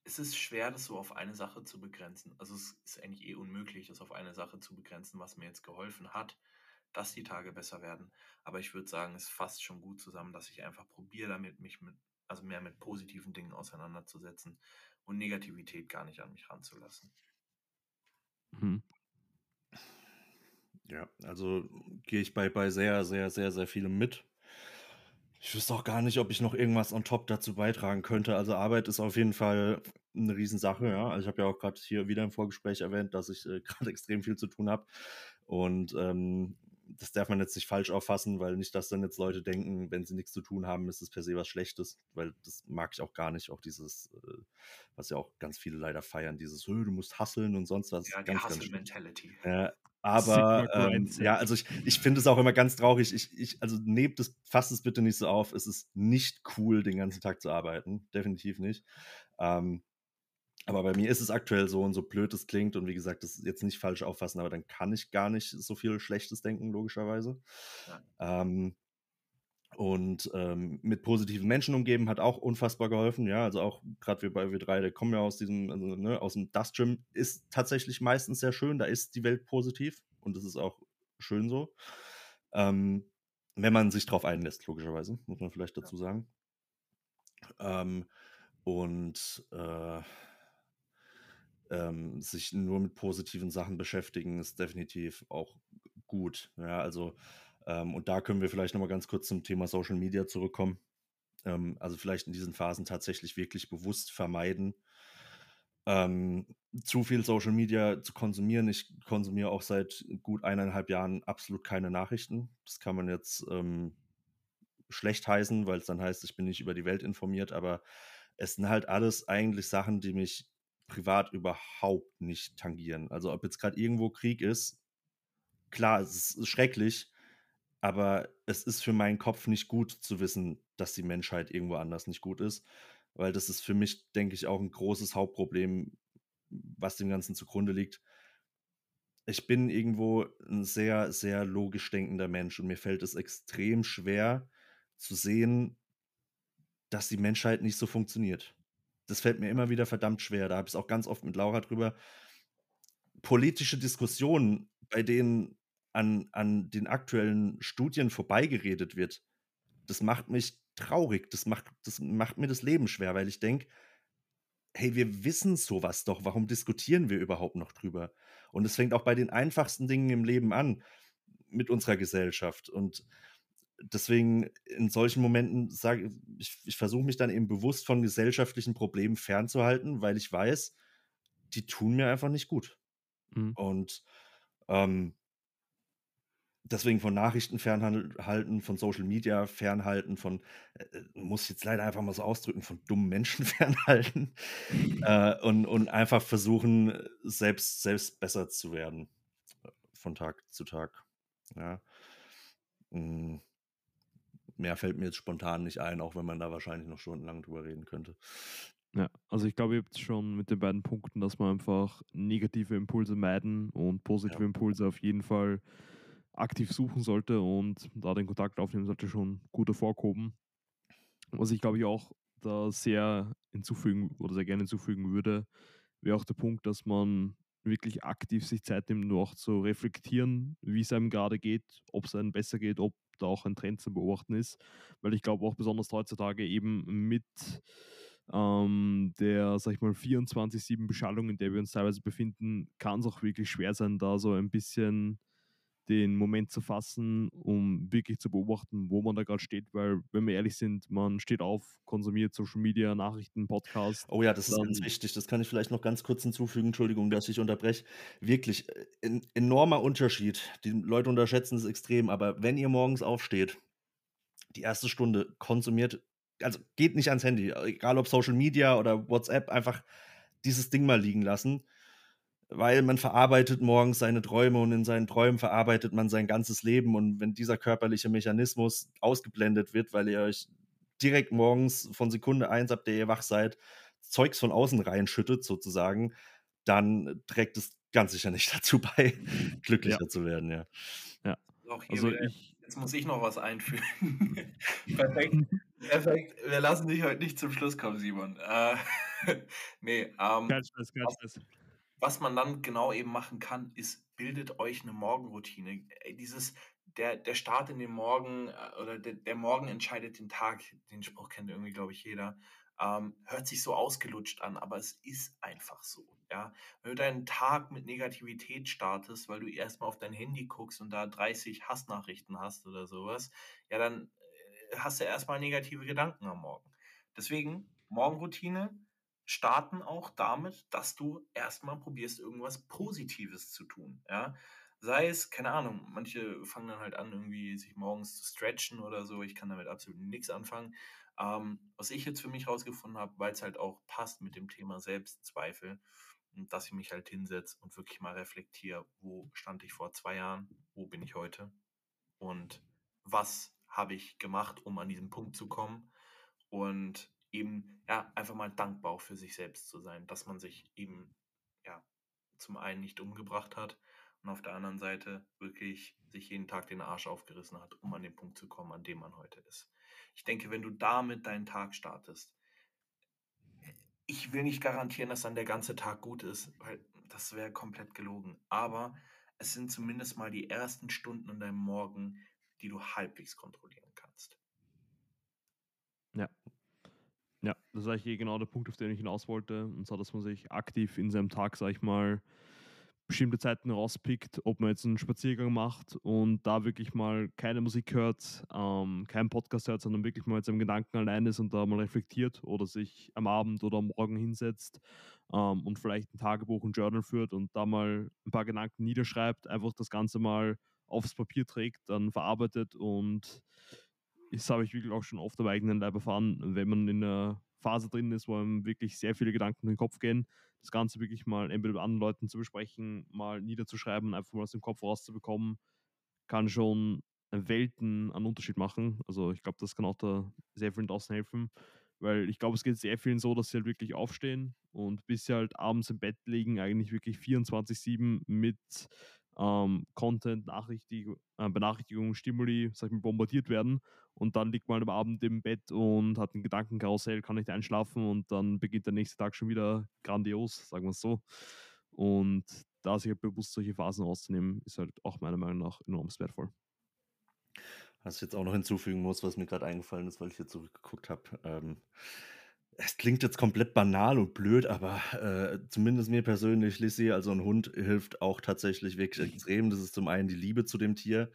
es ist schwer, das so auf eine Sache zu begrenzen. Also es ist eigentlich eh unmöglich, das auf eine Sache zu begrenzen, was mir jetzt geholfen hat, dass die Tage besser werden. Aber ich würde sagen, es fasst schon gut zusammen, dass ich einfach probiere, damit mich mit, also mehr mit positiven Dingen auseinanderzusetzen und Negativität gar nicht an mich ranzulassen. Mhm. Ja, also gehe ich bei, bei sehr, sehr, sehr, sehr vielem mit. Ich wüsste auch gar nicht, ob ich noch irgendwas on top dazu beitragen könnte. Also Arbeit ist auf jeden Fall eine Riesensache, ja. Also ich habe ja auch gerade hier wieder im Vorgespräch erwähnt, dass ich äh, gerade extrem viel zu tun habe. Und ähm, das darf man jetzt nicht falsch auffassen, weil nicht, dass dann jetzt Leute denken, wenn sie nichts zu tun haben, ist es per se was Schlechtes, weil das mag ich auch gar nicht. Auch dieses, äh, was ja auch ganz viele leider feiern, dieses, du musst hasseln und sonst was. Ja, die Hustle-Mentality. Ja, aber ähm, ja, also ich, ich finde es auch immer ganz traurig. Ich, ich, also nehmt es, fasst es bitte nicht so auf. Es ist nicht cool, den ganzen Tag zu arbeiten. Definitiv nicht. Ähm, aber bei mir ist es aktuell so und so blöd es klingt und wie gesagt, das ist jetzt nicht falsch auffassen, aber dann kann ich gar nicht so viel Schlechtes denken, logischerweise. Ja. Ähm, und ähm, mit positiven Menschen umgeben hat auch unfassbar geholfen. Ja, also auch gerade wir bei W3, der kommen ja aus diesem, also, ne, aus dem Dust Gym, ist tatsächlich meistens sehr schön. Da ist die Welt positiv und das ist auch schön so. Ähm, wenn man sich darauf einlässt, logischerweise, muss man vielleicht dazu sagen. Ähm, und äh, ähm, sich nur mit positiven Sachen beschäftigen, ist definitiv auch gut. Ja, also, ähm, und da können wir vielleicht nochmal ganz kurz zum Thema Social Media zurückkommen. Ähm, also vielleicht in diesen Phasen tatsächlich wirklich bewusst vermeiden, ähm, zu viel Social Media zu konsumieren. Ich konsumiere auch seit gut eineinhalb Jahren absolut keine Nachrichten. Das kann man jetzt ähm, schlecht heißen, weil es dann heißt, ich bin nicht über die Welt informiert, aber es sind halt alles eigentlich Sachen, die mich privat überhaupt nicht tangieren. Also ob jetzt gerade irgendwo Krieg ist, klar, es ist schrecklich, aber es ist für meinen Kopf nicht gut zu wissen, dass die Menschheit irgendwo anders nicht gut ist, weil das ist für mich, denke ich, auch ein großes Hauptproblem, was dem Ganzen zugrunde liegt. Ich bin irgendwo ein sehr, sehr logisch denkender Mensch und mir fällt es extrem schwer zu sehen, dass die Menschheit nicht so funktioniert das fällt mir immer wieder verdammt schwer. Da habe ich es auch ganz oft mit Laura drüber. Politische Diskussionen, bei denen an, an den aktuellen Studien vorbeigeredet wird, das macht mich traurig. Das macht, das macht mir das Leben schwer, weil ich denke, hey, wir wissen sowas doch. Warum diskutieren wir überhaupt noch drüber? Und es fängt auch bei den einfachsten Dingen im Leben an mit unserer Gesellschaft. Und deswegen in solchen Momenten sage ich, ich versuche mich dann eben bewusst von gesellschaftlichen Problemen fernzuhalten, weil ich weiß, die tun mir einfach nicht gut. Mhm. Und ähm, deswegen von Nachrichten fernhalten, von Social Media fernhalten, von, äh, äh, muss ich jetzt leider einfach mal so ausdrücken, von dummen Menschen fernhalten äh, und, und einfach versuchen, selbst, selbst besser zu werden. von Tag zu Tag. Ja. Hm. Mehr fällt mir jetzt spontan nicht ein, auch wenn man da wahrscheinlich noch stundenlang drüber reden könnte. Ja, also ich glaube, ihr habt schon mit den beiden Punkten, dass man einfach negative Impulse meiden und positive Ja. Impulse auf jeden Fall aktiv suchen sollte und da den Kontakt aufnehmen sollte, schon gut hervorgehoben. Was ich glaube ich auch da sehr hinzufügen oder sehr gerne hinzufügen würde, wäre auch der Punkt, dass man wirklich aktiv sich Zeit nimmt, nur auch zu reflektieren, wie es einem gerade geht, ob es einem besser geht, ob da auch ein Trend zu beobachten ist. Weil ich glaube auch besonders heutzutage eben mit ähm, der, sag ich mal, 24-7 Beschallung, in der wir uns teilweise befinden, kann es auch wirklich schwer sein, da so ein bisschen den Moment zu fassen, um wirklich zu beobachten, wo man da gerade steht, weil, wenn wir ehrlich sind, man steht auf, konsumiert Social Media, Nachrichten, Podcasts. Oh ja, das ist ganz wichtig. Das kann ich vielleicht noch ganz kurz hinzufügen. Entschuldigung, dass ich unterbreche. Wirklich äh, ein enormer Unterschied. Die Leute unterschätzen es extrem, aber wenn ihr morgens aufsteht, die erste Stunde konsumiert, also geht nicht ans Handy, egal ob Social Media oder WhatsApp, einfach dieses Ding mal liegen lassen, weil man verarbeitet morgens seine Träume und in seinen Träumen verarbeitet man sein ganzes Leben und wenn dieser körperliche Mechanismus ausgeblendet wird, weil ihr euch direkt morgens von Sekunde eins, ab der ihr wach seid, Zeugs von außen reinschüttet sozusagen, dann trägt es ganz sicher nicht dazu bei, glücklicher zu werden, ja. Hier Also ich, jetzt muss ich noch was einfügen. Perfekt. Perfekt. Wir lassen dich heute nicht zum Schluss kommen, Simon. Äh, nee, ähm, kein Stress, was- Stress. Was man dann genau eben machen kann, ist, bildet euch eine Morgenroutine. Ey, Dieses, der, der Start in den Morgen äh, oder der, der Morgen entscheidet den Tag, den Spruch kennt irgendwie, glaube ich, jeder. Ähm, hört sich so ausgelutscht an, aber es ist einfach so. Ja? Wenn du deinen Tag mit Negativität startest, weil du erstmal auf dein Handy guckst und da 30 Hassnachrichten hast oder sowas, ja, dann äh, hast du erstmal negative Gedanken am Morgen. Deswegen, Morgenroutine, starten auch damit, dass du erstmal probierst, irgendwas Positives zu tun. Ja? Sei es, keine Ahnung, manche fangen dann halt an, irgendwie sich morgens zu stretchen oder so. Ich kann damit absolut nichts anfangen. Ähm, was ich jetzt für mich rausgefunden habe, weil es halt auch passt mit dem Thema Selbstzweifel, dass ich mich halt hinsetze und wirklich mal reflektiere, wo stand ich vor zwei Jahren, wo bin ich heute und was habe ich gemacht, um an diesen Punkt zu kommen und eben ja einfach mal dankbar auch für sich selbst zu sein, dass man sich eben ja zum einen nicht umgebracht hat und auf der anderen Seite wirklich sich jeden Tag den Arsch aufgerissen hat, um an den Punkt zu kommen, an dem man heute ist. Ich denke, wenn du damit deinen Tag startest, ich will nicht garantieren, dass dann der ganze Tag gut ist, weil das wäre komplett gelogen. Aber es sind zumindest mal die ersten Stunden in deinem Morgen, die du halbwegs kontrollieren kannst. Ja, das ist eigentlich genau der Punkt, auf den ich hinaus wollte. Und zwar, dass man sich aktiv in seinem Tag, sag ich mal, bestimmte Zeiten rauspickt, ob man jetzt einen Spaziergang macht und da wirklich mal keine Musik hört, ähm, keinen Podcast hört, sondern wirklich mal mit seinem Gedanken allein ist und da mal reflektiert oder sich am Abend oder am Morgen hinsetzt ähm, und vielleicht ein Tagebuch, ein Journal führt und da mal ein paar Gedanken niederschreibt, einfach das Ganze mal aufs Papier trägt, dann verarbeitet und das habe ich wirklich auch schon oft am eigenen Leib erfahren, wenn man in einer Phase drin ist, wo einem wirklich sehr viele Gedanken in den Kopf gehen, das Ganze wirklich mal entweder mit anderen Leuten zu besprechen, mal niederzuschreiben, einfach mal aus dem Kopf rauszubekommen, kann schon Welten an Unterschied machen. Also ich glaube, das kann auch da sehr vielen draußen helfen, weil ich glaube, es geht sehr vielen so, dass sie halt wirklich aufstehen und bis sie halt abends im Bett liegen, eigentlich wirklich 24-7 mit ähm, Content, Nachrichtig äh, Benachrichtigungen, Stimuli, sag ich mal, bombardiert werden. Und dann liegt man am Abend im Bett und hat ein Gedankenkarussell, kann nicht einschlafen und dann beginnt der nächste Tag schon wieder grandios, sagen wir es so. Und da sich halt bewusst solche Phasen rauszunehmen, ist halt auch meiner Meinung nach enorm wertvoll. Was ich jetzt auch noch hinzufügen muss, was mir gerade eingefallen ist, weil ich hier zurückgeguckt habe. Ähm, es klingt jetzt komplett banal und blöd, aber äh, zumindest mir persönlich, Lissy, also ein Hund, hilft auch tatsächlich wirklich extrem. Das ist zum einen die Liebe zu dem Tier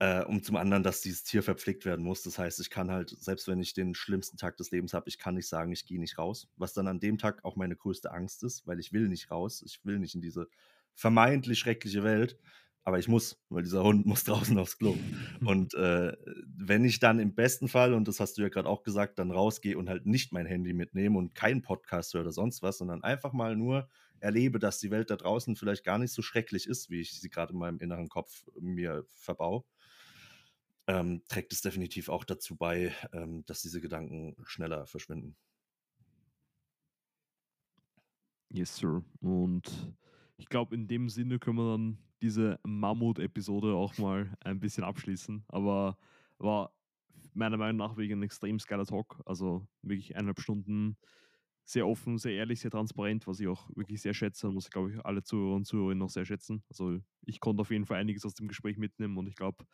äh, und zum anderen, dass dieses Tier verpflegt werden muss. Das heißt, ich kann halt, selbst wenn ich den schlimmsten Tag des Lebens habe, ich kann nicht sagen, ich gehe nicht raus. Was dann an dem Tag auch meine größte Angst ist, weil ich will nicht raus. Ich will nicht in diese vermeintlich schreckliche Welt. Aber ich muss, weil dieser Hund muss draußen aufs Klo. Und äh, wenn ich dann im besten Fall, und das hast du ja gerade auch gesagt, dann rausgehe und halt nicht mein Handy mitnehme und keinen Podcast höre oder sonst was, sondern einfach mal nur erlebe, dass die Welt da draußen vielleicht gar nicht so schrecklich ist, wie ich sie gerade in meinem inneren Kopf mir verbau, ähm, trägt es definitiv auch dazu bei, ähm, dass diese Gedanken schneller verschwinden. Yes, Sir. Und ich glaube, in dem Sinne können wir dann diese Mammut-Episode auch mal ein bisschen abschließen. Aber war meiner Meinung nach wegen ein extrem geiler Talk. Also wirklich eineinhalb Stunden sehr offen, sehr ehrlich, sehr transparent, was ich auch wirklich sehr schätze und was, glaube ich, alle Zuhörer und Zuhörerinnen noch sehr schätzen. Also ich konnte auf jeden Fall einiges aus dem Gespräch mitnehmen und ich glaube,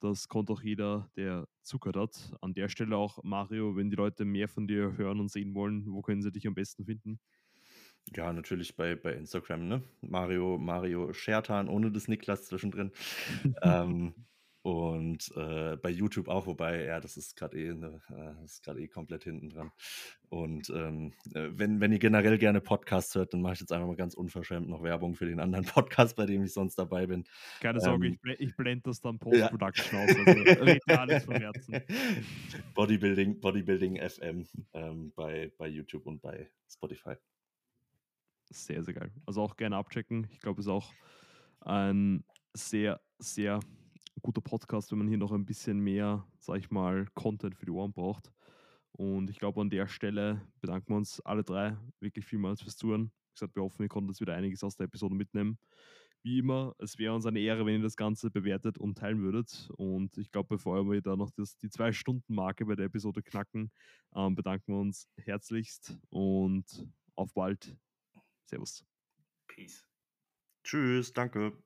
das konnte auch jeder, der zugehört hat. An der Stelle auch, Mario, wenn die Leute mehr von dir hören und sehen wollen, wo können sie dich am besten finden? Ja, natürlich bei, bei Instagram, ne? Mario, Mario Schertan ohne das Niklas zwischendrin. ähm, und äh, bei YouTube auch, wobei, ja, das ist gerade eh, ne, äh, eh komplett hinten dran. Und ähm, äh, wenn, wenn ihr generell gerne Podcasts hört, dann mache ich jetzt einfach mal ganz unverschämt noch Werbung für den anderen Podcast, bei dem ich sonst dabei bin. Keine Sorge, ähm, ich, blende, ich blende das dann Post-Production ja. aus. Also red alles vom Herzen. Bodybuilding, Bodybuilding FM ähm, bei, bei YouTube und bei Spotify. Sehr, sehr geil. Also auch gerne abchecken. Ich glaube, es ist auch ein sehr, sehr guter Podcast, wenn man hier noch ein bisschen mehr, sag ich mal, Content für die Ohren braucht. Und ich glaube, an der Stelle bedanken wir uns alle drei wirklich vielmals fürs Zuhören. Wie gesagt, wir hoffen, ihr konntet wieder einiges aus der Episode mitnehmen. Wie immer, es wäre uns eine Ehre, wenn ihr das Ganze bewertet und teilen würdet. Und ich glaube, bevor wir da noch das, die Zwei-Stunden-Marke bei der Episode knacken, ähm, bedanken wir uns herzlichst und auf bald. Servus. Peace. Tschüss, danke.